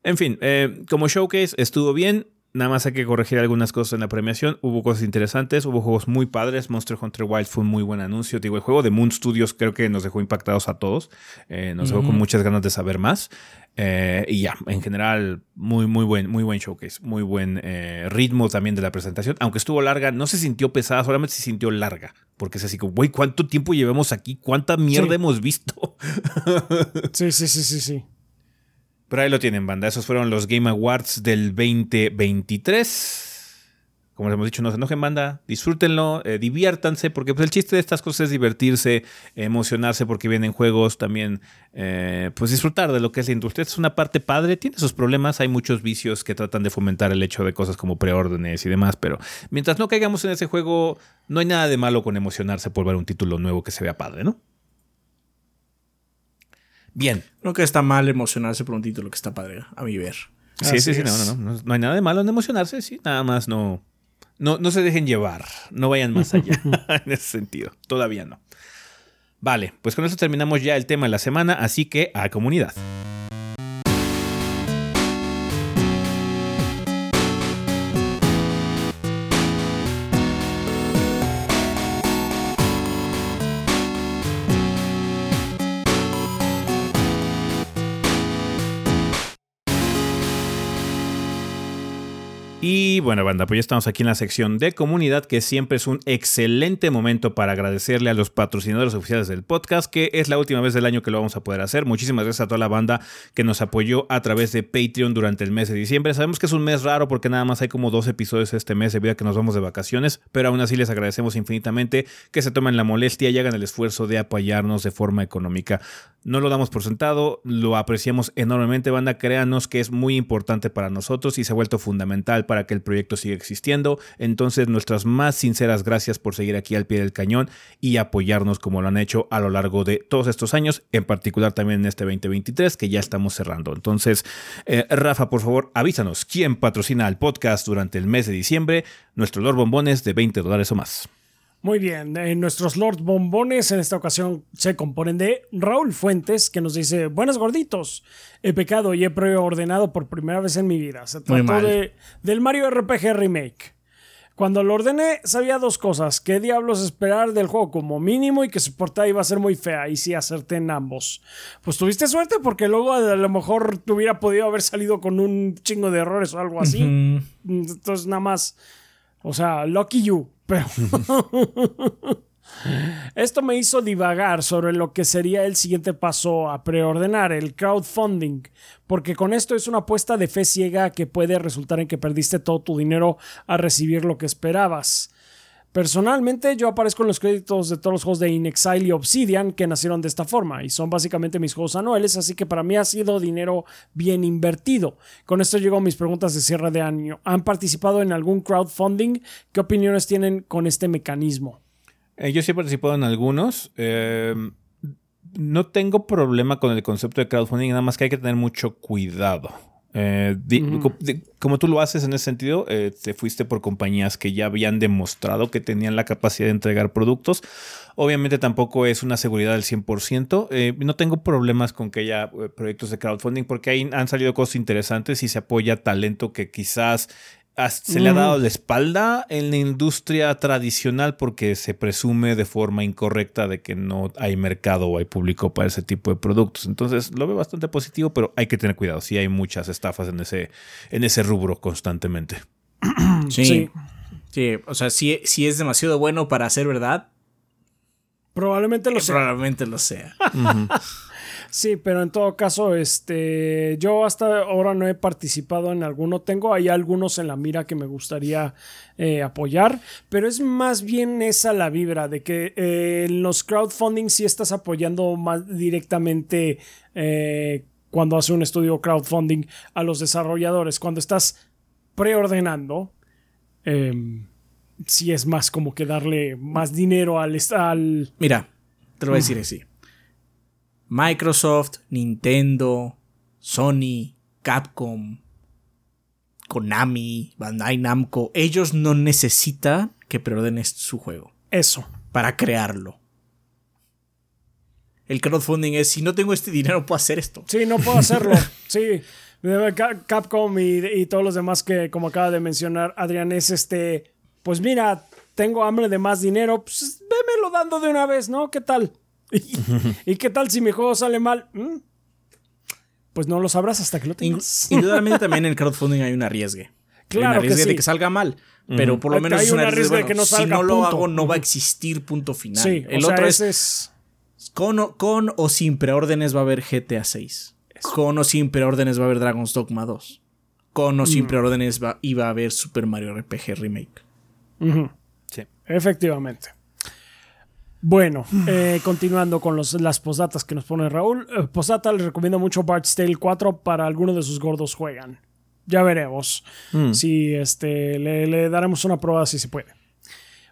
en fin, eh, como showcase estuvo bien. Nada más hay que corregir algunas cosas en la premiación. Hubo cosas interesantes, hubo juegos muy padres. Monster Hunter Wild fue un muy buen anuncio. Digo, el juego de Moon Studios creo que nos dejó impactados a todos. Eh, nos dejó con muchas ganas de saber más. Eh, y ya, en general, muy, muy buen, muy buen showcase. Muy buen eh, ritmo también de la presentación. Aunque estuvo larga, no se sintió pesada, solamente se sintió larga. Porque es así como, güey, ¿cuánto tiempo llevamos aquí? ¿Cuánta mierda hemos visto? sí, sí, sí, sí, sí. Pero ahí lo tienen, banda. Esos fueron los Game Awards del 2023. Como les hemos dicho, no se enojen, banda. Disfrútenlo, eh, diviértanse, porque pues, el chiste de estas cosas es divertirse, emocionarse porque vienen juegos, también eh, pues disfrutar de lo que es la industria. Es una parte padre, tiene sus problemas, hay muchos vicios que tratan de fomentar el hecho de cosas como preórdenes y demás, pero mientras no caigamos en ese juego, no hay nada de malo con emocionarse por ver un título nuevo que se vea padre, ¿no? Bien. No que está mal emocionarse por un título que está padre, a mi ver. Sí, sí, sí, no, no, no, no. hay nada de malo en emocionarse, sí. Nada más no, no, no se dejen llevar. No vayan más allá en ese sentido. Todavía no. Vale, pues con eso terminamos ya el tema de la semana, así que a comunidad. Y bueno, banda, pues ya estamos aquí en la sección de comunidad, que siempre es un excelente momento para agradecerle a los patrocinadores oficiales del podcast, que es la última vez del año que lo vamos a poder hacer. Muchísimas gracias a toda la banda que nos apoyó a través de Patreon durante el mes de diciembre. Sabemos que es un mes raro porque nada más hay como dos episodios este mes debido a que nos vamos de vacaciones, pero aún así les agradecemos infinitamente que se tomen la molestia y hagan el esfuerzo de apoyarnos de forma económica. No lo damos por sentado, lo apreciamos enormemente, banda. Créanos que es muy importante para nosotros y se ha vuelto fundamental para que el proyecto siga existiendo. Entonces, nuestras más sinceras gracias por seguir aquí al pie del cañón y apoyarnos como lo han hecho a lo largo de todos estos años, en particular también en este 2023 que ya estamos cerrando. Entonces, eh, Rafa, por favor, avísanos quién patrocina al podcast durante el mes de diciembre. Nuestro Lord Bombones de 20 dólares o más. Muy bien, eh, nuestros Lord Bombones en esta ocasión se componen de Raúl Fuentes, que nos dice, buenos gorditos, he pecado y he preordenado por primera vez en mi vida. Se trató de, del Mario RPG Remake. Cuando lo ordené, sabía dos cosas. ¿Qué diablos esperar del juego como mínimo y que su portada iba a ser muy fea? Y sí, acerté en ambos. Pues tuviste suerte porque luego a lo mejor te hubiera podido haber salido con un chingo de errores o algo así. Entonces, nada más. O sea, lucky you. Pero. Esto me hizo divagar sobre lo que sería el siguiente paso a preordenar, el crowdfunding, porque con esto es una apuesta de fe ciega que puede resultar en que perdiste todo tu dinero a recibir lo que esperabas. Personalmente, yo aparezco en los créditos de todos los juegos de Inexile y Obsidian que nacieron de esta forma y son básicamente mis juegos anuales, así que para mí ha sido dinero bien invertido. Con esto llego a mis preguntas de cierre de año. ¿Han participado en algún crowdfunding? ¿Qué opiniones tienen con este mecanismo? Eh, yo sí he participado en algunos. Eh, no tengo problema con el concepto de crowdfunding, nada más que hay que tener mucho cuidado. Eh, como tú lo haces en ese sentido, eh, te fuiste por compañías que ya habían demostrado que tenían la capacidad de entregar productos. Obviamente tampoco es una seguridad del 100%. Eh, no tengo problemas con que haya proyectos de crowdfunding porque ahí han salido cosas interesantes y se apoya talento que quizás se le ha dado la espalda en la industria tradicional porque se presume de forma incorrecta de que no hay mercado o hay público para ese tipo de productos. Entonces lo veo bastante positivo, pero hay que tener cuidado. Sí hay muchas estafas en ese, en ese rubro constantemente. Sí. sí. o sea, si, si es demasiado bueno para ser verdad. Probablemente lo sea. Probablemente lo sea. Sí, pero en todo caso, este, yo hasta ahora no he participado en alguno. Tengo ahí algunos en la mira que me gustaría eh, apoyar, pero es más bien esa la vibra de que eh, en los crowdfunding sí estás apoyando más directamente eh, cuando hace un estudio crowdfunding a los desarrolladores. Cuando estás preordenando, em, sí es más como que darle más dinero al, al Mira, te lo voy a decir así. Microsoft, Nintendo, Sony, Capcom, Konami, Bandai Namco, ellos no necesitan que preordenes su juego eso. para crearlo. El crowdfunding es, si no tengo este dinero, puedo hacer esto. Sí, no puedo hacerlo. sí. Ca- Capcom y, y todos los demás que, como acaba de mencionar Adrián, es este. Pues mira, tengo hambre de más dinero. Pues vémelo dando de una vez, ¿no? ¿Qué tal? ¿Y qué tal si mi juego sale mal? ¿Mm? Pues no lo sabrás hasta que lo tengas. Indudablemente también en el crowdfunding hay un arriesgue. hay Claro un que arriesgue sí. de que salga mal. Pero por lo Hay- menos hay es un un arriesgue arriesgue de de que no si salga, no lo punto. hago, no va a existir punto final. Sí, el o sea, otro es. Con o, con o sin preórdenes va a haber GTA 6. Con o sin preórdenes va a haber Dragon's Dogma 2. Con o Mm. sin preórdenes va, iba a haber Super Mario RPG Remake. Sí. Efectivamente. Bueno, eh, continuando con los- las posdatas que nos pone Raúl. Eh, postdata, les recomiendo mucho Bart's Tale 4 para alguno de sus gordos juegan. Ya veremos si este, le, le daremos una prueba si se puede.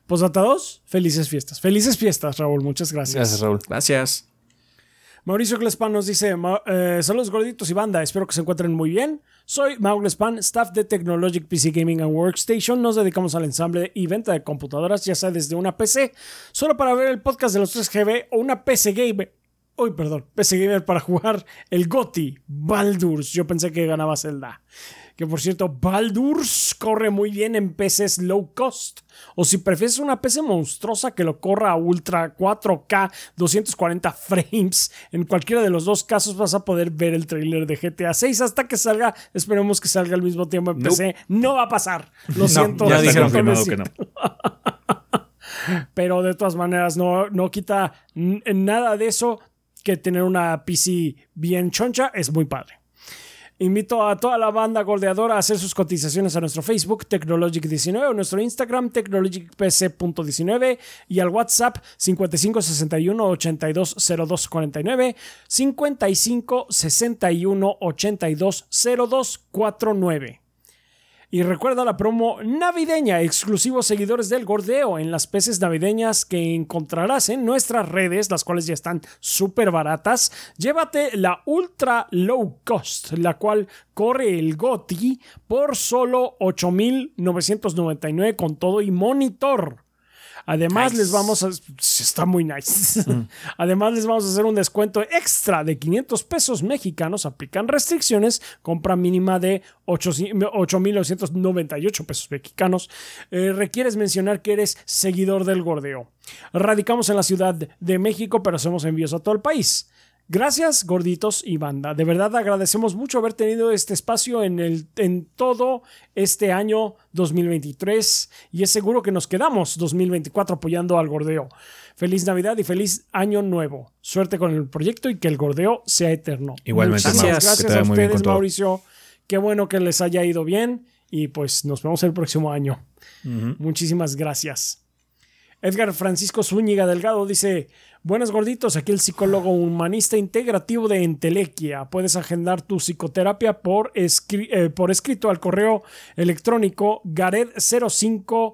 Postdata 2, felices fiestas. Felices fiestas, Raúl, muchas gracias. Gracias, Raúl. Gracias. Mauricio Glespan nos dice: "Ma- eh, Saludos gorditos y banda, espero que se encuentren muy bien. Soy Mau Glespan, staff de Technologic PC Gaming and Workstation. Nos dedicamos al ensamble y venta de computadoras, ya sea desde una PC, solo para ver el podcast de los 3GB o una PC Gamer. Uy, perdón, PC Gamer para jugar el GOTI, Baldur's. Yo pensé que ganaba Zelda. Que por cierto, Baldur's corre muy bien en PCs low cost. O si prefieres una PC monstruosa que lo corra a ultra 4K 240 frames, en cualquiera de los dos casos vas a poder ver el trailer de GTA 6 hasta que salga. Esperemos que salga al mismo tiempo en PC. No va a pasar. Lo siento. ya dijeron que no. Pero de todas maneras, no, no quita nada de eso que tener una PC bien choncha es muy padre. Invito a toda la banda gordeadora a hacer sus cotizaciones a nuestro Facebook, Technologic19, o nuestro Instagram, TechnologicPC.19, y al WhatsApp 5561 820249, 5561 820249. Y recuerda la promo navideña, exclusivos seguidores del Gordeo en las peces navideñas que encontrarás en nuestras redes, las cuales ya están súper baratas. Llévate la Ultra Low Cost, la cual corre el GOTI por solo 8,999 con todo y monitor. Además, Nice. les vamos a. Está muy nice. Además, les vamos a hacer un descuento extra de 500 pesos mexicanos. Aplican restricciones. Compra mínima de 8,998 pesos mexicanos. Eh, requieres mencionar que eres seguidor del gordeo. Radicamos en la Ciudad de México, pero hacemos envíos a todo el país. Gracias, gorditos y banda. De verdad agradecemos mucho haber tenido este espacio en, el, en todo este año 2023 y es seguro que nos quedamos 2024 apoyando al gordeo. Feliz Navidad y feliz Año Nuevo. Suerte con el proyecto y que el gordeo sea eterno. Igualmente, Muchas gracias, que te a ustedes. Mauricio. Qué bueno que les haya ido bien y pues nos vemos el próximo año. Muchísimas gracias. Edgar Francisco Zúñiga Delgado dice: Buenas gorditos, aquí el psicólogo humanista integrativo de Entelequia. Puedes agendar tu psicoterapia por, escri- eh, por escrito al correo electrónico gared05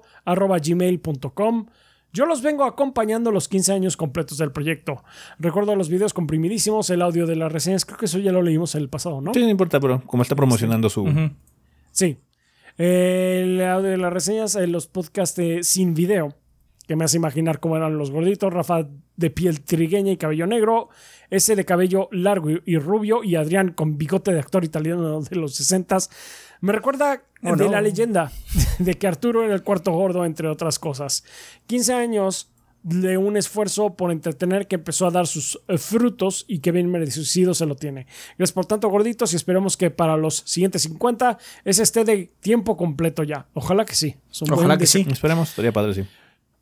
gmail.com. Yo los vengo acompañando los 15 años completos del proyecto. Recuerdo los videos comprimidísimos, el audio de las reseñas, creo que eso ya lo leímos el pasado, ¿no? Sí, no importa, pero como está promocionando su. Sí. El audio de las reseñas, eh, los podcasts sin video, que me hace imaginar cómo eran los gorditos, Rafa de piel trigueña y cabello negro, ese de cabello largo y, rubio, y Adrián con bigote de actor italiano de los 60 Me recuerda Oh, de no. la leyenda de que Arturo era el cuarto gordo, entre otras cosas. 15 años de un esfuerzo por entretener que empezó a dar sus eh, frutos y que bien merecido se lo tiene. Gracias por tanto, gorditos, y esperemos que para los siguientes 50 ese esté de tiempo completo ya. Ojalá que sí. Ojalá que sí. Esperemos, estaría padre, sí.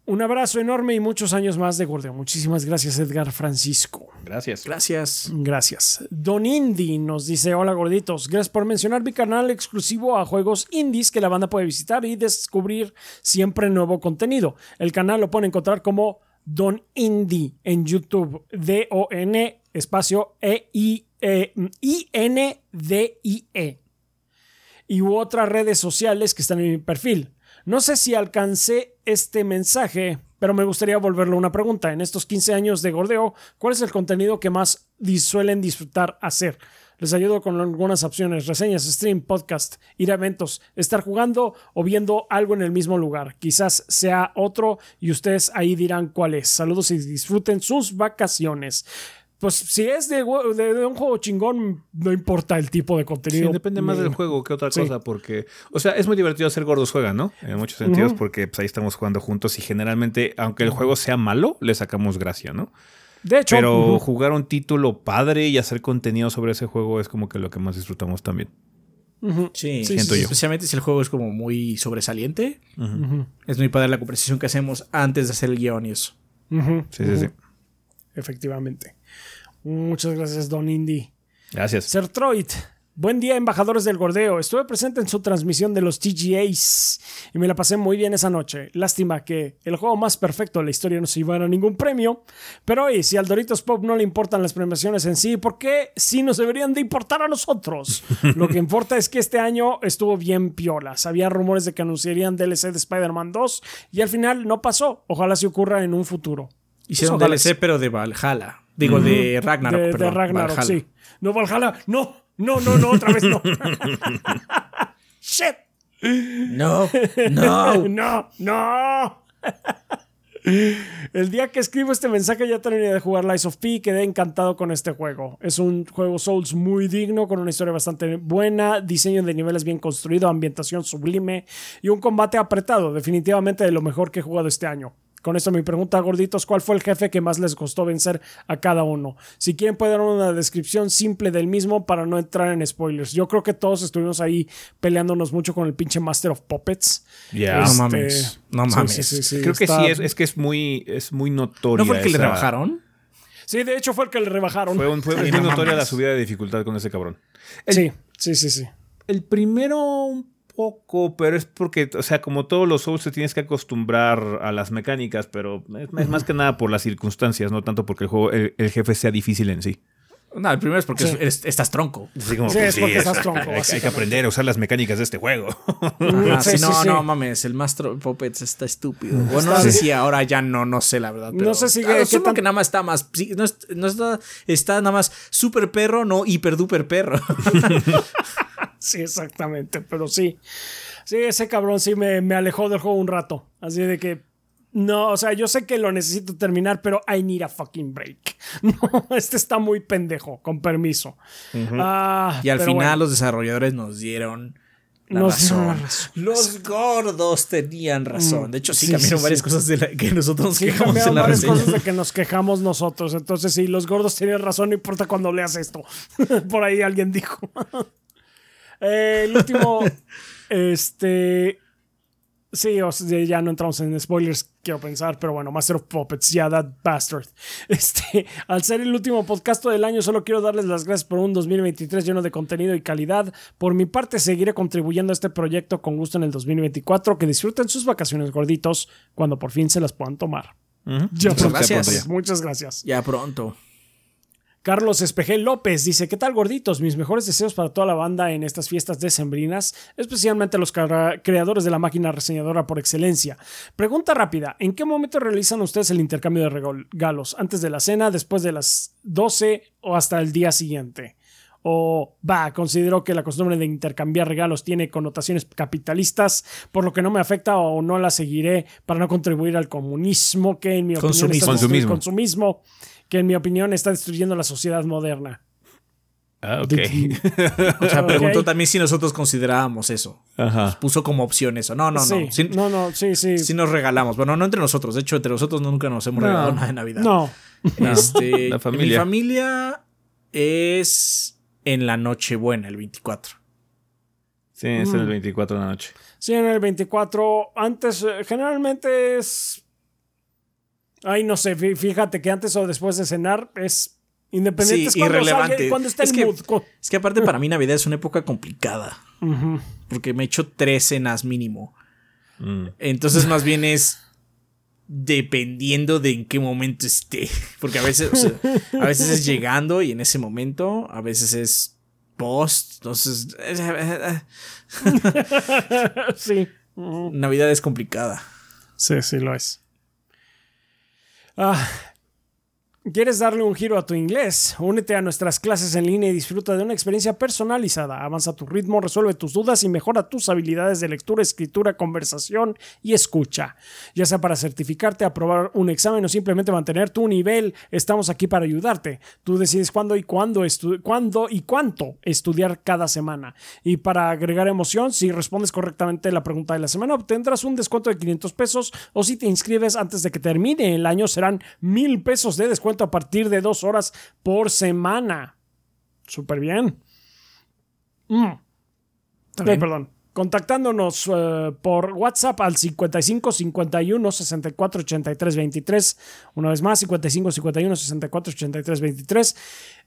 Un abrazo enorme y muchos años más de gordeo. Muchísimas gracias, Edgar Francisco. Gracias. Gracias. Gracias. Don Indy nos dice: Hola gorditos, gracias por mencionar mi canal exclusivo a juegos indies que la banda puede visitar y descubrir siempre nuevo contenido. El canal lo pueden encontrar como Don Indy en YouTube. D-O-N espacio E-I-N-D-I-E. y u otras redes sociales que están en mi perfil. No sé si alcancé este mensaje, pero me gustaría volverlo una pregunta. En estos 15 años de gordeo, ¿cuál es el contenido que más suelen disfrutar hacer? Les ayudo con algunas opciones, reseñas, stream, podcast, ir a eventos, estar jugando o viendo algo en el mismo lugar. Quizás sea otro y ustedes ahí dirán cuál es. Saludos y disfruten sus vacaciones pues si es de, un juego chingón, no importa el tipo de contenido. Sí, depende más del juego que otra cosa, porque, o sea, es muy divertido hacer gordos juegan, ¿no? En muchos sentidos, porque pues, ahí estamos jugando juntos y generalmente, aunque el juego sea malo, le sacamos gracia, ¿no? De hecho. Pero jugar un título padre y hacer contenido sobre ese juego es como que lo que más disfrutamos también. Sí, siento yo. Especialmente si el juego es como muy sobresaliente. Es muy padre la conversación que hacemos antes de hacer el guion y eso. Sí, sí, sí. Efectivamente. Muchas gracias, Don Indy. Gracias. Sertroid. Buen día, embajadores del Gordeo. Estuve presente en su transmisión de los TGAs y me la pasé muy bien esa noche. Lástima que el juego más perfecto de la historia no se llevara ningún premio. Pero oye, si al Doritos Pop no le importan las premiaciones en sí, ¿por qué sí nos deberían de importar a nosotros? Lo que importa es que este año estuvo bien piolas. Había rumores de que anunciarían DLC de Spider-Man 2 y al final no pasó. Ojalá se ocurra en un futuro. Hicieron DLC, pero de Valhalla. Digo, de Ragnarok. De, perdón, de Ragnarok, sí. No, Valhalla, no, no, no, no, otra vez no. Shit. No, no, no, no. El día que escribo este mensaje ya terminé de jugar Lies of P y quedé encantado con este juego. Es un juego Souls muy digno, con una historia bastante buena, diseño de niveles bien construido, ambientación sublime y un combate apretado, definitivamente de lo mejor que he jugado este año. Con esto mi pregunta, gorditos, ¿cuál fue el jefe que más les costó vencer a cada uno? Si quieren pueden dar una descripción simple del mismo para no entrar en spoilers. Yo creo que todos estuvimos ahí peleándonos mucho con el pinche Master of Puppets. Ya, no este, mames. No mames. creo que sí, es, que es muy, es muy notorio. ¿No fue el que le rebajaron? Sí, de hecho fue el que le rebajaron. Fue, fue muy notoria la subida de dificultad con ese cabrón. sí, sí, sí, sí. El primero poco, pero es porque, o sea, como todos los Souls te tienes que acostumbrar a las mecánicas, pero es, más que nada por las circunstancias, no tanto porque el juego, el, jefe sea difícil en sí. No, el primero es porque estás tronco. Sí, como, es porque estás tronco. Hay, que aprender a usar las mecánicas de este juego. no, no mames, el Master Puppets está estúpido. Bueno, no sé si ahora ya no, no sé la verdad. no sé si claro, que nada más está más. No, está, está nada más super perro, no hiper duper perro. sí, exactamente, pero sí. Sí, ese cabrón sí me, me, alejó del juego un rato. Así de que. No, o sea, yo sé que lo necesito terminar, pero I need a fucking break. No, este está muy pendejo, con permiso. Ah, y al final los desarrolladores nos dieron. La razón. Los gordos tenían razón. De hecho, sí, cambiaron varias cosas de la que nosotros nos quejamos en la varias cosas de que nos quejamos nosotros. Entonces, sí, los gordos tenían razón, no importa cuando leas esto. Por ahí alguien dijo. Eh, el último. este. Sí, ya no entramos en spoilers, quiero pensar, pero bueno, Master of Puppets, ya, that bastard. Este, al ser el último podcast del año, solo quiero darles las gracias por un 2023 lleno de contenido y calidad. Por mi parte, seguiré contribuyendo a este proyecto con gusto en el 2024. Que disfruten sus vacaciones gorditos cuando por fin se las puedan tomar. ya Muchas gracias. Muchas gracias. Ya pronto. Carlos Espejel López dice, ¿qué tal gorditos? Mis mejores deseos para toda la banda en estas fiestas decembrinas, especialmente los creadores de la máquina reseñadora por excelencia. Pregunta rápida, ¿en qué momento realizan ustedes el intercambio de regalos? ¿Antes de la cena, después de las 12 o hasta el día siguiente? o va, considero que la costumbre de intercambiar regalos tiene connotaciones capitalistas, por lo que no me afecta o no la seguiré para no contribuir al comunismo, que en mi opinión es consumismo. consumismo que en mi opinión está destruyendo la sociedad moderna. Ah, ok. o sea, preguntó también si nosotros considerábamos eso. Ajá. puso como opción eso. No, no, no. Sí, no, no, sí, sí. Sí nos regalamos. Bueno, no entre nosotros. De hecho, entre nosotros nunca nos hemos regalado nada de Navidad. No. Este, la familia. Mi familia es en la Nochebuena, el 24. Sí, es en el 24 de la noche. Sí, en el 24. Antes, eh, generalmente es Ay, no sé, fíjate que antes o después de cenar es independiente. Sí, irrelevante. cuando está es, que, es que aparte para mí Navidad es una época complicada. Porque me echo tres cenas mínimo. Mm. Entonces más bien es dependiendo de en qué momento esté. Porque a veces, a veces es llegando y en ese momento, a veces es post. Entonces, sí. Navidad es complicada. Sí, sí lo es. Ah, ¿Quieres darle un giro a tu inglés? Únete a nuestras clases en línea y disfruta de una experiencia personalizada. Avanza tu ritmo, resuelve tus dudas y mejora tus habilidades de lectura, escritura, conversación y escucha. Ya sea para certificarte, aprobar un examen o simplemente mantener tu nivel, estamos aquí para ayudarte. Tú decides cuándo y cuándo, cuándo y cuánto estudiar cada semana. Y para agregar emoción, si respondes correctamente la pregunta de la semana, obtendrás un descuento de 500 pesos o si te inscribes antes de que termine el año serán mil pesos de descuento a partir de dos horas por semana. Súper bien. Mm. perdón. Contactándonos eh, por WhatsApp al 55 51 64 83 23. Una vez más, 55 51 64 83 23.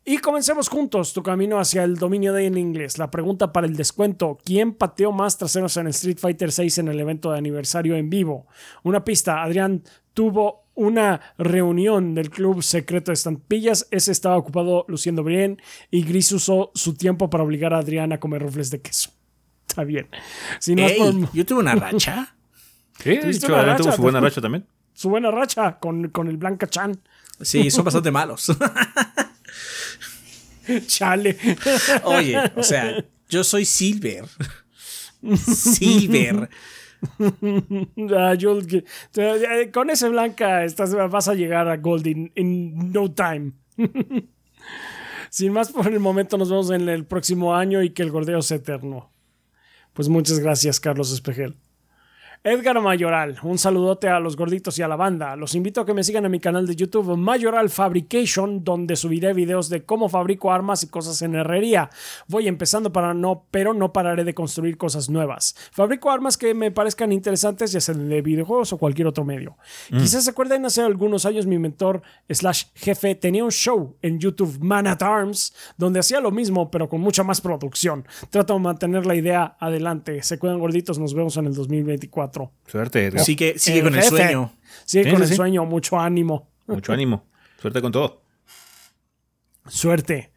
Y comencemos juntos tu camino hacia el dominio de en inglés. La pregunta para el descuento: ¿Quién pateó más traseros en el Street Fighter 6 en el evento de aniversario en vivo? Una pista: Adrián tuvo una reunión del club secreto de estampillas. Ese estaba ocupado luciendo bien y Gris usó su tiempo para obligar a Adrián a comer rufles de queso. Está bien. Si Yo tuve una racha. Sí, tuvo su buena racha también. Su buena racha con, con el Blanca Chan. Sí, son bastante malos. Chale. Oye, o sea, yo soy Silver. Silver. Ah, eh, con ese blanca estás, vas a llegar a Gold in, no time. Sin más por el momento, nos vemos en el próximo año y que el gordeo sea eterno. Pues muchas gracias, Carlos Espejel. Edgar Mayoral, un saludote a los gorditos y a la banda. Los invito a que me sigan en mi canal de YouTube Mayoral Fabrication, donde subiré videos de cómo fabrico armas y cosas en herrería. Voy empezando para no, pero no pararé de construir cosas nuevas. Fabrico armas que me parezcan interesantes, ya sea de videojuegos o cualquier otro medio. Mm. Quizás se acuerden, hace algunos años mi mentor slash jefe tenía un show en YouTube Man at Arms, donde hacía lo mismo, pero con mucha más producción. Trato de mantener la idea adelante. Se cuidan gorditos, nos vemos en el 2024. Suerte, Edgar. Sigue, sigue con el sueño. Sigue con el sueño, mucho ánimo. Mucho ánimo. Suerte con todo. Suerte.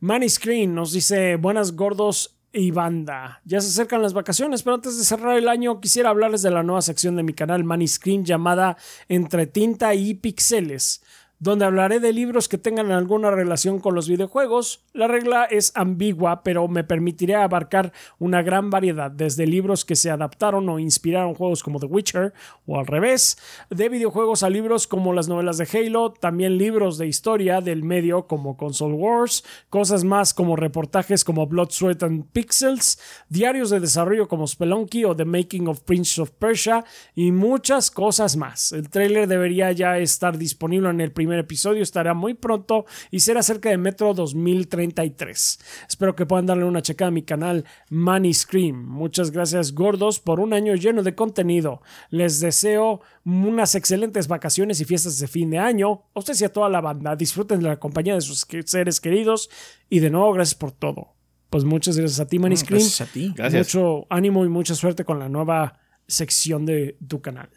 Manny Screen nos dice: Buenas gordos y banda. Ya se acercan las vacaciones, pero antes de cerrar el año quisiera hablarles de la nueva sección de mi canal Manny Screen llamada Entre tinta y pixeles donde hablaré de libros que tengan alguna relación con los videojuegos. La regla es ambigua, pero me permitiré abarcar una gran variedad, desde libros que se adaptaron o inspiraron juegos como The Witcher, o al revés, de videojuegos a libros como las novelas de Halo, también libros de historia del medio como Console Wars, cosas más como reportajes como Blood, Sweat and Pixels, diarios de desarrollo como Spelunky o The Making of Prince of Persia, y muchas cosas más. El trailer debería ya estar disponible en el primer episodio estará muy pronto y será cerca de Metro 2033. Espero que puedan darle una checada a mi canal Money Scream. Muchas gracias gordos por un año lleno de contenido. Les deseo unas excelentes vacaciones y fiestas de fin de año. A ustedes y a toda la banda. Disfruten de la compañía de sus seres queridos y de nuevo gracias por todo. Pues muchas gracias a ti, Money Scream. Gracias a ti. Mucho ánimo y mucha suerte con la nueva sección de tu canal.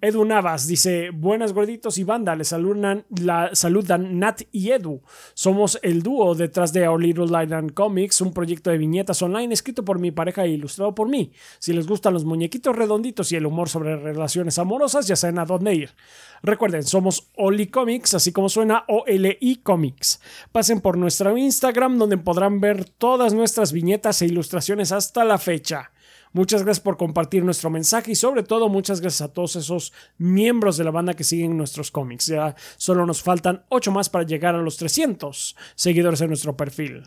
Edu Navas dice, buenas gorditos y banda, les saludan, la, saludan Nat y Edu. Somos el dúo detrás de Our Little Island Comics, un proyecto de viñetas online escrito por mi pareja e ilustrado por mí. Si les gustan los muñequitos redonditos y el humor sobre relaciones amorosas, ya saben a dónde ir. Recuerden, somos Oli Comics, así como suena OLI Comics. Pasen por nuestro Instagram donde podrán ver todas nuestras viñetas e ilustraciones hasta la fecha. Muchas gracias por compartir nuestro mensaje y sobre todo muchas gracias a todos esos miembros de la banda que siguen nuestros cómics. Ya solo nos faltan 8 más para llegar a los 300 seguidores en nuestro perfil.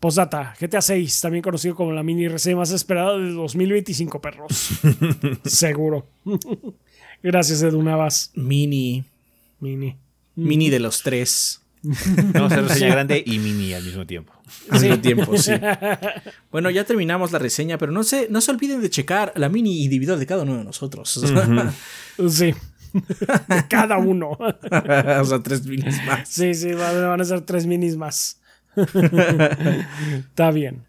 Postdata, GTA 6, también conocido como la mini RC más esperada de 2025, perros. Seguro. Gracias, Edu Navas. Mini. Mini. Mini de los tres. Vamos a hacer reseña grande y mini al mismo tiempo. Al mismo tiempo, sí. Bueno, ya terminamos la reseña, pero no se, no se olviden de checar la mini individual de cada uno de nosotros. Sí. cada uno. o sea, tres minis más. Sí, sí, van a ser tres minis más. Está bien.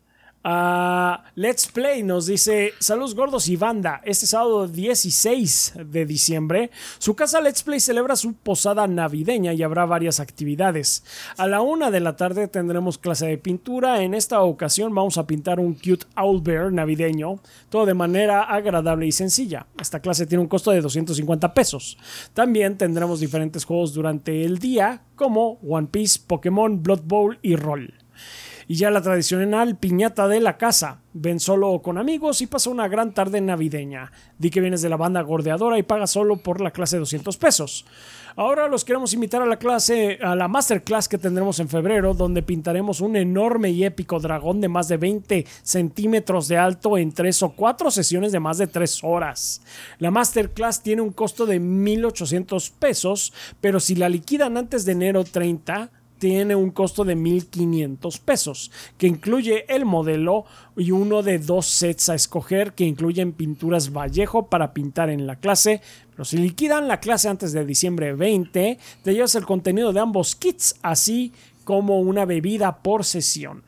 Ah, Let's Play nos dice, saludos gordos y banda, este sábado 16 de diciembre, su casa Let's Play celebra su posada navideña y habrá varias actividades. A la una de la tarde tendremos clase de pintura, en esta ocasión vamos a pintar un cute owl bear navideño, todo de manera agradable y sencilla. Esta clase tiene un costo de 250 pesos. También tendremos diferentes juegos durante el día, como One Piece, Pokémon, Blood Bowl y Roll y ya la tradicional piñata de la casa. Ven solo con amigos y pasa una gran tarde navideña. Di que vienes de la banda gordeadora y pagas solo por la clase de 200 pesos. Ahora los queremos invitar a la clase, a la masterclass que tendremos en febrero, donde pintaremos un enorme y épico dragón de más de 20 centímetros de alto en tres o cuatro sesiones de más de tres horas. La masterclass tiene un costo de 1.800 pesos, pero si la liquidan antes de enero 30, tiene un costo de 1.500 pesos, que incluye el modelo y uno de dos sets a escoger que incluyen pinturas Vallejo para pintar en la clase. Pero si liquidan la clase antes de diciembre 20, te llevas el contenido de ambos kits, así como una bebida por sesión.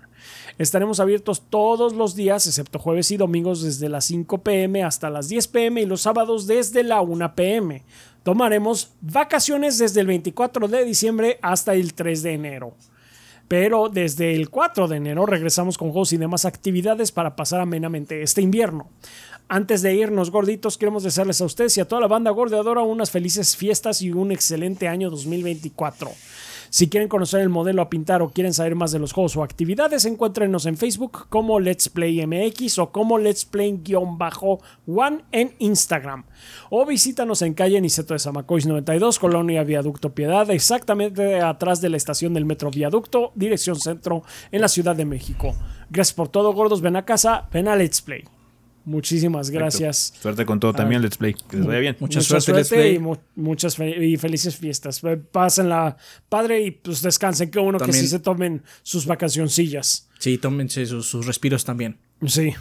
Estaremos abiertos todos los días, excepto jueves y domingos, desde las 5 pm hasta las 10 pm y los sábados desde la 1 pm tomaremos vacaciones desde el 24 de diciembre hasta el 3 de enero. Pero desde el 4 de enero regresamos con juegos y demás actividades para pasar amenamente este invierno. Antes de irnos gorditos, queremos desearles a ustedes y a toda la banda gordeadora unas felices fiestas y un excelente año 2024. Si quieren conocer el modelo a pintar o quieren saber más de los juegos o actividades, encuéntrenos en Facebook como Let's Play MX o como Let's Play-One en Instagram. O visítanos en calle Niceto de Zamacois 92, Colonia Viaducto Piedad, exactamente atrás de la estación del Metro Viaducto, dirección centro en la Ciudad de México. Gracias por todo, gordos. Ven a casa, ven a Let's Play. Muchísimas gracias. Suerte con todo también, Let's Play. Que les vaya bien. Mucha, suerte, Let's Play. y muchas y felices fiestas. Pásenla padre y pues descansen. Que uno que sí se tomen sus vacacioncillas. Sí, tómense sus, sus respiros también. Sí.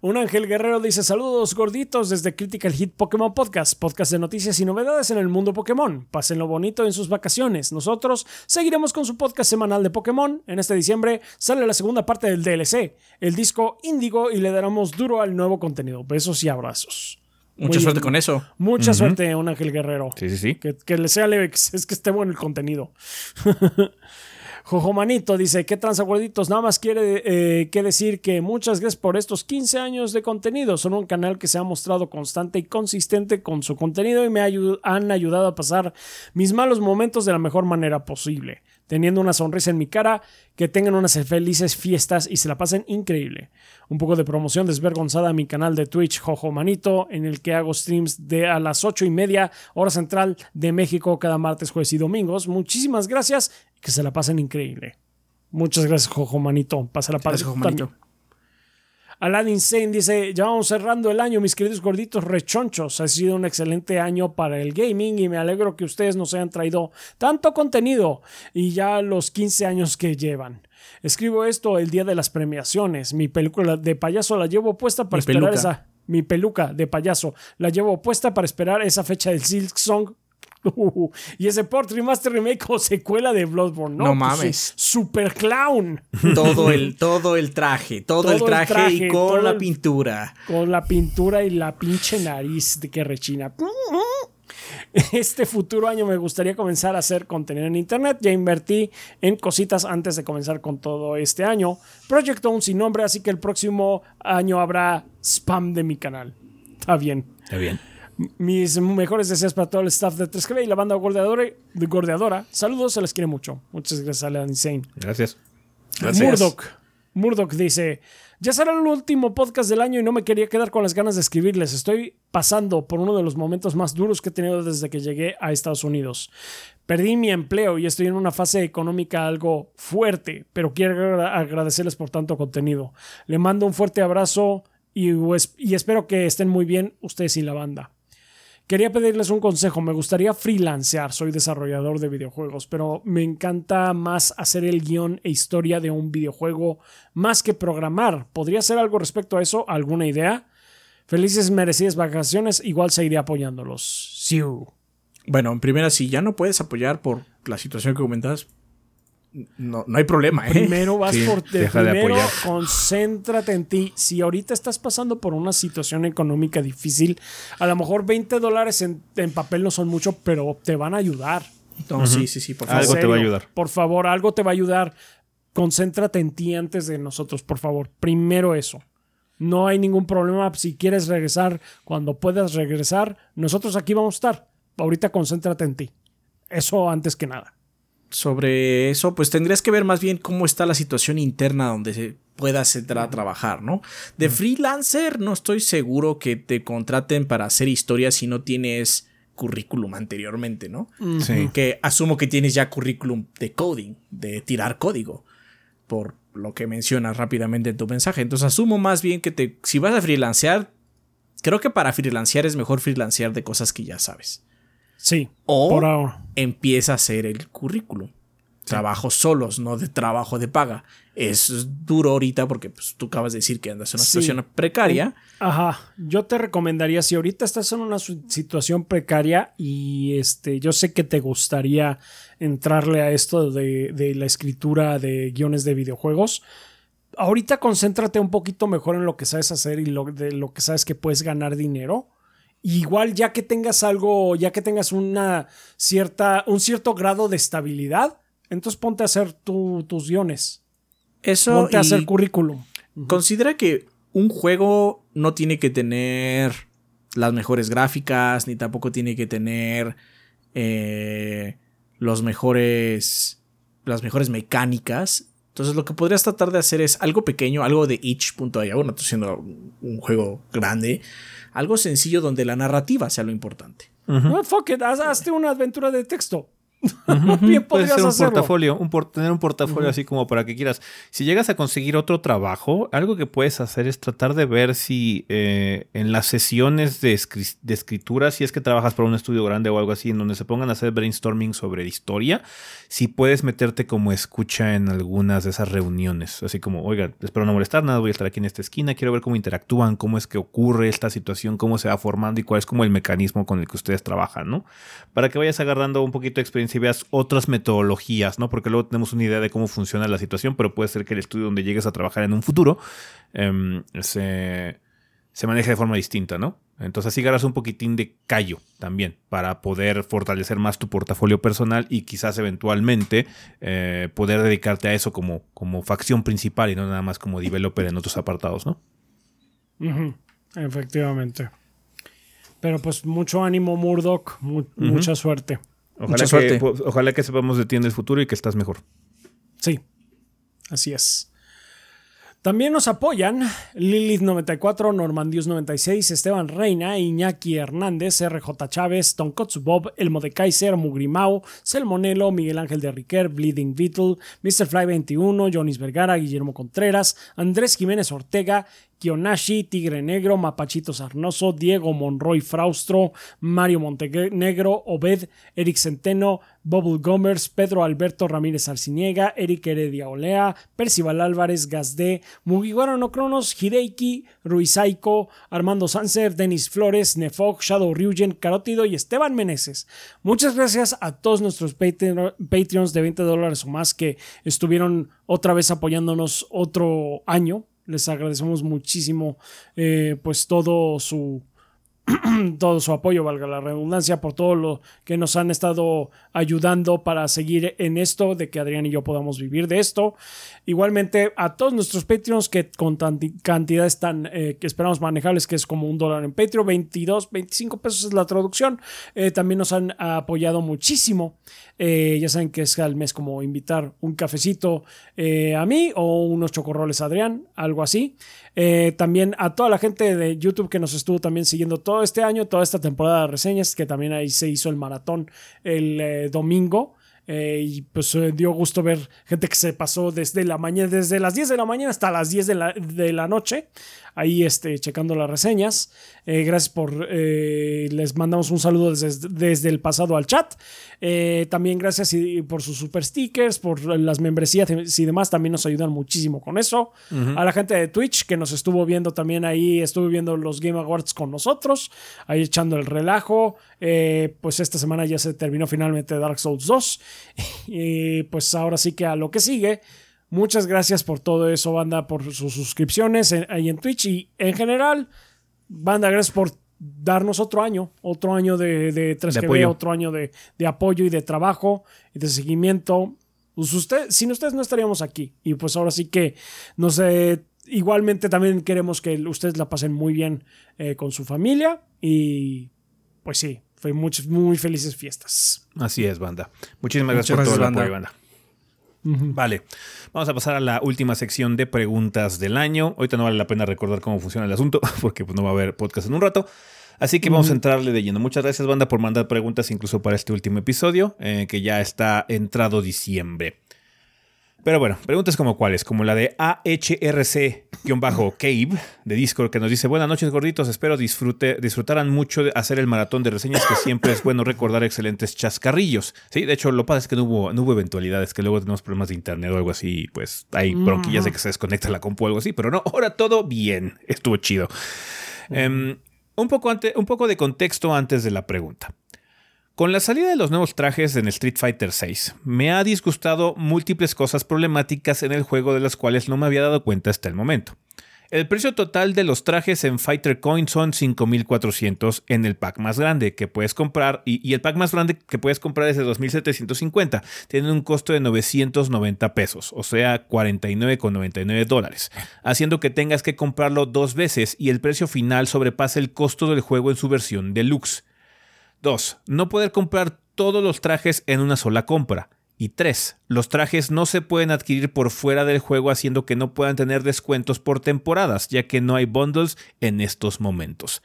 Un Ángel Guerrero dice saludos gorditos desde Critical Hit Pokémon Podcast, podcast de noticias y novedades en el mundo Pokémon. Pásenlo bonito en sus vacaciones. Nosotros seguiremos con su podcast semanal de Pokémon. En este diciembre sale la segunda parte del DLC, el disco Índigo, y le daremos duro al nuevo contenido. Besos y abrazos. Mucha suerte con eso. Mucha suerte, un Ángel Guerrero. Sí, sí, sí. Que, que le sea leve, es que esté bueno el contenido. Jojo Manito dice, ¿qué transaguarditos? Nada más quiere eh, que decir que muchas gracias por estos 15 años de contenido. Son un canal que se ha mostrado constante y consistente con su contenido y me han ayudado a pasar mis malos momentos de la mejor manera posible teniendo una sonrisa en mi cara, que tengan unas felices fiestas y se la pasen increíble. Un poco de promoción desvergonzada a mi canal de Twitch Jojo Manito, en el que hago streams de a las ocho y media hora central de México cada martes, jueves y domingos. Muchísimas gracias que se la pasen increíble. Muchas gracias, Jojo Manito. Pásala para Jojo Manito. Alan Insane dice, ya vamos cerrando el año, mis queridos gorditos rechonchos. Ha sido un excelente año para el gaming y me alegro que ustedes nos hayan traído tanto contenido y ya los 15 años que llevan. Escribo esto el día de las premiaciones. Mi película de payaso la llevo puesta para esperar esa... Mi peluca de payaso la llevo puesta para esperar esa fecha del Silk Song y ese port remaster remake o secuela de Bloodborne, ¿no? No pues mames. super clown. Todo el, todo el traje, todo, el, traje y con la pintura. Con la pintura y la pinche nariz de que rechina. Este futuro año me gustaría comenzar a hacer contenido en internet. Ya invertí en cositas antes de comenzar con todo este año. Proyecto aún sin nombre, así que el próximo año habrá spam de mi canal. Está bien. Está bien. Mis mejores deseos para todo el staff de 3GB y la banda gordeadora. De gordeadora. Saludos, se les quiere mucho. Muchas gracias a la Insane. Gracias. Murdoch. Murdoch dice: Ya será el último podcast del año y no me quería quedar con las ganas de escribirles. Estoy pasando por uno de los momentos más duros que he tenido desde que llegué a Estados Unidos. Perdí mi empleo y estoy en una fase económica algo fuerte, pero quiero agradecerles por tanto contenido. Le mando un fuerte abrazo y, y espero que estén muy bien ustedes y la banda. Quería pedirles un consejo. Me gustaría freelancear. Soy desarrollador de videojuegos, pero me encanta más hacer el guion e historia de un videojuego más que programar. ¿Podría hacer algo respecto a eso? ¿Alguna idea? Felices merecidas vacaciones. Igual seguiré apoyándolos. Bueno, en primera, si ya no puedes apoyar por la situación que comentas, no, no hay problema, ¿eh? Primero vas Sí, por deja de primero concéntrate en ti. Si ahorita estás pasando por una situación económica difícil, a lo mejor 20 dólares en, en papel no son mucho, pero te van a ayudar. No, sí, sí, sí, por favor. Algo te va a ayudar. Por favor, algo te va a ayudar. Concéntrate en ti antes de nosotros, por favor. Primero eso. No hay ningún problema. Si quieres regresar cuando puedas regresar, nosotros aquí vamos a estar. Ahorita concéntrate en ti. Eso antes que nada. Sobre eso, pues tendrías que ver más bien cómo está la situación interna donde se puedas entrar a trabajar, ¿no? De freelancer no estoy seguro que te contraten para hacer historias si no tienes currículum anteriormente, ¿no? Sí. Que asumo que tienes ya currículum de coding, de tirar código, por lo que mencionas rápidamente en tu mensaje. Entonces asumo más bien que te, si vas a freelancear, creo que para freelancear es mejor freelancear de cosas que ya sabes. Sí. O Por ahora. empieza a hacer el currículum. Trabajos solos, no de trabajo de paga. Es duro ahorita porque pues, tú acabas de decir que andas en una Sí. situación precaria. Ajá, yo te recomendaría si ahorita estás en una situación precaria y este, yo sé que te gustaría entrarle a esto de, de la escritura de guiones de videojuegos. Ahorita concéntrate un poquito mejor en lo que sabes hacer y lo, de lo que sabes que puedes ganar dinero. Igual ya que tengas algo, ya que tengas una cierta, un cierto grado de estabilidad, entonces ponte a hacer tu- tus guiones. Eso Ponte a hacer currículum. considera que un juego no tiene que tener las mejores gráficas, ni tampoco tiene que tener eh, los mejores, las mejores mecánicas. Entonces lo que podrías tratar de hacer es algo pequeño, algo de itch.io, bueno, un- un juego grande, algo sencillo donde la narrativa sea lo importante. No, fuck it, haz- hazte una aventura de texto. Bien podrías ser un hacerlo. portafolio, un por- tener un portafolio así como para que quieras. Si llegas a conseguir otro trabajo, algo que puedes hacer es tratar de ver si eh, en las sesiones de, de escritura, si es que trabajas para un estudio grande o algo así, en donde se pongan a hacer brainstorming sobre historia, si puedes meterte como escucha en algunas de esas reuniones. Así como, oiga, espero no molestar nada, voy a estar aquí en esta esquina, quiero ver cómo interactúan, cómo es que ocurre esta situación, cómo se va formando y cuál es como el mecanismo con el que ustedes trabajan, ¿no? Para que vayas agarrando un poquito de experiencia y veas otras metodologías, ¿no? Porque luego tenemos una idea de cómo funciona la situación, pero puede ser que el estudio donde llegues a trabajar en un futuro em, se, se maneje de forma distinta, ¿no? Entonces así agarras un poquitín de callo también para poder fortalecer más tu portafolio personal y quizás eventualmente eh, poder dedicarte a eso como, como facción principal y no nada más como developer en otros apartados, ¿no? Efectivamente. Pero pues mucho ánimo, Murdoch. mu- Mucha suerte. Ojalá Mucha que, suerte. ojalá que sepamos de ti en el futuro y que estás mejor. Sí, así es. También nos apoyan Lilith94, Normandius96, Esteban Reina, Iñaki Hernández, RJ Chávez, Tonkotsu Bob, Elmo de Kaiser, Mugrimao, Selmonelo, Miguel Ángel de Riquer, Bleeding Beetle, Mr. Fly 21, Jonis Vergara, Guillermo Contreras, Andrés Jiménez Ortega, Kionashi, Tigre Negro, Mapachito Sarnoso, Diego Monroy Fraustro, Mario Montenegro, Obed, Eric Centeno, Bubble Gomers, Pedro Alberto Ramírez Arciniega, Eric Heredia Olea, Percival Álvarez, Gazde, Mugiwara no Cronos, Hideiki, Ruizaiko, Armando Sanser, Denis Flores, Nefog, Shadow Ryugen, Carótido y Esteban Meneses. Muchas gracias a todos nuestros Patreon- Patreons de 20 dólares o más que estuvieron otra vez apoyándonos otro año. Les agradecemos muchísimo eh, pues todo su todo su apoyo, valga la redundancia, por todo lo que nos han estado ayudando para seguir en esto, de que Adrián y yo podamos vivir de esto. Igualmente a todos nuestros Patreons que con cantidades tan eh, que esperamos manejables, que es como un dólar en Patreon, 22, 25 pesos es la traducción, eh, también nos han apoyado muchísimo. Eh, ya saben que es al mes como invitar un cafecito eh, a mí o unos chocorroles a Adrián, algo así. Eh, también a toda la gente de YouTube que nos estuvo también siguiendo todo este año, toda esta temporada de reseñas, que también ahí se hizo el maratón el eh, domingo. Eh, y pues dio gusto ver gente que se pasó desde la mañana, desde las 10 de la mañana hasta las 10 de la, de la noche, ahí este, checando las reseñas. Eh, gracias por, eh, les mandamos un saludo desde, desde el pasado al chat. Eh, también gracias y- por sus super stickers, por las membresías y demás, también nos ayudan muchísimo con eso. A la gente de Twitch que nos estuvo viendo también ahí, estuve viendo los Game Awards con nosotros, ahí echando el relajo. Pues esta semana ya se terminó finalmente Dark Souls 2 Y pues ahora sí que a lo que sigue. Muchas gracias por todo eso, banda, por sus suscripciones en- ahí en Twitch y en general, banda, gracias por darnos otro año, otro año de, de 3GB, apoyo. otro año de, de apoyo y de trabajo y de seguimiento. Pues usted, sin ustedes no estaríamos aquí. Y pues ahora sí que, no sé, igualmente también queremos que ustedes la pasen muy bien eh, con su familia y pues sí, fue muchas, muy felices fiestas. Así es, banda. Muchísimas Muchas gracias por todo el gracias, apoyo, banda. Vale, vamos a pasar a la última sección de preguntas del año. Ahorita no vale la pena recordar cómo funciona el asunto, porque pues, no va a haber podcast en un rato. Así que vamos a entrarle de lleno. Muchas gracias, banda, por mandar preguntas incluso para este último episodio, eh, que ya está entrado diciembre. Pero bueno, preguntas como cuáles, como la de AHRC-Cave de Discord que nos dice, buenas noches gorditos, espero disfrute, disfrutaran mucho de hacer el maratón de reseñas que siempre es bueno recordar excelentes chascarrillos. Sí, de hecho lo pasa es que no hubo, no hubo eventualidades, que luego tenemos problemas de internet o algo así, pues hay bronquillas de que se desconecta la compu o algo así, pero no, ahora todo bien, estuvo chido. Em, un, poco ante- un poco de contexto antes de la pregunta. Con la salida de los nuevos trajes en Street Fighter VI, me ha disgustado múltiples cosas problemáticas en el juego de las cuales no me había dado cuenta hasta el momento. El precio total de los trajes en Fighter Coin son 5400 en el pack más grande que puedes comprar y, el pack más grande que puedes comprar es de 2750. Tiene un costo de 990 pesos, o sea 49,99 dólares, haciendo que tengas que comprarlo dos veces y el precio final sobrepasa el costo del juego en su versión deluxe. 2. No poder comprar todos los trajes en una sola compra. Y 3. Los trajes no se pueden adquirir por fuera del juego haciendo que no puedan tener descuentos por temporadas, ya que no hay bundles en estos momentos.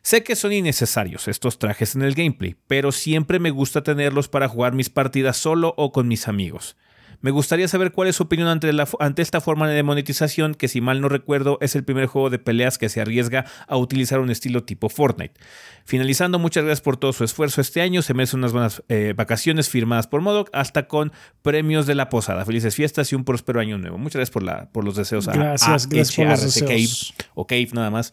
Sé que son innecesarios estos trajes en el gameplay, pero siempre me gusta tenerlos para jugar mis partidas solo o con mis amigos. Me gustaría saber cuál es su opinión ante, la- ante esta forma de monetización que si mal no recuerdo es el primer juego de peleas que se arriesga a utilizar un estilo tipo Fortnite. Finalizando, muchas gracias por todo su esfuerzo este año, se merecen unas buenas eh, vacaciones firmadas por Modoc, hasta con premios de la posada. Felices fiestas y un próspero año nuevo. Muchas gracias por, la, por los deseos a, Gracias, a gracias por los deseos. o Cave nada más.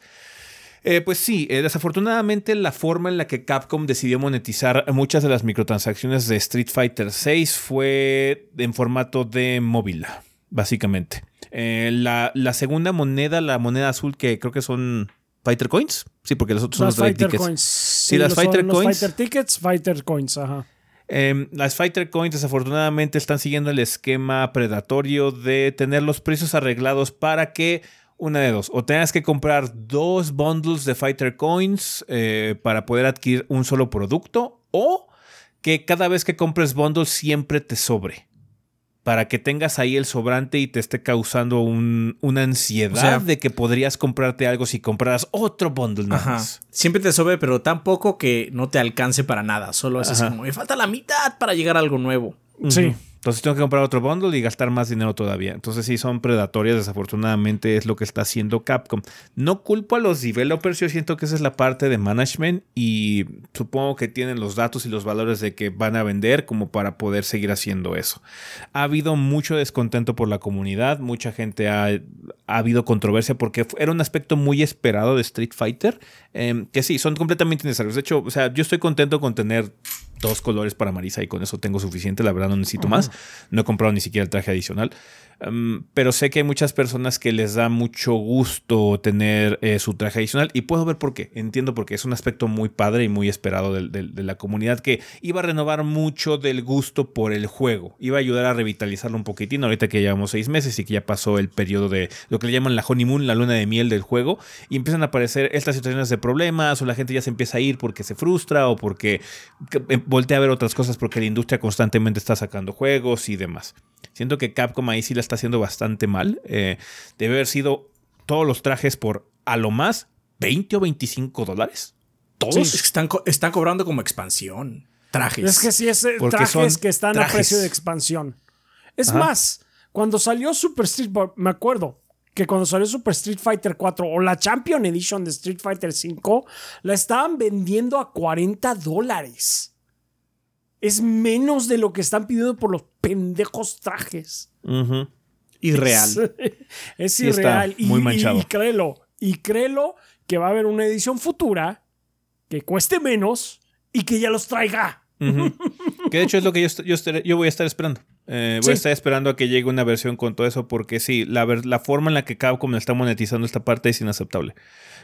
Eh, pues sí, eh, desafortunadamente la forma en la que Capcom decidió monetizar muchas de las microtransacciones de Street Fighter VI fue en formato de móvil, básicamente. Eh, la, la segunda moneda, la moneda azul que creo que son Fighter Coins, sí, porque los otros son los Fighter Tickets. Coins. Sí, las Fighter Coins. Fighter Tickets, Fighter Coins, ajá. Eh, las Fighter Coins desafortunadamente están siguiendo el esquema predatorio de tener los precios arreglados para que una de dos, o tengas que comprar dos bundles de Fighter Coins eh, para poder adquirir un solo producto, o que cada vez que compres bundles siempre te sobre. Para que tengas ahí el sobrante y te esté causando un- una ansiedad O sea- de que podrías comprarte algo si compraras otro bundle nada más. Siempre te sobre, pero tampoco que no te alcance para nada. Solo es así como, me falta la mitad para llegar a algo nuevo. Sí. Entonces tengo que comprar otro bundle y gastar más dinero todavía. Entonces sí son predatorias, desafortunadamente es lo que está haciendo Capcom. No culpo a los developers, yo siento que esa es la parte de management y supongo que tienen los datos y los valores de que van a vender como para poder seguir haciendo eso. Ha habido mucho descontento por la comunidad, mucha gente ha, ha habido controversia porque era un aspecto muy esperado de Street Fighter, em, que sí, son completamente innecesarios. De hecho, o sea, yo estoy contento con tener dos colores para Marisa y con eso tengo suficiente, la verdad no necesito más. No he comprado ni siquiera el traje adicional. Um, pero sé que hay muchas personas que les da mucho gusto tener eh, su traje adicional y puedo ver por qué. Entiendo por qué. Es un aspecto muy padre y muy esperado del- de, la comunidad que iba a renovar mucho del gusto por el juego. Iba a ayudar a revitalizarlo un poquitín ahorita que llevamos seis meses y que ya pasó el periodo de lo que le llaman la honeymoon, la luna de miel del juego y empiezan a aparecer estas situaciones de problemas o la gente ya se empieza a ir porque se frustra o porque que- eh, voltea a ver otras cosas porque la industria constantemente está sacando juegos y demás. Siento que Capcom ahí sí la está haciendo bastante mal. Eh, debe haber sido todos los trajes por a lo más 20 o 25 dólares. Todos. Están, co- están cobrando como expansión. Trajes. Es que sí, es eh, Porque trajes son que están a precio de expansión. Es Ajá. más, cuando salió Super Street, me acuerdo que cuando salió Super Street Fighter 4 o la Champion Edition de Street Fighter 5, la estaban vendiendo a 40 dólares. Es menos de lo que están pidiendo por los pendejos trajes. Irreal. Es, es Sí está irreal. y, muy y- manchado. y créelo, y créelo que va a haber una edición futura que cueste menos y que ya los traiga. Que de hecho es lo que yo, yo, yo voy a estar esperando. Eh, voy a estar esperando a que llegue una versión con todo eso porque sí, la, la forma en la que Capcom está monetizando esta parte es inaceptable.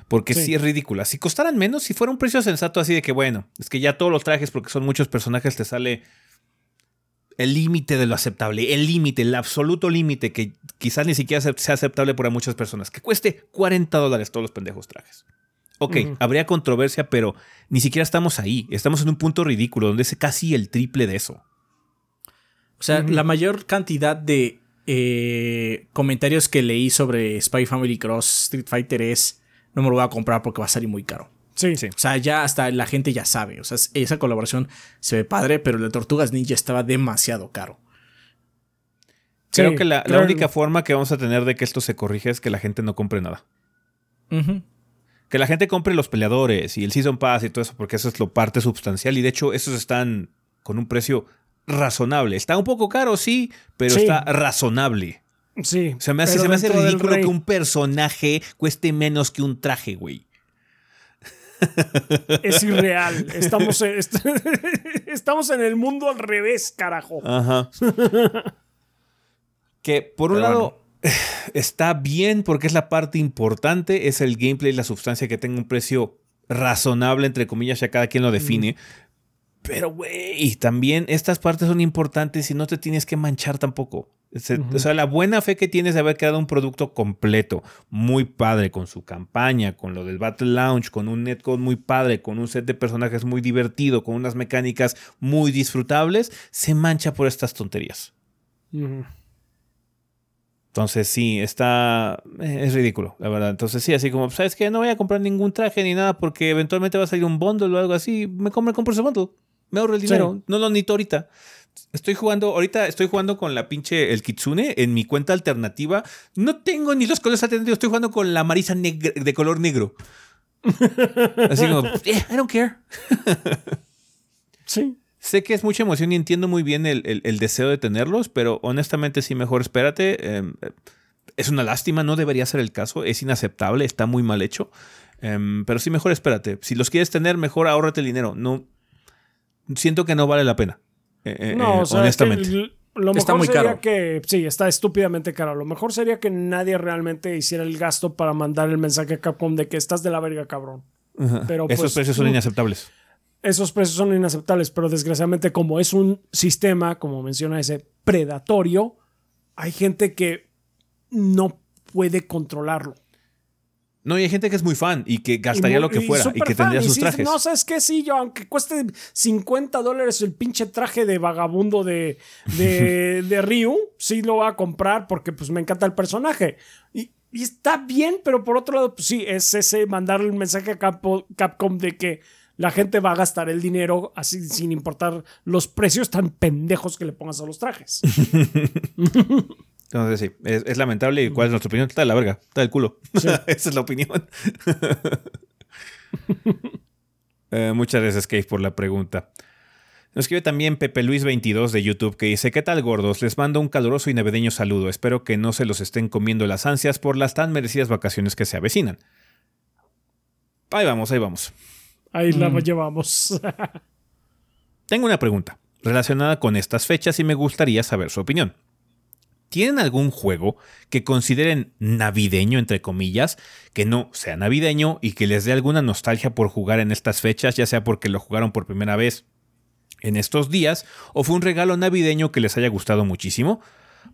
Porque sí. es ridícula. Si costaran menos, si fuera un precio sensato así de que, bueno, es que ya todos los trajes, porque son muchos personajes, te sale el límite de lo aceptable, el límite, el absoluto límite que quizás ni siquiera sea aceptable para muchas personas. Que cueste 40 dólares todos los pendejos trajes. Ok, habría controversia, pero ni siquiera estamos ahí. Estamos en un punto ridículo, donde es casi el triple de eso. O sea, la mayor cantidad de eh, comentarios que leí sobre Spy Family Cross Street Fighter es no me lo voy a comprar porque va a salir muy caro. Sí. sí. O sea, ya hasta la gente ya sabe. O sea, esa colaboración se ve padre, pero de Tortugas Ninja estaba demasiado caro. Creo que la, única forma que vamos a tener de que esto se corrija es que la gente no compre nada. Que la gente compre los peleadores y el Season Pass y todo eso, porque eso es lo parte sustancial. Y de hecho, esos están con un precio razonable. Está un poco caro, sí, pero está razonable. Sí. Se me hace, se me hace ridículo que un personaje cueste menos que un traje, güey. Es irreal. Estamos en, estamos en el mundo al revés, carajo. Ajá. que por un lado está bien porque es la parte importante, es el gameplay, la sustancia que tenga un precio razonable, entre comillas, ya cada quien lo define. Pero, güey, también estas partes son importantes y no te tienes que manchar tampoco. O sea, la buena fe que tienes de haber creado un producto completo, muy padre, con su campaña, con lo del Battle Launch, con un netcode muy padre, con un set de personajes muy divertido, con unas mecánicas muy disfrutables, se mancha por estas tonterías. Entonces sí, está... Eh, es ridículo, la verdad. Entonces sí, así como, ¿sabes qué? No voy a comprar ningún traje ni nada porque eventualmente va a salir un bundle o algo así. Me compro, compro ese bundle. Me ahorro el dinero. No lo necesito ahorita. Estoy jugando, ahorita estoy jugando con la pinche, el Kitsune en mi cuenta alternativa. No tengo ni los colores alternativos, estoy jugando con la Marisa de color negro. Así como, I don't care. sí. Sé que es mucha emoción y entiendo muy bien el, deseo de tenerlos, pero honestamente sí, mejor espérate. Em, es una lástima, no debería ser el caso, es inaceptable, está muy mal hecho. Em, pero sí, mejor espérate. Si los quieres tener, mejor ahórrate el dinero. No, siento que no vale la pena. Eh, eh, no, eh, honestamente. lo mejor muy sería que, sí, está estúpidamente caro. Lo mejor sería que nadie realmente hiciera el gasto para mandar el mensaje a Capcom de que estás de la verga, cabrón. Pero, Esos pues, precios son inaceptables. Esos precios son inaceptables, pero desgraciadamente como es un sistema, como menciona ese, predatorio, hay gente que no puede controlarlo. No, y hay gente que es muy fan y que gastaría lo que fuera y, que tendría sus trajes. no, ¿sabes qué? Sí, yo, aunque cueste 50 dólares el pinche traje de vagabundo de, de, Ryu, sí lo voy a comprar porque pues me encanta el personaje. Y, está bien, pero por otro lado, pues sí, es ese mandar el mensaje a Capcom de que la gente va a gastar el dinero así sin importar los precios tan pendejos que le pongas a los trajes. Entonces sí, es, lamentable. ¿Y cuál es nuestra opinión? Está de la verga, está del culo. Esa es la opinión. Eh, muchas gracias, Cave, por la pregunta. Nos escribe también Pepe Luis 22 de YouTube que dice, ¿qué tal gordos? Les mando un caluroso y navideño saludo. Espero que no se los estén comiendo las ansias por las tan merecidas vacaciones que se avecinan. Ahí vamos, ahí vamos. Ahí la mm. llevamos. Tengo una pregunta relacionada con estas fechas y me gustaría saber su opinión. ¿Tienen algún juego que consideren navideño, entre comillas, que no sea navideño y que les dé alguna nostalgia por jugar en estas fechas, ya sea porque lo jugaron por primera vez en estos días o fue un regalo navideño que les haya gustado muchísimo?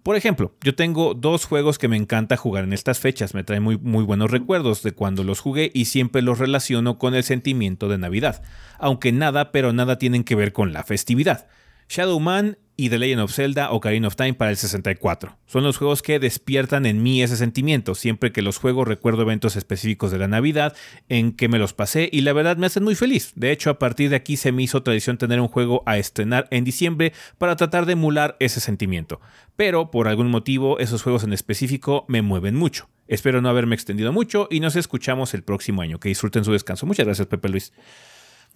Por ejemplo, yo tengo dos juegos que me encanta jugar en estas fechas, me traen muy, muy buenos recuerdos de cuando los jugué y siempre los relaciono con el sentimiento de Navidad, aunque nada, pero nada tienen que ver con la festividad. Shadow Man y The Legend of Zelda Ocarina of Time para el 64. Son los juegos que despiertan en mí ese sentimiento. Siempre que los juego recuerdo eventos específicos de la Navidad en que me los pasé y la verdad me hacen muy feliz. De hecho, a partir de aquí se me hizo tradición tener un juego a estrenar en diciembre para tratar de emular ese sentimiento. Pero por algún motivo esos juegos en específico me mueven mucho. Espero no haberme extendido mucho y nos escuchamos el próximo año. Que disfruten su descanso. Muchas gracias, Pepe Luis.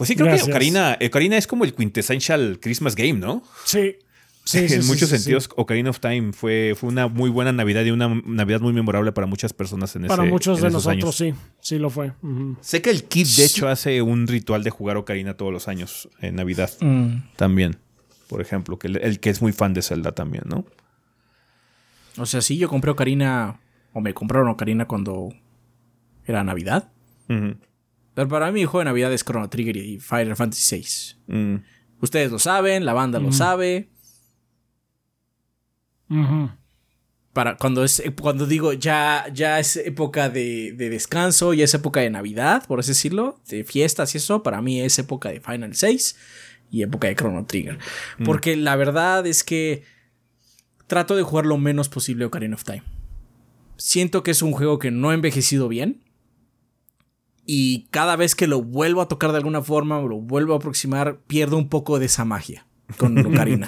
Pues sí, creo que Ocarina, Ocarina es como el quintessential Christmas game, ¿no? Sí, en muchos sentidos, Ocarina of Time fue, fue una muy buena Navidad y una Navidad muy memorable para muchas personas en Para muchos de nosotros, sí, sí lo fue. Sé que el Kid, de hecho, hace un ritual de jugar Ocarina todos los años en Navidad mm. también. por ejemplo, que el, el que es muy fan de Zelda también, ¿no? O sea, sí, yo compré Ocarina, o me compraron Ocarina cuando era Navidad. Ujú. Pero para mí, el juego de Navidad es Chrono Trigger y Final Fantasy VI. Mm. Ustedes lo saben, la banda lo sabe. Para cuando es cuando digo ya, ya es época de, de descanso, ya es época de Navidad, por así decirlo, de fiestas y eso, para mí es época de Final 6 y época de Chrono Trigger. Porque la verdad es que trato de jugar lo menos posible Ocarina of Time. Siento que es un juego que no ha envejecido bien. Y cada vez que lo vuelvo a tocar de alguna forma, o lo vuelvo a aproximar, pierdo un poco de esa magia con Ocarina.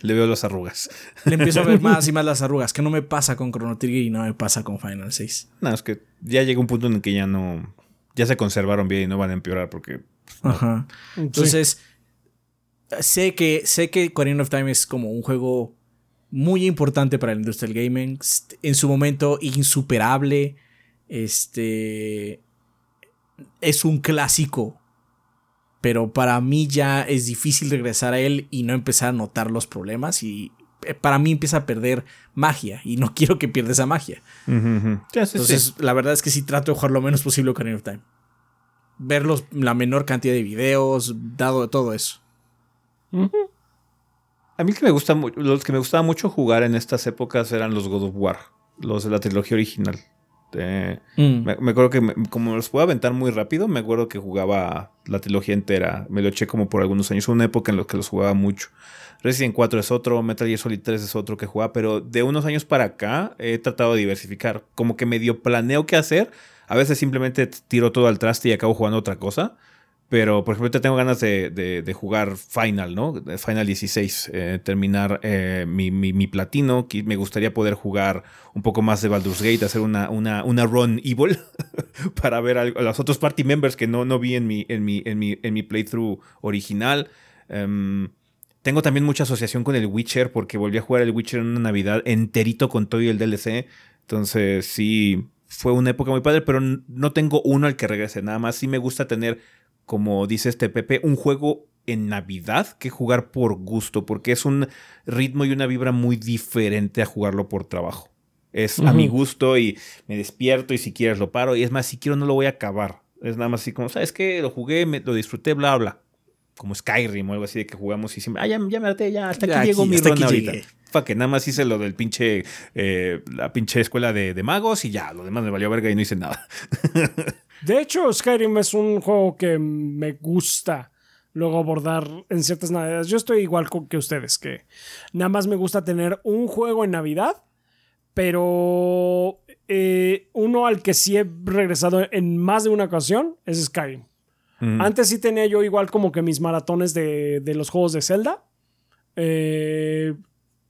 Le veo las arrugas. Le empiezo a ver más y más las arrugas, que no me pasa con Chrono Trigger y no me pasa con Final 6. No, es que ya llega un punto en el que ya no. Ya se conservaron bien y no van a empeorar porque. Ajá. Entonces, sé que sé que Ocarina of Time es como un juego muy importante para la industria del gaming. En su momento, insuperable. Este. Es un clásico. Pero para mí ya es difícil regresar a él y no empezar a notar los problemas. Y eh, para mí empieza a perder magia. Y no quiero que pierda esa magia. Sí. Entonces, la verdad es que sí trato de jugar lo menos posible Ocarina of Time. Ver los- la menor cantidad de videos, dado todo eso. A mí que me gusta los que me gustaba mucho jugar en estas épocas eran los God of War, los de la trilogía original. Eh, Mm. me, me acuerdo que me- como los puedo aventar muy rápido, me acuerdo que jugaba la trilogía entera. Me lo eché como por algunos años. Hubo una época en la que los jugaba mucho. Resident 4 es otro, Metal Gear Solid 3 es otro que jugaba, pero de unos años para acá he tratado de diversificar. Como que medio planeo qué hacer. A veces simplemente tiro todo al traste y acabo jugando otra cosa. Pero, por ejemplo, tengo ganas de, de- jugar Final, ¿no? Final 16. eh, terminar eh, mi, mi- mi platino. Me gustaría poder jugar un poco más de Baldur's Gate, hacer una, una, una run evil para ver a los otros party members que no, no vi en mi, en, mi, en, mi, en mi playthrough original. Em, tengo también mucha asociación con el Witcher porque volví a jugar el Witcher en una Navidad enterito con todo y el DLC. Entonces, sí, fue una época muy padre, pero no tengo uno al que regrese. Nada más sí me gusta tener, como dice este Pepe, un juego en Navidad que jugar por gusto, porque es un ritmo y una vibra muy diferente a jugarlo por trabajo. Es a mi gusto y me despierto y si quieres lo paro. Y es más, si quiero no lo voy a acabar. Es nada más así como, ¿sabes qué? Lo jugué, me, lo disfruté, bla, bla. Como Skyrim o algo así de que jugamos y siempre, ah, ya, ya me harté, ya, hasta aquí llegó mi aquí ahorita. llegué. It, nada más hice lo del pinche, eh, la pinche escuela de, de magos y ya, lo demás me valió verga y no hice nada. De hecho, Skyrim es un juego que me gusta luego abordar en ciertas navidades. Yo estoy igual con que ustedes, que nada más me gusta tener un juego en Navidad, pero eh, uno al que sí he regresado en más de una ocasión es Skyrim. Mm. Antes sí tenía yo igual como que mis maratones de, de los juegos de Zelda. Eh,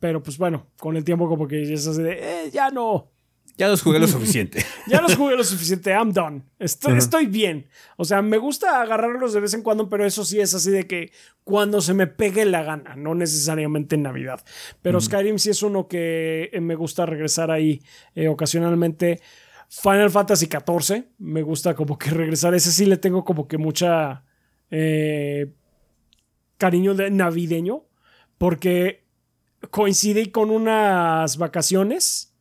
pero pues bueno, con el tiempo como que es así de, "Eh, ya no, Ya los jugué lo suficiente. ya los jugué lo suficiente, I'm done. Estoy, estoy bien. O sea, me gusta agarrarlos de vez en cuando, pero eso sí es así de que cuando se me pegue la gana, no necesariamente en Navidad. Pero Skyrim sí es uno que eh, me gusta regresar ahí eh, ocasionalmente. Final Fantasy XIV, me gusta como que regresar. Ese sí le tengo como que mucha eh, cariño de navideño, porque coincidí con unas vacaciones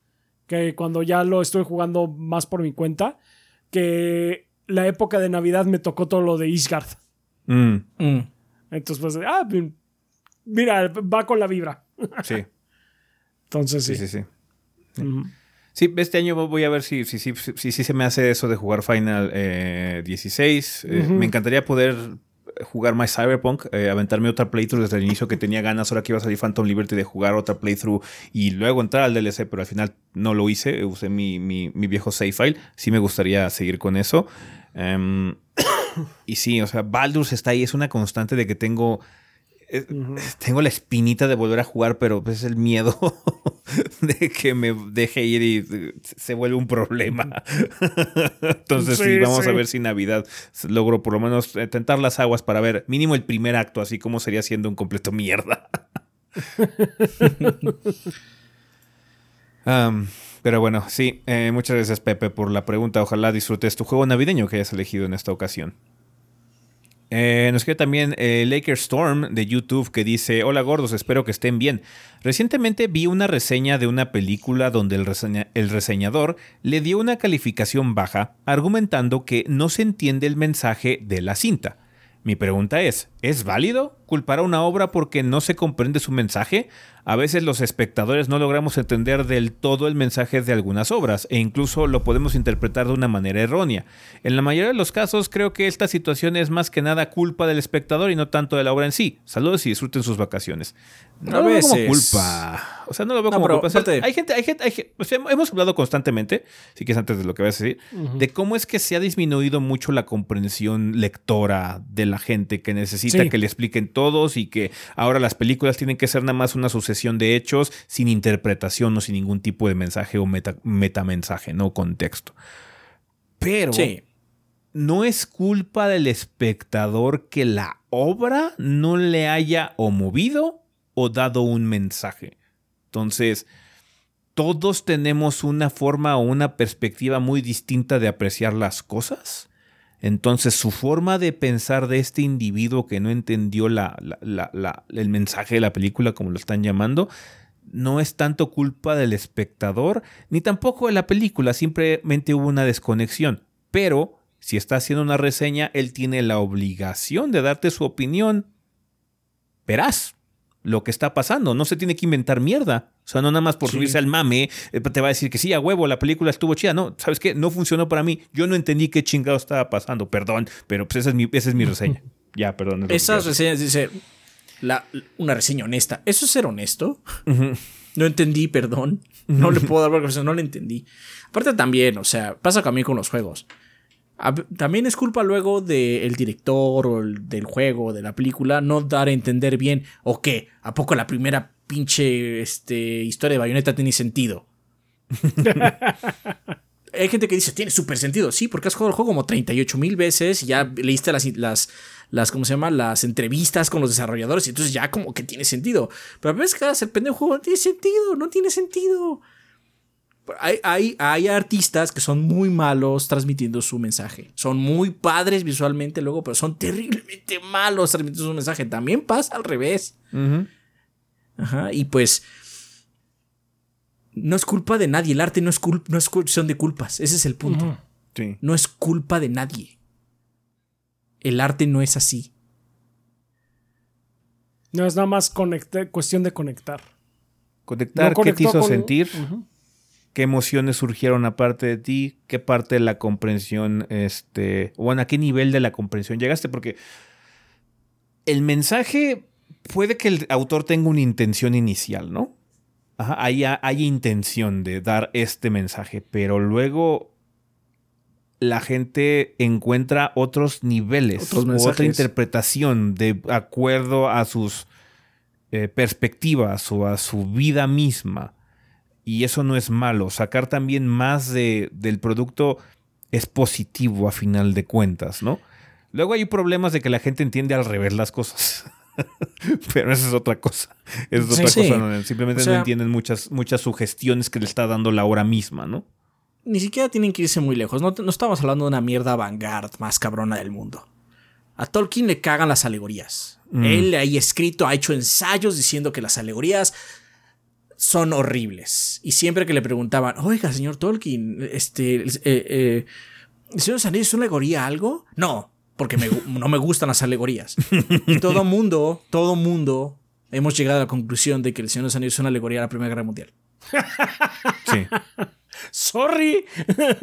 que cuando ya lo estoy jugando más por mi cuenta, que la época de Navidad me tocó todo lo de Ishgard. Mm, Mm. Entonces, pues, ah, mira, va con la vibra. sí, Entonces, sí. sí, sí, sí. Sí, este año voy a ver si si, si, si, si se me hace eso de jugar Final eh, 16. Eh. Me encantaría poder jugar más Cyberpunk, eh, aventarme otra playthrough desde el inicio que tenía ganas, ahora que iba a salir Phantom Liberty de jugar otra playthrough y luego entrar al DLC, pero al final no lo hice, usé mi, mi, mi viejo save file. Sí me gustaría seguir con eso. Em, y sí, o sea, Baldur's está ahí, es una constante de que tengo... Tengo la espinita de volver a jugar, pero pues, es el miedo de que me deje ir y se vuelve un problema. Entonces sí, Sí, vamos sí. a ver si Navidad logro por lo menos eh, tentar las aguas para ver mínimo el primer acto, así como sería siendo un completo mierda. Pero bueno, sí, eh, muchas gracias Pepe por la pregunta. Ojalá disfrutes tu juego navideño que hayas elegido en esta ocasión. Eh, nos queda también eh, Laker Storm de YouTube que dice, hola gordos, espero que estén bien. Recientemente vi una reseña de una película donde el, el reseñador le dio una calificación baja argumentando que no se entiende el mensaje de la cinta. Mi pregunta es, ¿es válido culpar a una obra porque no se comprende su mensaje? A veces los espectadores no logramos entender del todo el mensaje de algunas obras e incluso lo podemos interpretar de una manera errónea. En la mayoría de los casos creo que esta situación es más que nada culpa del espectador y no tanto de la obra en sí. Saludos y disfruten sus vacaciones. No lo veo como culpa. O sea, no lo veo como culpa. hay gente, hay gente, hay gente hemos hablado constantemente, si quieres antes de lo que vas a decir, de cómo es que se ha disminuido mucho la comprensión lectora de la gente que necesita que le expliquen todos y que ahora las películas tienen que ser nada más una sucesión de hechos sin interpretación o sin ningún tipo de mensaje o meta, metamensaje, no contexto. Pero no es culpa del espectador que la obra no le haya o movido o dado un mensaje. Entonces, todos tenemos una forma o una perspectiva muy distinta de apreciar las cosas. Entonces su forma de pensar de este individuo que no entendió el mensaje de la película, como lo están llamando, no es tanto culpa del espectador, ni tampoco de la película, simplemente hubo una desconexión. Pero si está haciendo una reseña, él tiene la obligación de darte su opinión. Verás lo que está pasando. No se tiene que inventar mierda. O sea, no nada más por subirse al mame, eh, te va a decir que sí, a huevo, la película estuvo chida. No, ¿sabes qué? No funcionó para mí. Yo no entendí qué chingado estaba pasando. Perdón, pero pues esa es mi, esa es mi reseña. ya, perdón. Esas reseñas dice la, una reseña honesta. ¿Eso es ser honesto? No entendí, perdón. No le puedo dar porque no le entendí. Aparte también, o sea, pasa también con los juegos. También es culpa luego del director o del juego, de la película, no dar a entender bien, o qué, ¿a poco la primera pinche este, historia de Bayonetta tiene sentido? Hay gente que dice, tiene súper sentido. Sí, porque has jugado el juego como 38 mil veces y ya leíste las, las, las, ¿cómo se llama? Las entrevistas con los desarrolladores y entonces ya como que tiene sentido. Pero a veces que el pendejo juego no tiene sentido, no tiene sentido. Hay, hay, artistas que son muy malos transmitiendo su mensaje. Son muy padres visualmente luego, pero son terriblemente malos transmitiendo su mensaje. También pasa al revés. Ajá. Y pues no es culpa de nadie. El arte no es, culpa, no es cuestión de culpas. Ese es el punto. No es culpa de nadie. El arte no es así. No es nada más cuestión de conectar. Conectar, ¿qué te hizo sentir? Qué emociones surgieron aparte de ti, qué parte de la comprensión, este, bueno, a qué nivel de la comprensión llegaste, porque el mensaje puede que el autor tenga una intención inicial, ¿no? Ajá, hay, hay intención de dar este mensaje, pero luego la gente encuentra otros niveles, otra interpretación de acuerdo a sus eh, perspectivas o a su vida misma y eso no es malo. Sacar también más de, del producto es positivo a final de cuentas, ¿no? Luego hay problemas de que la gente entiende al revés las cosas. Pero esa es otra cosa. es otra cosa. simplemente no entienden muchas, muchas sugestiones que le está dando la hora misma, ¿no? Ni siquiera tienen que irse muy lejos. No, no estamos hablando de una mierda vanguard más cabrona del mundo. A Tolkien le cagan las alegorías. Mm. Él ha escrito, ha hecho ensayos diciendo que las alegorías son horribles. Y siempre que le preguntaban, oiga, señor Tolkien, este, eh, eh, ¿el Señor de es una alegoría algo? No, porque no me gustan las alegorías. Y todo mundo, todo mundo, hemos llegado a la conclusión de que el Señor de es una alegoría a la Primera Guerra Mundial. Sí. Sorry.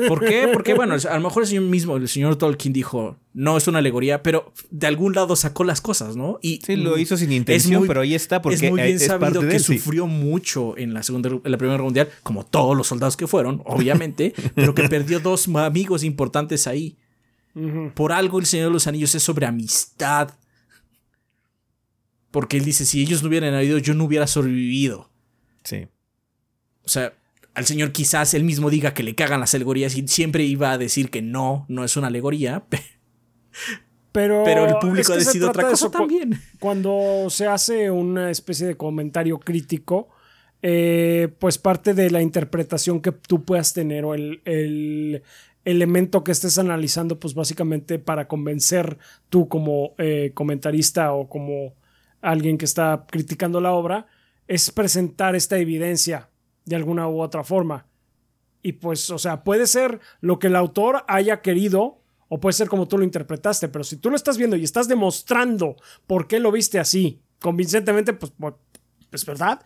¿Por qué? Porque, bueno, a lo mejor el señor mismo, el señor Tolkien dijo, no es una alegoría, pero de algún lado sacó las cosas, ¿no? Y sí, lo hizo sin intención, pero ahí está porque es muy bien sabido que sufrió mucho en la segunda, en la Primera Guerra Mundial, como todos los soldados que fueron, obviamente, pero que perdió dos amigos importantes ahí. Por algo el Señor de los Anillos es sobre amistad. Porque él dice, si ellos no hubieran habido, yo no hubiera sobrevivido. Sí. O sea, al señor quizás él mismo diga que le cagan las alegorías y siempre iba a decir que no, no es una alegoría. Pero, pero el público ha decidido otra cosa también. Cuando se hace una especie de comentario crítico, eh, pues parte de la interpretación que tú puedas tener o el, elemento que estés analizando, pues básicamente para convencer tú como eh, comentarista o como alguien que está criticando la obra, es presentar esta evidencia de alguna u otra forma. Y pues, o sea, puede ser lo que el autor haya querido o puede ser como tú lo interpretaste, pero si tú lo estás viendo y estás demostrando por qué lo viste así, convincentemente, pues, pues es verdad.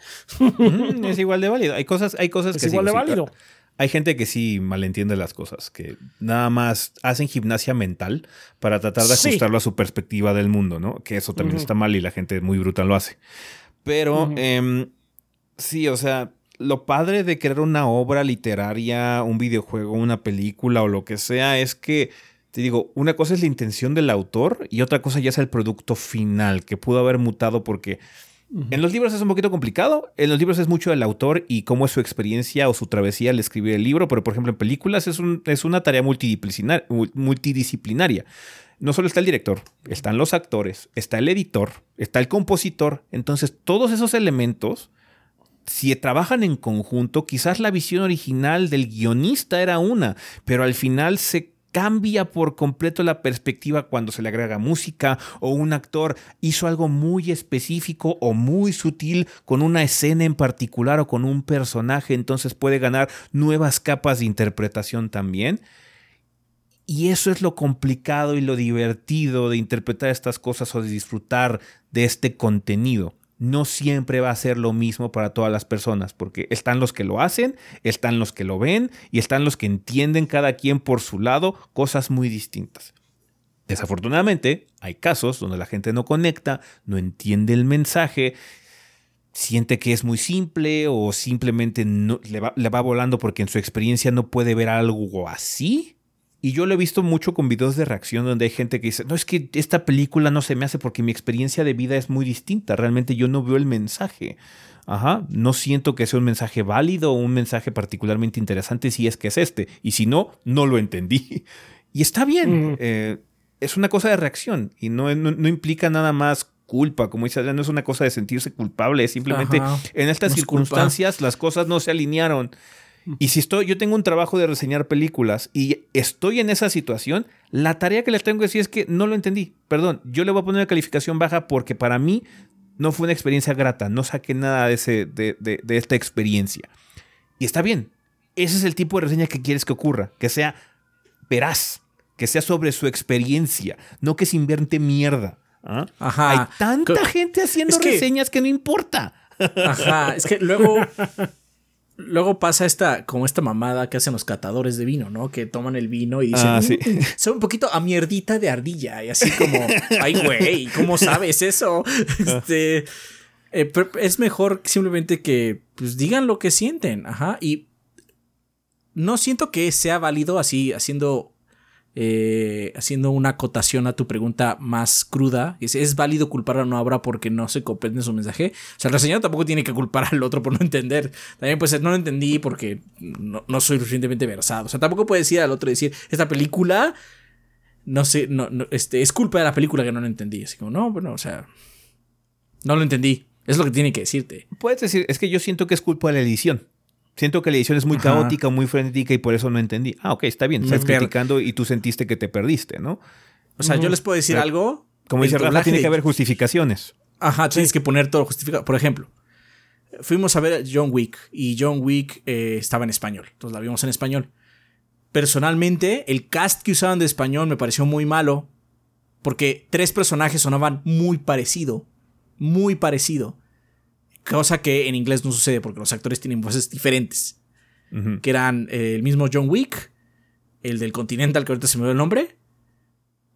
es igual de válido. Hay cosas, hay cosas es igual de válido. Hay gente que sí malentiende las cosas, que nada más hacen gimnasia mental para tratar de ajustarlo a su perspectiva del mundo, ¿no? Que eso también está mal y la gente muy brutal lo hace. Pero em, sí, o sea, lo padre de crear una obra literaria, un videojuego, una película o lo que sea es que, te digo, una cosa es la intención del autor y otra cosa ya es el producto final, que pudo haber mutado porque en los libros es un poquito complicado. En los libros es mucho del autor y cómo es su experiencia o su travesía al escribir el libro. Pero, por ejemplo, en películas es, un, es una tarea multidisciplinaria. No solo está el director, están los actores, está el editor, está el compositor. Entonces, todos esos elementos, si trabajan en conjunto, quizás la visión original del guionista era una, pero al final se cambia por completo la perspectiva cuando se le agrega música o un actor hizo algo muy específico o muy sutil con una escena en particular o con un personaje, entonces puede ganar nuevas capas de interpretación también. Y eso es lo complicado y lo divertido de interpretar estas cosas o de disfrutar de este contenido no siempre va a ser lo mismo para todas las personas, porque están los que lo hacen, están los que lo ven y están los que entienden cada quien por su lado cosas muy distintas. Desafortunadamente, hay casos donde la gente no conecta, no entiende el mensaje, siente que es muy simple o simplemente le va volando porque en su experiencia no puede ver algo así y yo lo he visto mucho con videos de reacción donde hay gente que dice, no, es que esta película no se me hace porque mi experiencia de vida es muy distinta. Realmente yo no veo el mensaje. Ajá, no siento que sea un mensaje válido o un mensaje particularmente interesante si es que es este. Y si no, no lo entendí. Y está bien. Eh, es una cosa de reacción y no, no, implica nada más culpa, como dice no es una cosa de sentirse culpable, simplemente en estas circunstancias las cosas no se alinearon y si estoy, yo tengo un trabajo de reseñar películas y estoy en esa situación, la tarea que les tengo que decir es que no lo entendí. Perdón, yo le voy a poner una calificación baja porque para mí no fue una experiencia grata, no saqué nada de, ese, de, de esta experiencia. Y está bien, ese es el tipo de reseña que quieres que ocurra, que sea veraz, que sea sobre su experiencia, no que se invierte mierda. ¿ah? Hay tanta gente haciendo reseñas que no importa. Ajá, es que luego luego pasa esta, como esta mamada que hacen los catadores de vino, ¿no? Que toman el vino y dicen, ah, mm, un poquito a mierdita de ardilla. Y así como, ay, güey, ¿cómo sabes eso? Este, eh, es mejor simplemente que pues, digan lo que sienten, ajá. Y no siento que sea válido así, haciendo eh, haciendo una acotación a tu pregunta más cruda, es, ¿es válido culpar a una obra porque no se comprende su mensaje? O sea, el reseñador tampoco tiene que culpar al otro por no entender. También puede ser, no lo entendí porque no, soy suficientemente versado. O sea, tampoco puede decir al otro decir, esta película, no sé, no, este, es culpa de la película que no lo entendí. Así como, no, bueno, o sea, no lo entendí. Es lo que tiene que decirte. Puedes decir, es que yo siento que es culpa de la edición. Siento que la edición es muy caótica, muy frenética y por eso no entendí. Ah, ok, está bien. Estás criticando y tú sentiste que te perdiste, ¿no? O sea, yo les puedo decir algo. Como dice Rafa, tiene que haber justificaciones. Ajá, tienes que poner todo justificado. Por ejemplo, fuimos a ver John Wick y John Wick eh, estaba en español. Entonces la vimos en español. Personalmente, el cast que usaban de español me pareció muy malo porque tres personajes sonaban muy parecido. Muy parecido. Cosa que en inglés no sucede porque los actores tienen voces diferentes. Que eran eh, el mismo John Wick, el del Continental, que ahorita se me dio el nombre,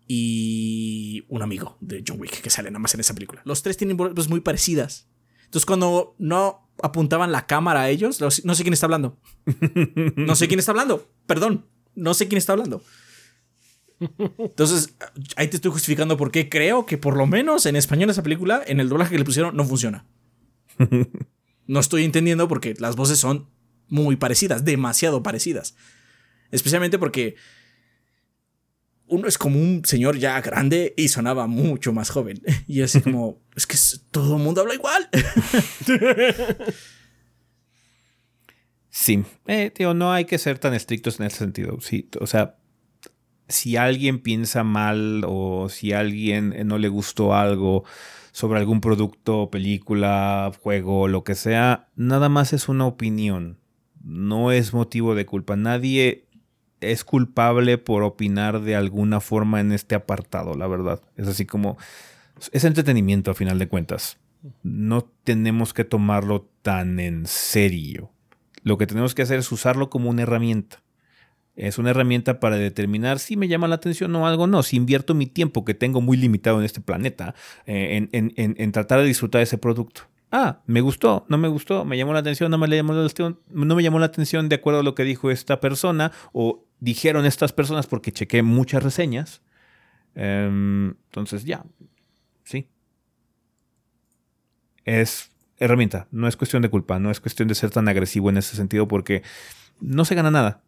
y un amigo de John Wick que sale nada más en esa película. Los tres tienen voces muy parecidas. Entonces, cuando no apuntaban la cámara a ellos, no sé quién está hablando. No sé quién está hablando. Perdón, no sé quién está hablando. Entonces, ahí te estoy justificando por qué creo que por lo menos en español esa película, en el doblaje que le pusieron, no funciona. No estoy entendiendo porque las voces son muy parecidas, demasiado parecidas. Especialmente porque uno es como un señor ya grande y sonaba mucho más joven. Y así como, es que todo el mundo habla igual. Sí, eh, tío, no hay que ser tan estrictos en ese sentido. Sí, o sea, si alguien piensa mal o si alguien eh, no le gustó algo sobre algún producto, película, juego, lo que sea, nada más es una opinión. No es motivo de culpa. Nadie es culpable por opinar de alguna forma en este apartado, la verdad. Es así como... Es entretenimiento a final de cuentas. No tenemos que tomarlo tan en serio. Lo que tenemos que hacer es usarlo como una herramienta. Es una herramienta para determinar si me llama la atención o algo no. Si invierto mi tiempo que tengo muy limitado en este planeta eh, en, tratar de disfrutar ese producto. Ah, me gustó, no me gustó, me llamó la atención, no me, llamó la atención, no me llamó la atención de acuerdo a lo que dijo esta persona o dijeron estas personas porque chequé muchas reseñas. Em, entonces, ya, sí. Es herramienta, no es cuestión de culpa, no es cuestión de ser tan agresivo en ese sentido porque no se gana nada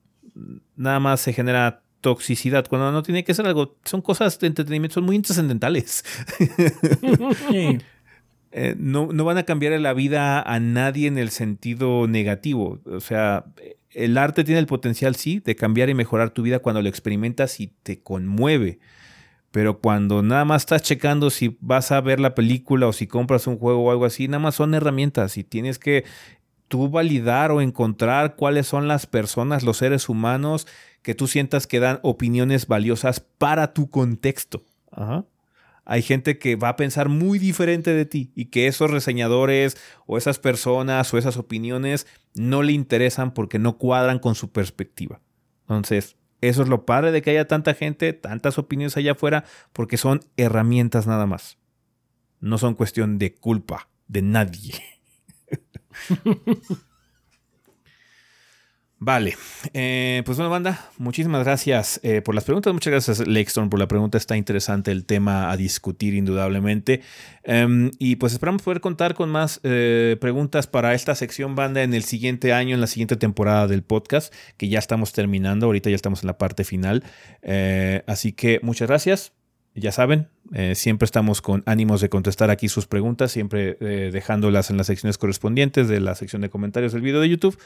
nada más se genera toxicidad cuando no tiene que ser algo. Son cosas de entretenimiento, son muy trascendentales. Eh, no, no, van a cambiar la vida a nadie en el sentido negativo. O sea, el arte tiene el potencial, sí, de cambiar y mejorar tu vida cuando lo experimentas y te conmueve. Pero cuando nada más estás checando si vas a ver la película o si compras un juego o algo así, nada más son herramientas y tienes que tú validar o encontrar cuáles son las personas, los seres humanos que tú sientas que dan opiniones valiosas para tu contexto. Hay gente que va a pensar muy diferente de ti y que esos reseñadores o esas personas o esas opiniones no le interesan porque no cuadran con su perspectiva. Entonces, eso es lo padre de que haya tanta gente, tantas opiniones allá afuera, porque son herramientas nada más. No son cuestión de culpa de nadie. Vale, eh, pues bueno, banda, muchísimas gracias eh, por las preguntas. Muchas gracias, Lakestorm, por la pregunta. Está interesante el tema a discutir, indudablemente. Em, y pues esperamos poder contar con más eh, preguntas para esta sección, banda, en el siguiente año, en la siguiente temporada del podcast, que ya estamos terminando. Ahorita ya estamos en la parte final. así que muchas gracias ya saben, eh, siempre estamos con ánimos de contestar aquí sus preguntas, siempre eh, dejándolas en las secciones correspondientes de la sección de comentarios del video de YouTube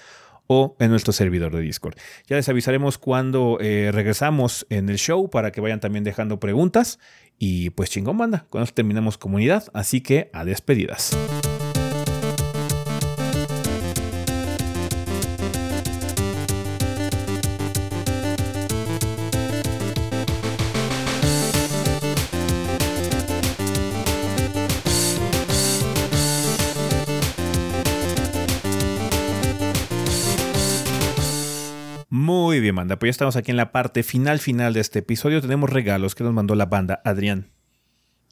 o en nuestro servidor de Discord. Ya les avisaremos cuando eh, regresamos en el show para que vayan también dejando preguntas. Y pues chingón, banda. Con eso terminamos comunidad, así que a despedidas. Bien, banda. Pues ya estamos aquí en la parte final final de este episodio. Tenemos regalos que nos mandó la banda Adrián.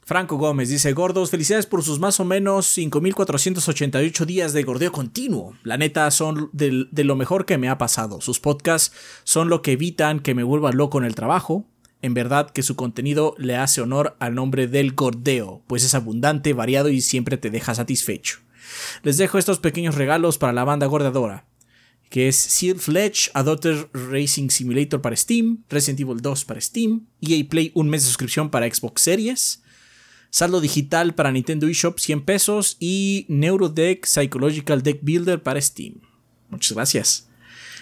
Franco Gómez dice, gordos, felicidades por sus más o menos 5.488 días de gordeo continuo. La neta son de, lo mejor que me ha pasado. Sus podcasts son lo que evitan que me vuelva loco en el trabajo. En verdad que su contenido le hace honor al nombre del gordeo, pues es abundante, variado y siempre te deja satisfecho. Les dejo estos pequeños regalos para la banda gordadora que es Seal Fledge, Adopter Racing Simulator para Steam, Resident Evil 2 para Steam, EA Play un mes de suscripción para Xbox Series, saldo digital para Nintendo eShop 100 pesos y Neurodeck Psychological Deck Builder para Steam. Muchas gracias.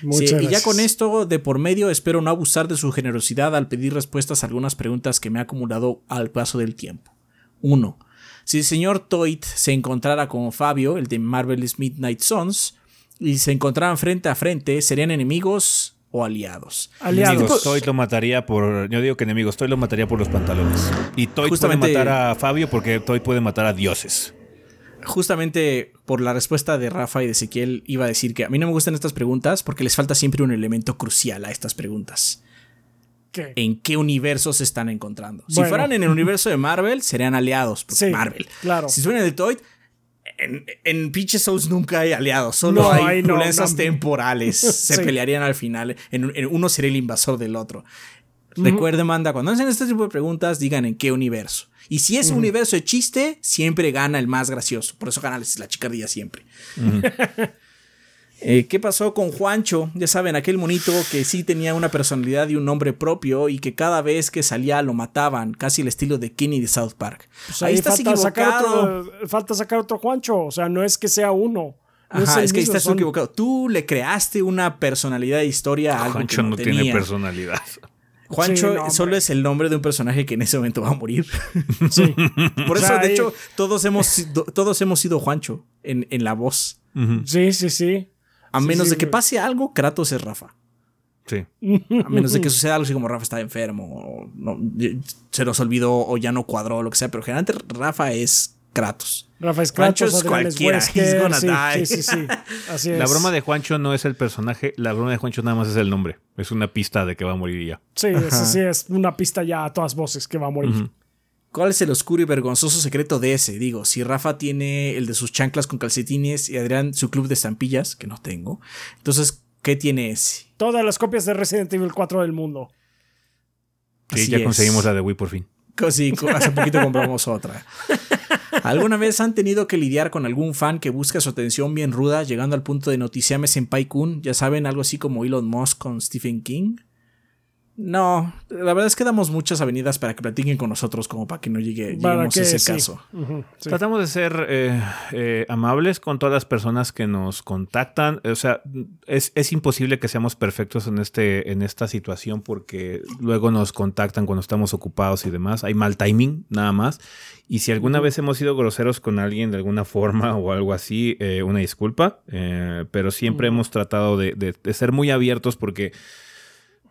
Y ya con esto de por medio espero no abusar de su generosidad al pedir respuestas a algunas preguntas que me ha acumulado al paso del tiempo. 1. Si el señor Toit se encontrara con Fabio, el de Marvel's Midnight Sons, y se encontraran frente a frente, ¿serían enemigos o aliados? Aliados. Toy lo mataría por. Yo digo que enemigos. Toy lo mataría por los pantalones. Y Toy puede matar a Fabio porque Toy puede matar a dioses. Justamente por la respuesta de Rafa y de Ezequiel, iba a decir que a mí no me gustan estas preguntas porque les falta siempre un elemento crucial a estas preguntas. ¿Qué? ¿En qué universo se están encontrando? Si fueran en el universo de Marvel, serían aliados. sí, Marvel. Claro. Si fueran de Toy, en, en pinche Souls nunca hay aliados, solo hay violencias temporales. Se pelearían al final. En, uno sería el invasor del otro. Recuerden, manda, cuando hacen este tipo de preguntas, digan en qué universo. Y si es un universo de chiste, siempre gana el más gracioso. Por eso gana la chicardilla siempre. Eh, ¿Qué pasó con Juancho? Ya saben, aquel monito que sí tenía una personalidad y un nombre propio y que cada vez que salía lo mataban, casi el estilo de Kenny de South Park. Pues ahí, está falta sacar, otro, falta sacar otro Juancho, o sea, no es que sea uno. No Ajá, es que mismo estás son. equivocado. Tú le creaste una personalidad de historia a algo Juancho que no, no, tiene tenía. personalidad. Juancho Sí, no, solo es el nombre de un personaje que en ese momento va a morir. Sí. Por O eso, sea, de ahí- hecho, todos hemos, sido- todos hemos sido Juancho en, en la voz. Sí, sí, sí. A Sí, menos sí, de que pase algo, Kratos es Rafa. Sí. A menos de que suceda algo así como Rafa está enfermo, o no, se nos olvidó o ya no cuadró o lo que sea. Pero generalmente Rafa es Kratos. Rafa es Juancho Kratos, es Adrián es cualquiera, Wesker, he's gonna sí, die. sí, sí, sí. Así es. La broma de Juancho no es el personaje, la broma de Juancho nada más es el nombre. Es una pista de que va a morir ya. Sí, ese sí es una pista ya a todas voces que va a morir. ¿Cuál es el oscuro y vergonzoso secreto de ese? Digo, si Rafa tiene el de sus chanclas con calcetines y Adrián su club de estampillas, que no tengo, entonces, ¿qué tiene ese? Todas las copias de Resident Evil 4 del mundo. Sí, Así ya es. conseguimos la de Wii por fin. Sí, hace poquito compramos otra. ¿Alguna vez han tenido que lidiar con algún fan que busca su atención bien ruda, llegando al punto de noticiame Senpai Kun? Ya saben, algo así como Elon Musk con Stephen King. No, la verdad es que damos muchas avenidas para que platiquen con nosotros, como para que no llegue, Para lleguemos que a ese sí. caso. Sí. Tratamos de ser eh, eh, amables con todas las personas que nos contactan. O sea, es, es imposible que seamos perfectos en, este, en esta situación porque luego nos contactan cuando estamos ocupados y demás. Hay mal timing, nada más. Y si alguna vez hemos sido groseros con alguien de alguna forma o algo así, eh, una disculpa. Eh, pero siempre hemos tratado de, de- de ser muy abiertos porque,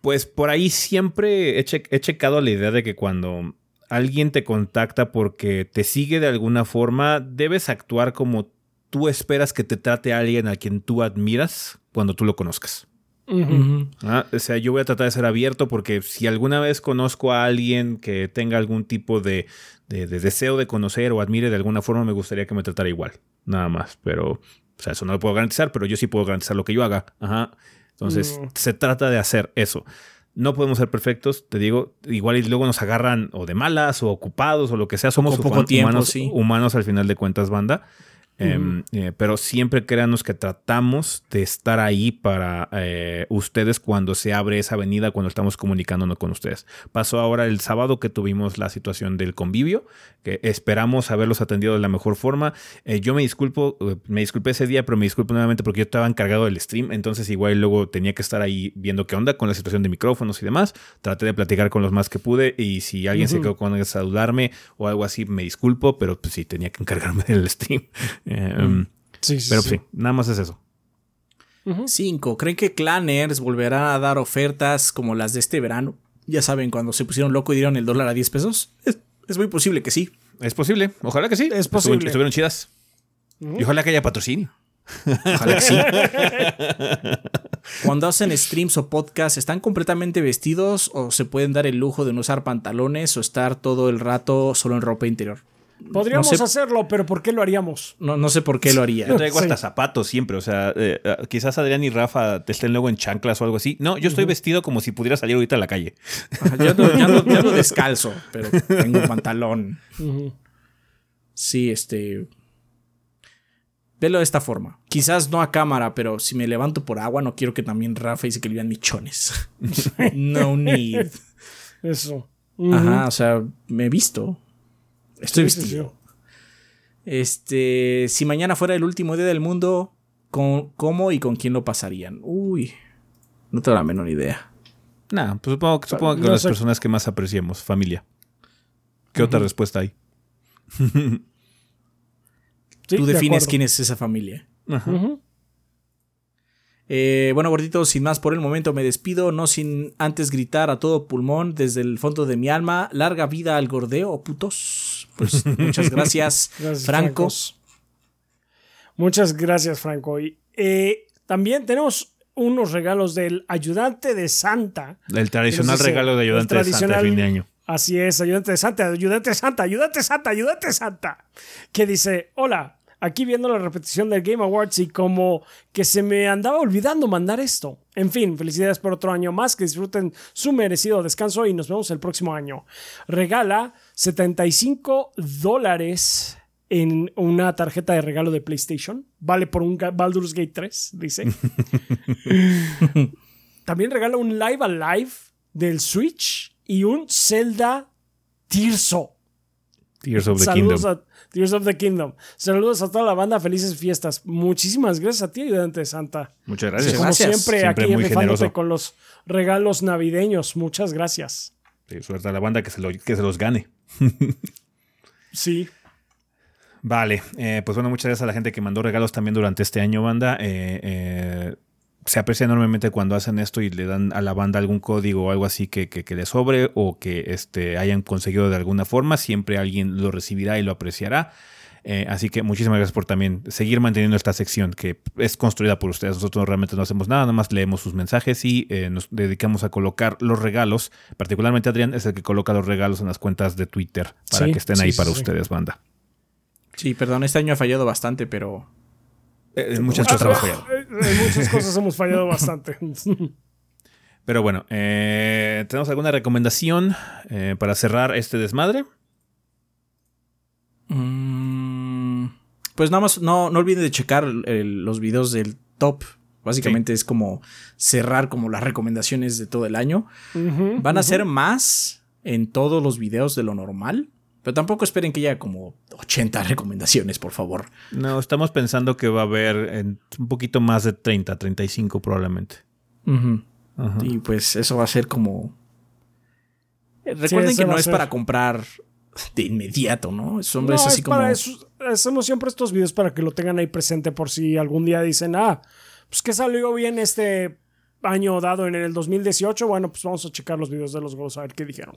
pues por ahí siempre he, che- he checado la idea de que cuando alguien te contacta porque te sigue de alguna forma, debes actuar como tú esperas que te trate alguien a quien tú admiras cuando tú lo conozcas. Ah, O sea, yo voy a tratar de ser abierto porque si alguna vez conozco a alguien que tenga algún tipo de, de- de deseo de conocer o admire de alguna forma, me gustaría que me tratara igual. Nada más. Pero, o sea, eso no lo puedo garantizar, pero yo sí puedo garantizar lo que yo haga. Ajá. Entonces, Mm. se trata de hacer eso. No podemos ser perfectos, te digo, igual y luego nos agarran o de malas o ocupados o lo que sea, somos poco tiempo, humanos, sí. humanos al final de cuentas, banda. Em, eh, pero siempre créanos que tratamos de estar ahí para eh, ustedes cuando se abre esa avenida, cuando estamos comunicándonos con ustedes. Pasó ahora el sábado que tuvimos la situación del convivio, que esperamos haberlos atendido de la mejor forma. Eh, yo me disculpo, eh, me disculpé ese día, pero me disculpo nuevamente porque yo estaba encargado del stream, entonces igual luego tenía que estar ahí viendo qué onda con la situación de micrófonos y demás. Traté de platicar con los más que pude y si alguien se Ujú. quedó con saludarme o algo así, me disculpo, pero pues sí, tenía que encargarme del stream. Eh, Sí, sí, Pero sí. sí, nada más es eso. 5. ¿Creen que Clanners volverán a dar ofertas como las de este verano? Ya saben, cuando se pusieron loco y dieron el dólar a 10 pesos. Es, es muy posible que sí. Es posible, ojalá que sí. Es Estuvieron- posible. Estuvieron chidas. Y ojalá que haya patrocinio. Ojalá que sí. Cuando hacen streams o podcasts, ¿están completamente vestidos o se pueden dar el lujo de no usar pantalones o estar todo el rato solo en ropa interior? Podríamos no sé- hacerlo, pero ¿por qué lo haríamos? No, no sé por qué lo haría. Yo traigo Sí. hasta zapatos siempre, o sea, eh, eh, quizás Adrián y Rafa te estén luego en chanclas o algo así. No, yo estoy vestido como si pudiera salir ahorita a la calle. Ajá, Yo yo ando descalzo, pero tengo pantalón. Ujú. Sí, este. Velo de esta forma. Quizás no a cámara, pero si me levanto por agua, no quiero que también Rafa dice que le vean michones. no need. Eso. Ajá, o sea, me he visto. Estoy Sí, sí, vestido. Este, si mañana fuera el último día del mundo, ¿con, ¿cómo y con quién lo pasarían? Uy, no tengo la menor idea. Nah, pues supongo, que- supongo que No con las sé. personas que más apreciamos, familia. ¿Qué otra respuesta hay? Sí, Tú de defines quién es esa familia. Ajá. Eh, bueno, gorditos, sin más por el momento me despido, no sin antes gritar a todo pulmón desde el fondo de mi alma, larga vida al gordeo, putos. Pues muchas gracias, Gracias, Franco. Muchas gracias, Franco. Y eh, también tenemos unos regalos del ayudante de Santa. El tradicional Entonces, regalo de ayudante de Santa de fin de año. Así es, ayudante de Santa, ayudante de Santa, ayudante de Santa, ayudante de Santa. Que dice, hola, aquí viendo la repetición del Game Awards y como que se me andaba olvidando mandar esto. En fin, felicidades por otro año más, que disfruten su merecido descanso y nos vemos el próximo año. Regala 75 dólares en una tarjeta de regalo de PlayStation. Vale por un Baldur's Gate 3, dice. También regala un Live Alive del Switch y un Zelda Tirso. Tears of the Saludos Kingdom. Tears of the Kingdom. Saludos a toda la banda. Felices fiestas. Muchísimas gracias a ti, ayudante Santa. Muchas gracias. Como Gracias. siempre, Siempre aquí rifándote con los regalos navideños. Muchas gracias. Sí, suerte a la banda que se, lo- que se los gane. Sí. Vale, eh, pues bueno, muchas gracias a la gente que mandó regalos también durante este año, banda. Eh, eh, se aprecia enormemente cuando hacen esto y le dan a la banda algún código o algo así que, que, que le sobre o que este, hayan conseguido de alguna forma. Siempre alguien lo recibirá y lo apreciará. Eh, así que muchísimas gracias por también seguir manteniendo esta sección que es construida por ustedes. Nosotros realmente no hacemos nada, nada más leemos sus mensajes y eh, nos dedicamos a colocar los regalos. Particularmente Adrián es el que coloca los regalos en las cuentas de Twitter para Sí, que estén sí, ahí para sí. ustedes, banda. Sí, perdón, este año ha fallado bastante, pero Eh, en muchas Ah, cosas hemos fallado. eh, En muchas cosas hemos fallado bastante. Pero bueno, eh, ¿tenemos alguna recomendación eh, para cerrar este desmadre? Mm, pues nada más, no, no olviden de checar el- los videos del top. Básicamente es como cerrar como las recomendaciones de todo el año. Van a ser más en todos los videos de lo normal. Pero tampoco esperen que haya como 80 recomendaciones, por favor. No, estamos pensando que va a haber en un poquito más de 30, 35 probablemente. Ujú. Ajá. Y pues eso va a ser como... Eh, Recuerden que no es ser. para comprar de inmediato, ¿no? Es, No, es así como... para eso- hacemos siempre estos videos para que lo tengan ahí presente por si algún día dicen, ah, pues que salió bien este año dado en el 2018. Bueno, pues vamos a checar los videos de los juegos a ver qué dijeron.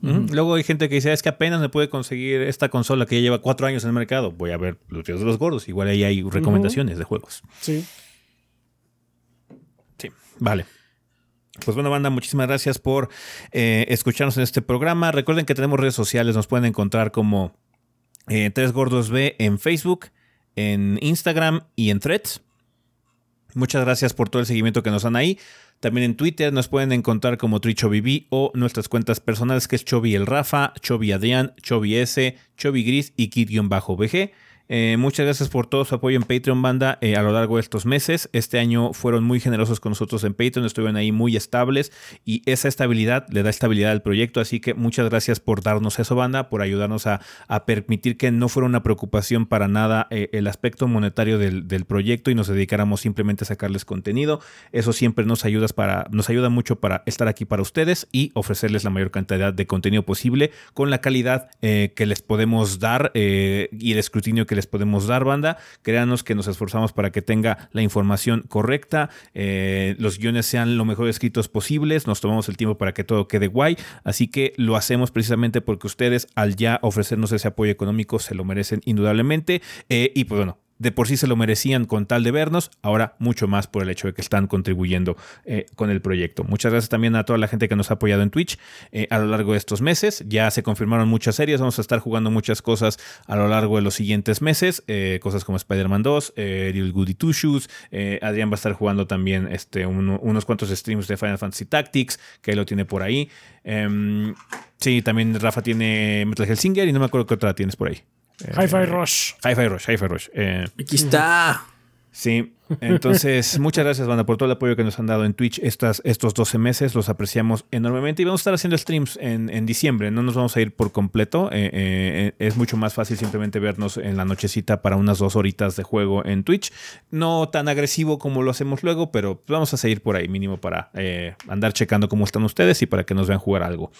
Luego hay gente que dice, es que apenas me puede conseguir esta consola que ya lleva cuatro años en el mercado. Voy a ver los videos de los gordos. Igual ahí hay recomendaciones de juegos. Sí. Sí, vale. Pues bueno, banda, muchísimas gracias por eh, escucharnos en este programa. Recuerden que tenemos redes sociales, nos pueden encontrar como eh, Tres Gordos B en Facebook, en Instagram y en Threads. Muchas gracias por todo el seguimiento que nos dan ahí. También en Twitter nos pueden encontrar como TriChoviB o nuestras cuentas personales que es Chovi el Rafa, Chovi Adrián, Chovi S, Chovi Gris y Kid-BG. Eh, muchas gracias por todo su apoyo en Patreon, banda, eh, a lo largo de estos meses. Este año fueron muy generosos con nosotros en Patreon, estuvieron ahí muy estables y esa estabilidad le da estabilidad al proyecto. Así que muchas gracias por darnos eso, banda, por ayudarnos a, a permitir que no fuera una preocupación para nada eh, el aspecto monetario del, del proyecto y nos dedicáramos simplemente a sacarles contenido. Eso siempre nos ayuda, para, nos ayuda mucho para estar aquí para ustedes y ofrecerles la mayor cantidad de contenido posible con la calidad que les podemos dar y el escrutinio que les podemos dar, banda. Créanos que nos esforzamos para que tenga la información correcta, eh, los guiones sean lo mejor escritos posibles, nos tomamos el tiempo para que todo quede guay, así que lo hacemos precisamente porque ustedes al ya ofrecernos ese apoyo económico se lo merecen indudablemente eh, y pues bueno. De por sí se lo merecían con tal de vernos, ahora mucho más por el hecho de que están contribuyendo eh, con el proyecto. Muchas gracias también a toda la gente que nos ha apoyado en Twitch eh, a lo largo de estos meses. Ya se confirmaron muchas series, vamos a estar jugando muchas cosas a lo largo de los siguientes meses, eh, cosas como Spider-Man 2, eh, Real Goody Two Shoes, Adrián va a estar jugando también este, uno- unos cuantos streams de Final Fantasy Tactics, que lo tiene por ahí. Em, sí, también Rafa tiene Metal Hellsinger y no me acuerdo qué otra tienes por ahí. Hi-Fi Rush. Hi-Fi Rush, Hi-Fi Rush. Eh, Aquí está. Sí, entonces muchas gracias, banda, por todo el apoyo que nos han dado en Twitch estas, estos 12 meses. Los apreciamos enormemente y vamos a estar haciendo streams en, en diciembre. No nos vamos a ir por completo. eh, eh, es mucho más fácil simplemente vernos en la nochecita para unas dos horitas de juego en Twitch. No tan agresivo como lo hacemos luego, pero vamos a seguir por ahí mínimo para eh, andar checando cómo están ustedes y para que nos vean jugar algo.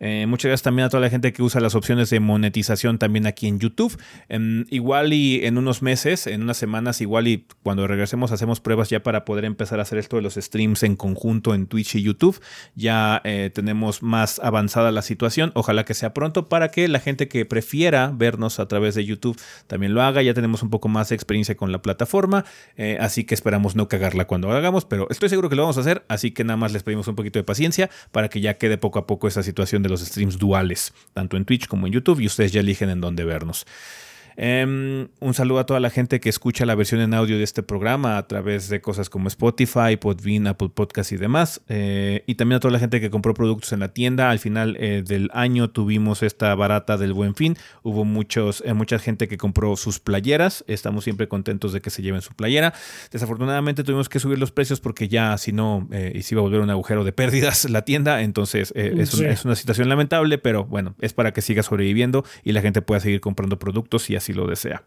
Eh, muchas gracias también a toda la gente que usa las opciones de monetización también aquí en YouTube. Em, igual y en unos meses, en unas semanas, igual y cuando regresemos hacemos pruebas ya para poder empezar a hacer esto de los streams en conjunto en Twitch y YouTube. Ya eh, tenemos más avanzada la situación. Ojalá que sea pronto para que la gente que prefiera vernos a través de YouTube también lo haga. Ya tenemos un poco más de experiencia con la plataforma. eh, así que esperamos no cagarla cuando hagamos, pero estoy seguro que lo vamos a hacer. Así que nada más les pedimos un poquito de paciencia para que ya quede poco a poco esa situación de los streams duales, tanto en Twitch como en YouTube, y ustedes ya eligen en dónde vernos. Em, un saludo a toda la gente que escucha la versión en audio de este programa a través de cosas como Spotify, Podbean, Apple Podcast y demás. Eh, y también a toda la gente que compró productos en la tienda. Al final eh, del año tuvimos esta barata del buen fin. Hubo muchos, eh, mucha gente que compró sus playeras. Estamos siempre contentos de que se lleven su playera. Desafortunadamente tuvimos que subir los precios porque ya si no, y se iba a volver un agujero de pérdidas la tienda. Entonces es, es, una situación lamentable, pero bueno, es para que siga sobreviviendo y la gente pueda seguir comprando productos y así si lo desea.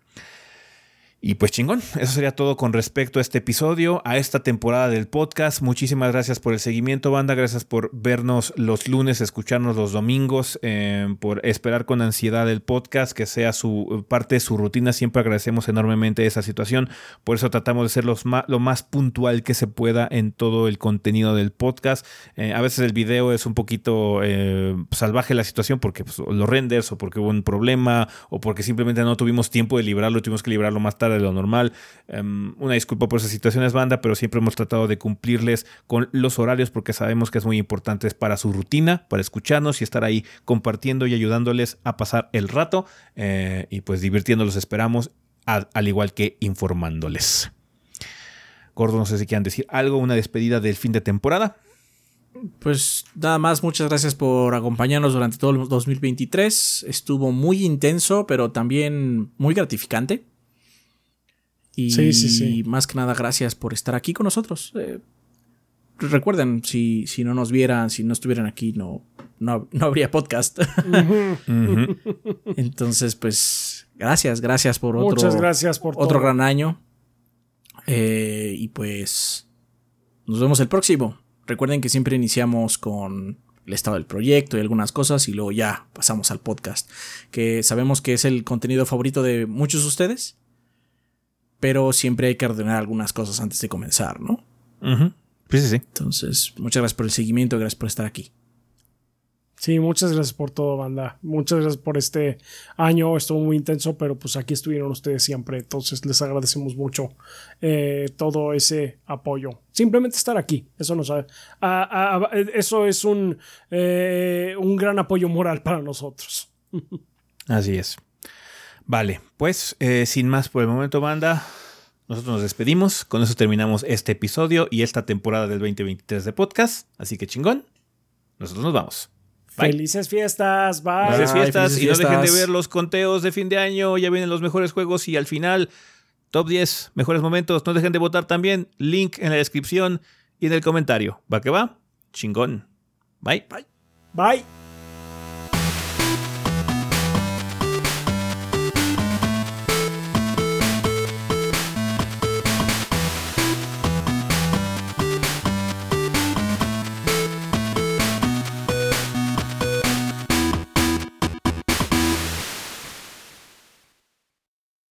Y pues chingón, eso sería todo con respecto a este episodio, a esta temporada del podcast. Muchísimas gracias por el seguimiento, banda. Gracias por vernos los lunes, escucharnos los domingos, eh, por esperar con ansiedad el podcast, que sea su parte de su rutina. Siempre agradecemos enormemente esa situación. Por eso tratamos de ser los lo más puntual que se pueda en todo el contenido del podcast. Eh, a veces el video es un poquito eh, salvaje la situación porque pues, los renders o porque hubo un problema o porque simplemente no tuvimos tiempo de librarlo, tuvimos que librarlo más tarde de lo normal. Em, una disculpa por esas situaciones, banda, pero siempre hemos tratado de cumplirles con los horarios porque sabemos que es muy importante para su rutina, para escucharnos y estar ahí compartiendo y ayudándoles a pasar el rato eh, y pues divirtiéndolos esperamos, al igual que informándoles. Gordo, no sé si quieran decir algo, una despedida del fin de temporada. Pues nada más, muchas gracias por acompañarnos durante todo el 2023. Estuvo muy intenso, pero también muy gratificante. Y más que nada, gracias por estar aquí con nosotros. Eh, recuerden, si, si no nos vieran, si no estuvieran aquí, no, no, habría podcast. Entonces, pues, gracias, gracias por otro, Muchas gracias por otro gran año. Eh, y pues, nos vemos el próximo. Recuerden que siempre iniciamos con el estado del proyecto y algunas cosas y luego ya pasamos al podcast, que sabemos que es el contenido favorito de muchos de ustedes pero siempre hay que ordenar algunas cosas antes de comenzar, ¿no? Sí, sí, sí. Entonces, muchas gracias por el seguimiento, gracias por estar aquí. Sí, muchas gracias por todo, banda. Muchas gracias por este año. Estuvo muy intenso, pero pues aquí estuvieron ustedes siempre. Entonces les agradecemos mucho eh, todo ese apoyo. Simplemente estar aquí. Eso nos eso es un, eh, un gran apoyo moral para nosotros. Así es. Vale, pues eh, sin más por el momento, banda, nosotros nos despedimos. Con eso terminamos este episodio y esta temporada del 2023 de podcast. Así que chingón, nosotros nos vamos. Felices fiestas, bye. Felices fiestas y no dejen de ver los conteos de fin de año. Ya vienen los mejores juegos y al final, top 10 mejores momentos. No dejen de votar también. Link en la descripción y en el comentario. ¿Va que va? Chingón. Bye. Bye. Bye.